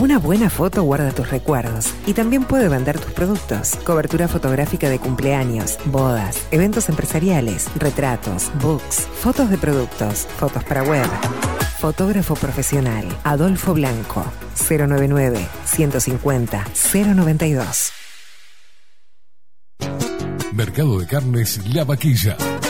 Una buena foto guarda tus recuerdos y también puede vender tus productos. Cobertura fotográfica de cumpleaños, bodas, eventos empresariales, retratos, books, fotos de productos, fotos para web. Fotógrafo profesional, Adolfo Blanco, 099 150 092. Mercado de Carnes La Vaquilla.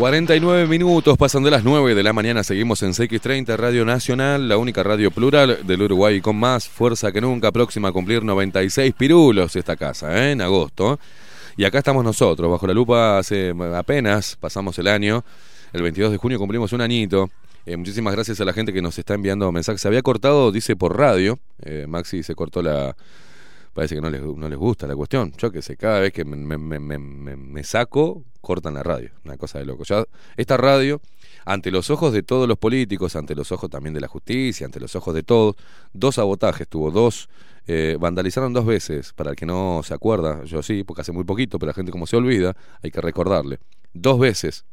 ...49 minutos, pasan de las 9 de la mañana... ...seguimos en CX30 Radio Nacional... ...la única radio plural del Uruguay... ...con más fuerza que nunca... ...próxima a cumplir 96 pirulos esta casa... ¿eh? ...en agosto... Y acá estamos nosotros, bajo la lupa hace apenas, pasamos el año, el 22 de junio cumplimos un añito. Eh, muchísimas gracias a la gente que nos está enviando mensajes. Se había cortado, dice, por radio. Eh, Maxi se cortó la... Parece que no les, no les gusta la cuestión. Yo que sé, cada vez que me, me- me- me- saco, cortan la radio. Una cosa de loco. Ya, esta radio, ante los ojos de todos los políticos, ante los ojos también de la justicia, ante los ojos de todos, dos sabotajes tuvo, dos... eh, vandalizaron dos veces, para el que no se acuerda, yo sí, porque hace muy poquito, pero la gente como se olvida, hay que recordarle. Dos veces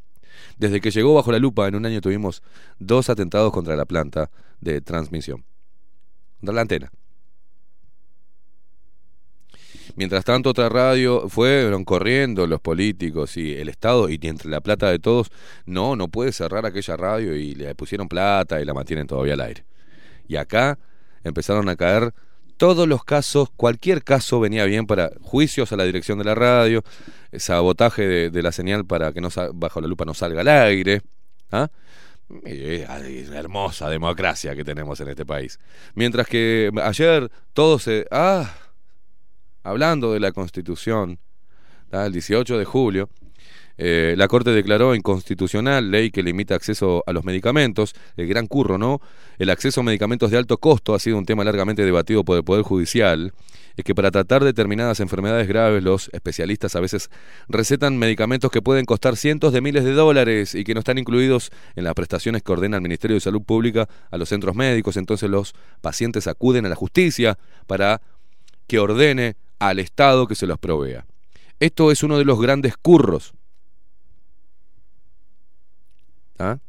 desde que llegó bajo la lupa, en un año tuvimos dos atentados contra la planta de transmisión. La antena. Mientras tanto, otra radio fueron corriendo los políticos y el Estado, y entre la plata de todos, no, no puede cerrar aquella radio y le pusieron plata y la mantienen todavía al aire. Y acá empezaron a caer todos los casos, cualquier caso venía bien para juicios a la dirección de la radio, eh, sabotaje de, de la señal para que no bajo la lupa no salga al aire. ¿ah? Eh, hermosa democracia que tenemos en este país. Mientras que ayer todos se... Ah, hablando de la Constitución, el 18 de julio, eh, la Corte declaró inconstitucional ley que limita acceso a los medicamentos, el gran curro, ¿no? El acceso a medicamentos de alto costo ha sido un tema largamente debatido por el Poder Judicial. Es que para tratar determinadas enfermedades graves, los especialistas a veces recetan medicamentos que pueden costar cientos de miles de dólares y que no están incluidos en las prestaciones que ordena el Ministerio de Salud Pública a los centros médicos. Entonces los pacientes acuden a la justicia para que ordene al Estado que se los provea. Esto es uno de los grandes curros ¿ah?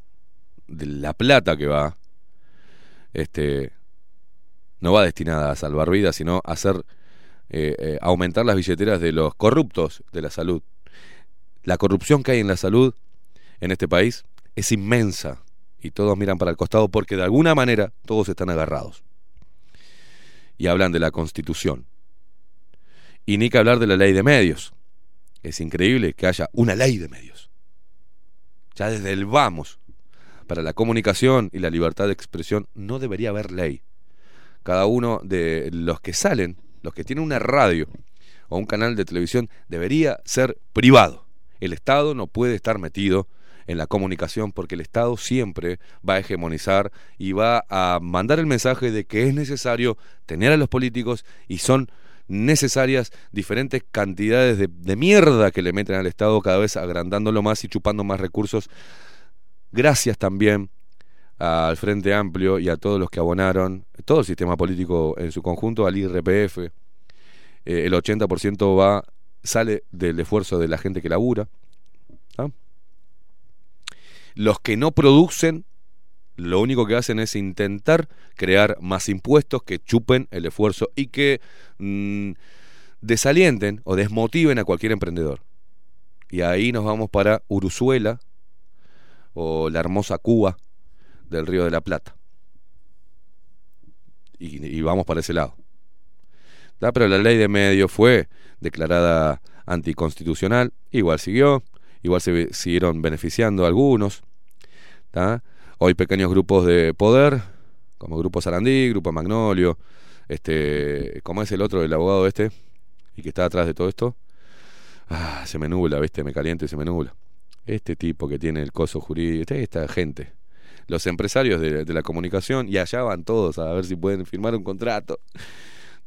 de la plata que va, este, no va destinada a salvar vidas, sino a hacer eh, eh, aumentar las billeteras de los corruptos de la salud. La corrupción que hay en la salud en este país es inmensa y todos miran para el costado porque de alguna manera todos están agarrados. Y hablan de la constitución. Y ni que hablar de la ley de medios. Es increíble que haya una ley de medios. Ya desde el vamos. Para la comunicación y la libertad de expresión no debería haber ley. Cada uno de los que salen, los que tienen una radio o un canal de televisión, debería ser privado. El Estado no puede estar metido en la comunicación porque el Estado siempre va a hegemonizar y va a mandar el mensaje de que es necesario tener a los políticos y son necesarias diferentes cantidades de, mierda que le meten al Estado cada vez agrandándolo más y chupando más recursos. Gracias también al Frente Amplio y a todos los que abonaron, todo el sistema político en su conjunto, al IRPF. Eh, el 80% va, sale del esfuerzo de la gente que labura. ¿ah? Los que no producen, lo único que hacen es intentar crear más impuestos que chupen el esfuerzo y que mm, desalienten o desmotiven a cualquier emprendedor. Y ahí nos vamos para Uruzuela o la hermosa Cuba del Río de la Plata. Y, vamos para ese lado. ¿tá? Pero la ley de medios fue declarada anticonstitucional, igual siguió, igual se siguieron beneficiando algunos. Hoy pequeños grupos de poder, como Grupo Sarandí, Grupo Magnolio, este, ¿cómo es el otro, el abogado este? Y que está atrás de todo esto. Ah, se me nubla, ¿viste? Me caliento y se me nubla. Este tipo que tiene el coso jurídico, esta- esta gente, los empresarios de, la comunicación, y allá van todos a ver si pueden firmar un contrato.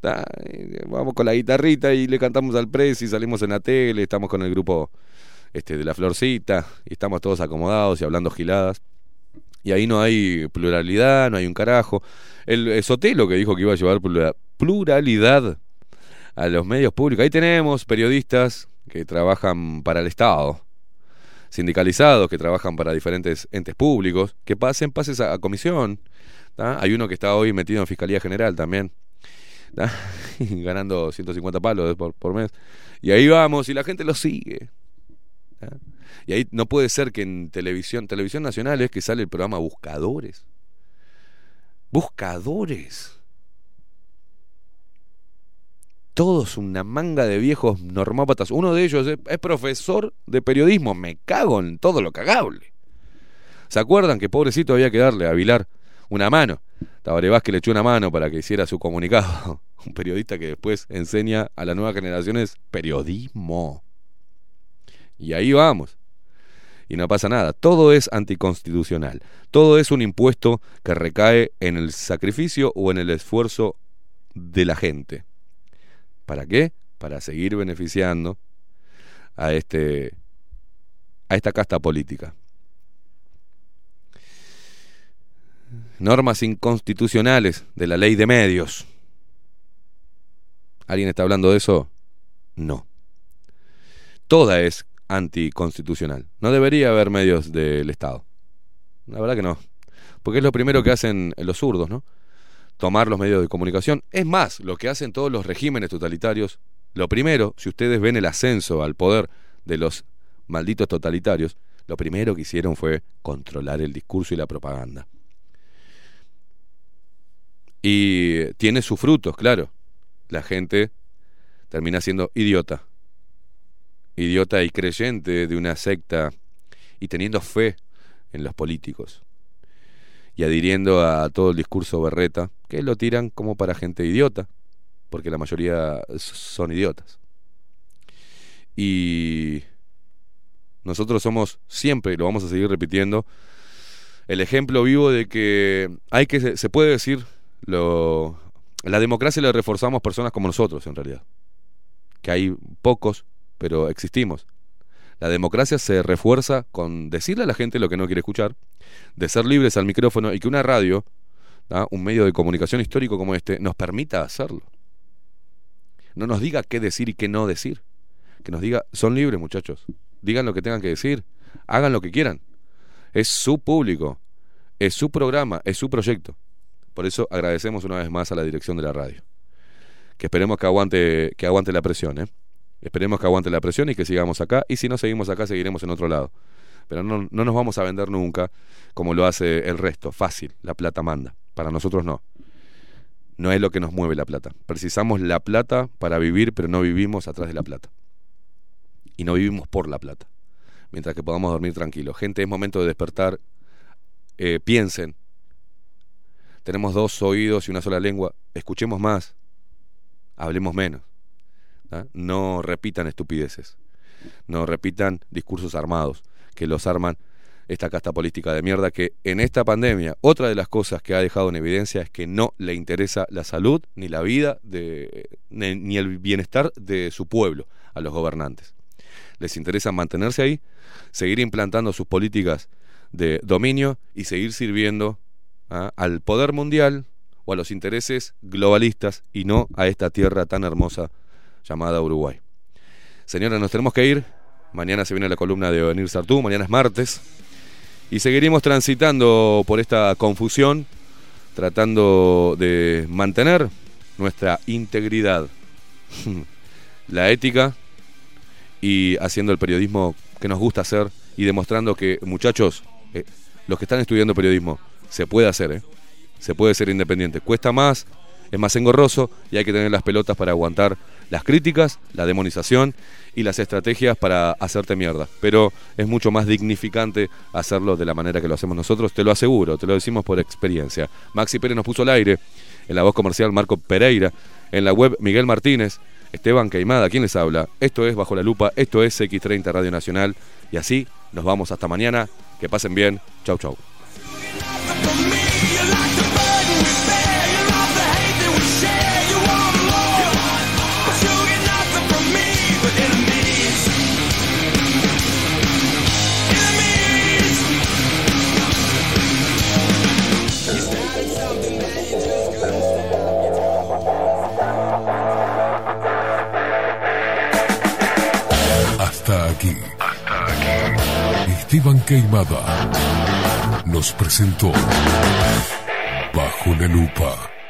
Eh, Vamos con la guitarrita y le cantamos al precio y salimos en la tele, estamos con el grupo este, de la Florcita y estamos todos acomodados y hablando giladas. Y ahí no hay pluralidad, no hay un carajo. El, el Sotelo que dijo que iba a llevar plura- pluralidad a los medios públicos. Ahí tenemos periodistas que trabajan para el Estado, sindicalizados que trabajan para diferentes entes públicos, que pasen pases a, comisión. Hay uno que está hoy metido en Fiscalía General también, [LAUGHS] ganando 150 palos por, mes. Y ahí vamos, y la gente lo sigue. Y ahí no puede ser que en televisión, televisión nacional es que sale el programa Buscadores. Buscadores. Todos una manga de viejos normópatas. Uno de ellos es, es profesor de periodismo. Me cago en todo lo cagable. ¿Se acuerdan que pobrecito había que darle a Vilar una mano? Tabaré Vázquez le echó una mano para que hiciera su comunicado. [LAUGHS] Un periodista que después enseña a las nuevas generaciones periodismo. Y ahí vamos. Y no pasa nada. Todo es anticonstitucional. Todo es un impuesto que recae en el sacrificio o en el esfuerzo de la gente. ¿Para qué? Para seguir beneficiando a este a esta casta política. Normas inconstitucionales de la ley de medios. ¿Alguien está hablando de eso? No. Toda es anticonstitucional. No debería haber medios del Estado. La verdad que no. Porque es lo primero que hacen los zurdos, ¿no? Tomar los medios de comunicación. Es más, lo que hacen todos los regímenes totalitarios. Lo primero, si ustedes ven el ascenso al poder de los malditos totalitarios, lo primero que hicieron fue controlar el discurso y la propaganda. Y tiene sus frutos, claro. La gente termina siendo idiota. Idiota y creyente de una secta y teniendo fe en los políticos. Y adhiriendo a todo el discurso berreta, que lo tiran como para gente idiota, porque la mayoría son idiotas. Y nosotros somos siempre, y lo vamos a seguir repitiendo, el ejemplo vivo de que hay que, se puede decir, lo, la democracia la reforzamos personas como nosotros en realidad. Que hay pocos, pero existimos. La democracia se refuerza con decirle a la gente lo que no quiere escuchar, de ser libres al micrófono y que una radio, un medio de comunicación histórico como este, nos permita hacerlo. No nos diga qué decir y qué no decir. Que nos diga, son libres muchachos, digan lo que tengan que decir, hagan lo que quieran. Es su público, es su programa, es su proyecto. Por eso agradecemos una vez más a la dirección de la radio. Que esperemos que aguante, que aguante la presión, ¿eh? Esperemos que aguante la presión y que sigamos acá. Y si no seguimos acá, seguiremos en otro lado. Pero no, no nos vamos a vender nunca como lo hace el resto. Fácil, la plata manda. Para nosotros no. No es lo que nos mueve la plata. Precisamos la plata para vivir, pero no vivimos atrás de la plata. y no vivimos por la plata. Mientras que podamos dormir tranquilos. Gente, es momento de despertar. Eh, piensen. Tenemos dos oídos y una sola lengua. Escuchemos más. Hablemos menos. ¿Ah? No repitan estupideces. No repitan discursos armados que los arman esta casta política de mierda que en esta pandemia, otra de las cosas que ha dejado en evidencia es que no le interesa la salud ni la vida de, ni el bienestar de su pueblo a los gobernantes. Les interesa mantenerse ahí, seguir implantando sus políticas de dominio y seguir sirviendo ¿ah? al poder mundial o a los intereses globalistas y no a esta tierra tan hermosa llamada Uruguay. Señora, nos tenemos que ir. Mañana se viene la columna de Venir Sartú, mañana es martes. Y seguiremos transitando por esta confusión, tratando de mantener nuestra integridad, [LAUGHS] la ética y haciendo el periodismo que nos gusta hacer y demostrando que, muchachos, eh, los que están estudiando periodismo, se puede hacer, ¿eh? se puede ser independiente. Cuesta más, es más engorroso y hay que tener las pelotas para aguantar las críticas, la demonización y las estrategias para hacerte mierda. Pero es mucho más dignificante hacerlo de la manera que lo hacemos nosotros, te lo aseguro, te lo decimos por experiencia. Maxi Pérez nos puso al aire, en la voz comercial Marco Pereira, en la web Miguel Martínez, Esteban Queimada, ¿quién les habla? Esto es Bajo la Lupa, esto es X30 Radio Nacional y así nos vamos hasta mañana. Que pasen bien. Chau, chau. Esteban Queimada nos presentó Bajo la Lupa.